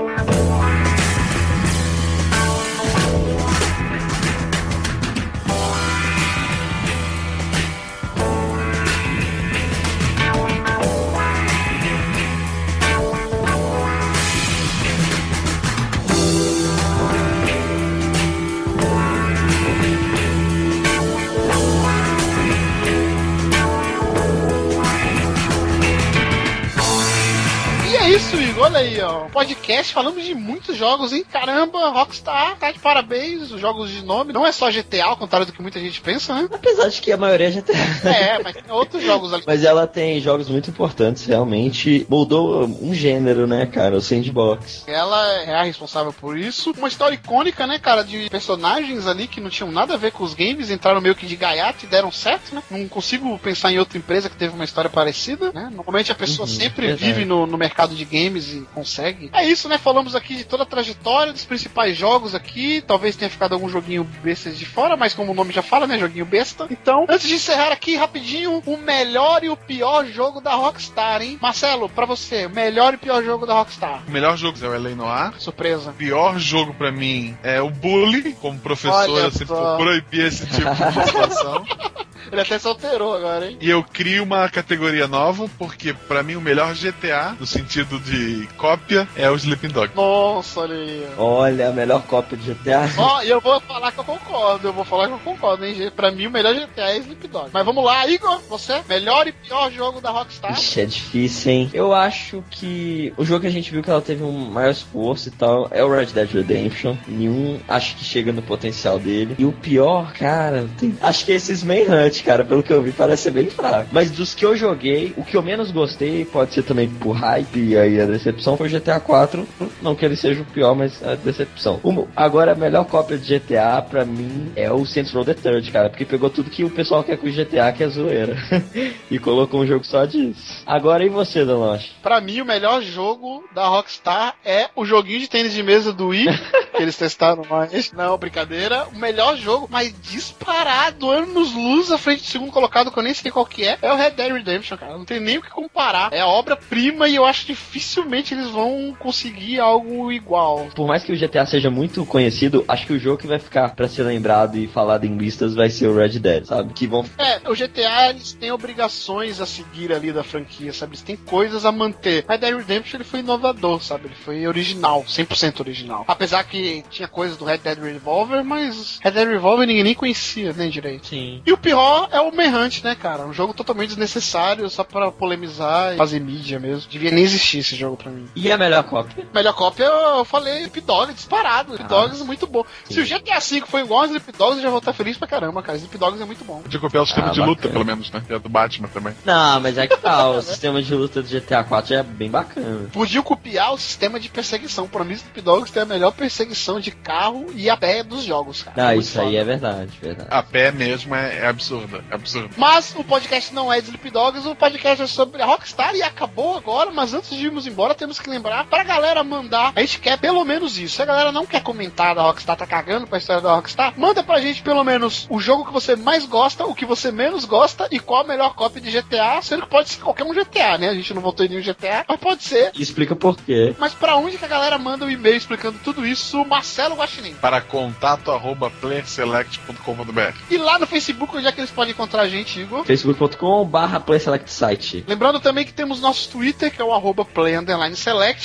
Podcast, falamos de muitos jogos, hein? Caramba, Rockstar, tá de parabéns. Os jogos de nome. Não é só GTA, ao contrário do que muita gente pensa, né? Apesar de que a maioria já tem. É, mas tem outros jogos ali. Mas ela tem jogos muito importantes, realmente. Mudou um gênero, né, cara? O sandbox. Ela é a responsável por isso. Uma história icônica, né, cara, de personagens ali que não tinham nada a ver com os games, entraram meio que de gaiato e deram certo, né? Não consigo pensar em outra empresa que teve uma história parecida, né? Normalmente a pessoa Uhum, sempre verdade. vive no, no mercado de games e consegue. É isso, né? Falamos aqui de toda a trajetória dos principais jogos aqui. Talvez tenha ficado algum joguinho besta de fora, mas como o nome já fala, né? Joguinho besta. Então, antes de encerrar aqui rapidinho, o melhor e o pior jogo da Rockstar, hein? Marcelo, pra você, o melhor e pior jogo da Rockstar. O melhor jogo é o L.A. Noir. Surpresa. O pior jogo pra mim é o Bully. Como professor, Olha eu sempre proibir esse tipo de situação. Ele até se alterou agora, hein? E eu crio uma categoria nova, porque pra mim o melhor GTA, no sentido de cópia, é o Sleeping Dog. Nossa, olha aí. Olha, a melhor cópia de GTA. Ó, e eu vou falar que eu concordo, eu vou falar que eu concordo, hein? Pra mim, o melhor GTA é Sleep Dog. Mas vamos lá, Igor, você? Melhor e pior jogo da Rockstar? Ixi, é difícil, hein? Eu acho que o jogo que a gente viu que ela teve um maior esforço e tal é o Red Dead Redemption. Nenhum acho que chega no potencial dele. E o pior, cara, tem- acho que esses Manhunt, cara, pelo que eu vi, parece ser bem fraco. Mas dos que eu joguei, o que eu menos gostei, pode ser também por hype e aí a decepção, foi o GTA 4. Não que ele seja o pior, mas a decepção. O- agora, a melhor cópia de GTA, pra mim, é o Saints Row The Third, cara, porque pegou tudo que o pessoal quer com o GTA, que é zoeira. e colocou um jogo só disso. Agora, e você, Danoche? Pra mim, o melhor jogo da Rockstar é o joguinho de tênis de mesa do Wii, que eles testaram mais. Não, brincadeira. O melhor jogo, mas disparado, anos luz à frente do segundo colocado, que eu nem sei qual que é, é o Red Dead Redemption, cara. Não tem nem o que comparar. É a obra-prima e eu acho que dificilmente eles vão conseguir algo igual. Por mais que o GTA seja muito conhecido, acho que o jogo que vai ficar pra ser lembrado e falado em listas vai ser o Red Dead, sabe? Que vão É, o GTA eles têm obrigações a seguir ali da franquia, sabe? Eles têm coisas a manter. Red Dead Redemption ele foi inovador, sabe? Ele foi original, 100% original. Apesar que tinha coisas do Red Dead Revolver, mas Red Dead Revolver ninguém nem conhecia, nem direito. Sim. E o pior é o Manhunt, né, cara? Um jogo totalmente desnecessário, só pra polemizar e fazer mídia mesmo. Devia nem existir esse jogo pra mim. E a melhor cópia? Melhor cópia, eu, falei Sleep Dog, disparado. Sleep Ah, Dogs é muito bom. Se o GTA V foi igual a Sleep Dogs, eu já vou estar feliz pra caramba, cara. Sleep Dogs é muito bom. Podia copiar o sistema Ah, de luta, pelo menos, né? Que é do Batman também. Não, mas é que tá, o sistema de luta do GTA 4 é bem bacana. Podiam copiar o sistema de perseguição. Pra mim, Sleep Dogs tem a melhor perseguição de carro e a pé dos jogos, cara. Ah, isso aí é verdade, verdade. A pé mesmo é, é absurdo. É absurdo. Mas o podcast não é de Sleep Dogs, o podcast é sobre a Rockstar e acabou agora, mas antes de irmos embora, temos que lembrar pra galera mandar. A gente quer pelo menos isso. Se a galera não quer comentar da Rockstar, tá cagando pra história da Rockstar, manda pra gente pelo menos o jogo que você mais gosta, o que você menos gosta e qual a melhor cópia de GTA, sendo que pode ser qualquer um GTA, né? A gente não votou em nenhum GTA, mas pode ser. E explica por quê. Mas pra onde que a galera manda um e-mail explicando tudo isso? Marcelo Guaxinim. Para contato arroba playerselect.com.br. E lá no Facebook, onde é que eles podem encontrar a gente, Igor? facebook.com barra PlaySelectSite. Lembrando também que temos nosso Twitter, que é o arroba play underline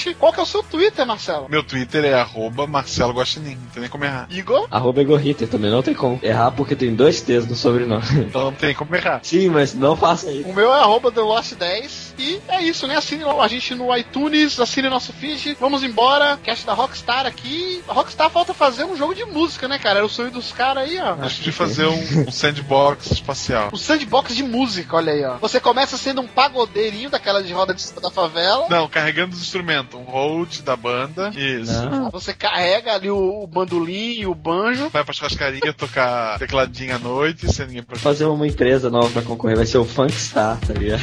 select. Qual que é o seu Twitter, Marcelo? Meu Twitter é arroba Marcelo Guaxinim. Não tem nem como errar. Igor? Arroba Igor Ritter também, não tem como errar porque tem dois T's no sobrenome. Então não tem como errar. Sim, mas não faça isso. O meu é arroba TheLost10. E é isso, né? Assine a gente no iTunes, assine nosso feed. Vamos embora. Cast da Rockstar aqui. A Rockstar falta fazer um jogo de música, né, cara? Era o sonho dos caras aí, ó. Acho de fazer um, um sandbox espacial. O sandbox de música, olha aí, ó. Você começa sendo um pagodeirinho daquela de roda de cima da favela. Não, carregando os instrumentos. Um hold da banda. Isso. Não. Você carrega ali o, o bandolim e o banjo. Vai pra churrascaria tocar tecladinho à noite, sem ninguém pra Fazer uma empresa nova pra concorrer vai ser o Funkstar, tá ligado?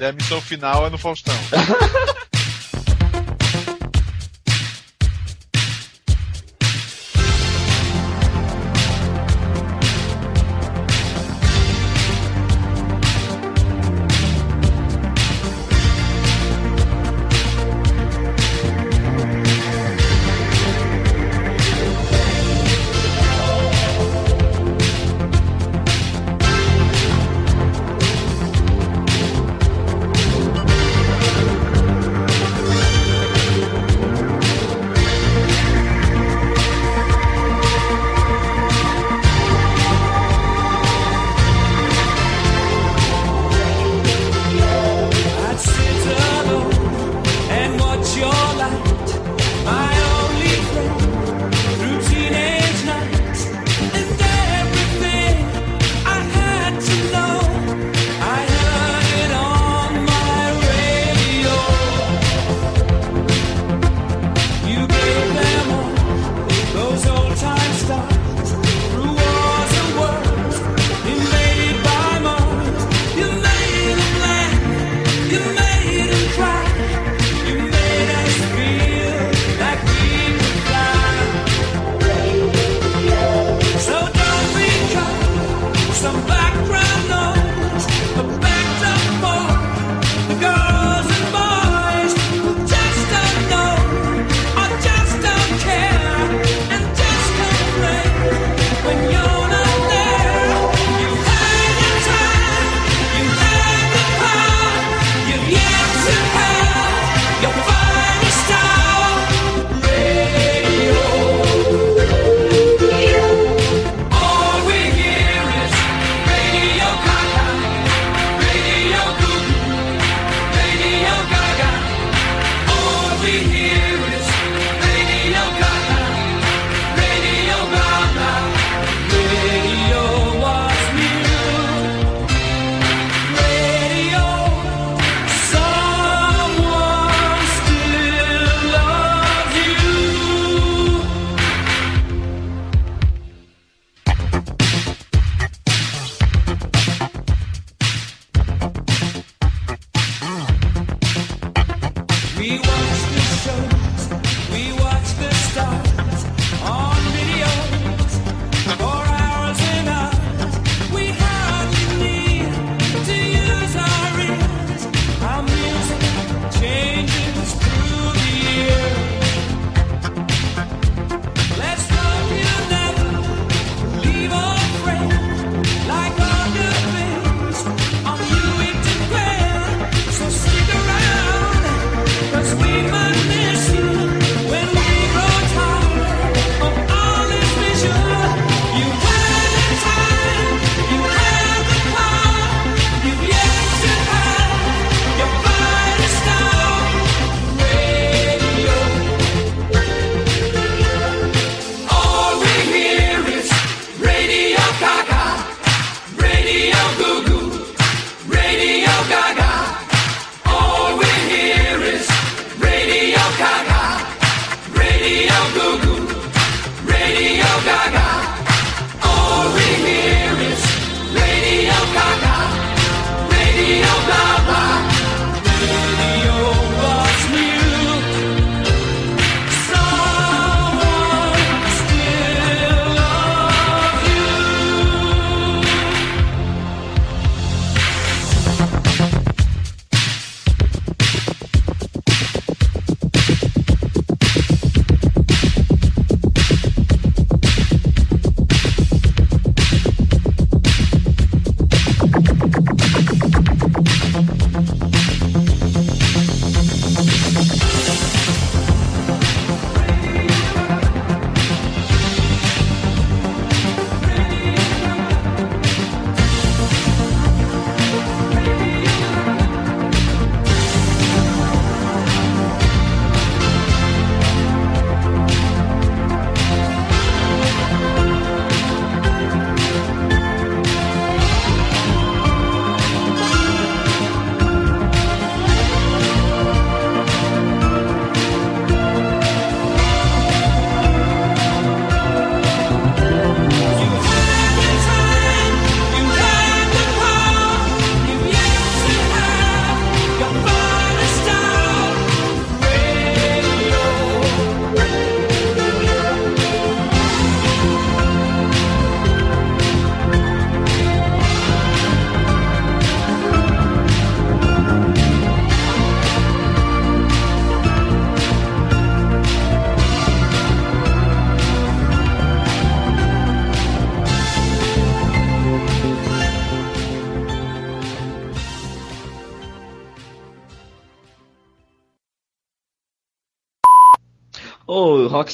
E a missão final é no Faustão.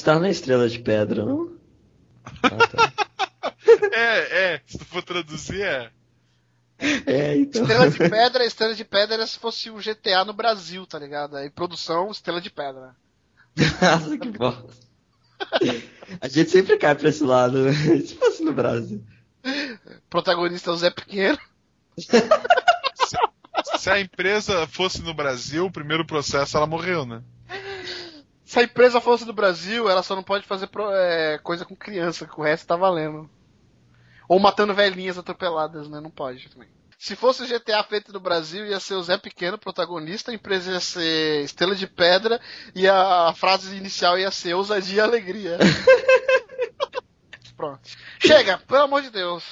Rockstar não é estrela de pedra, não? Ah, tá. É, é, se tu for traduzir, é. É, então. Estrela de Pedra, Estrela de Pedra era se fosse o GTA no Brasil, tá ligado? Aí produção, Estrela de Pedra. Nossa, que bosta. A gente sempre cai pra esse lado, né? Se fosse no Brasil. Protagonista é o Zé Pequeno. Se a empresa fosse no Brasil, o primeiro processo ela morreu, né? Se a empresa fosse do Brasil, ela só não pode fazer pro- é, coisa com criança, que o resto tá valendo. Ou matando velhinhas atropeladas, né? Não pode também. Se fosse o GTA feito no Brasil, ia ser o Zé Pequeno protagonista, a empresa ia ser Estrela de Pedra e a frase inicial ia ser ousadia e alegria. Pronto. Chega, pelo amor de Deus.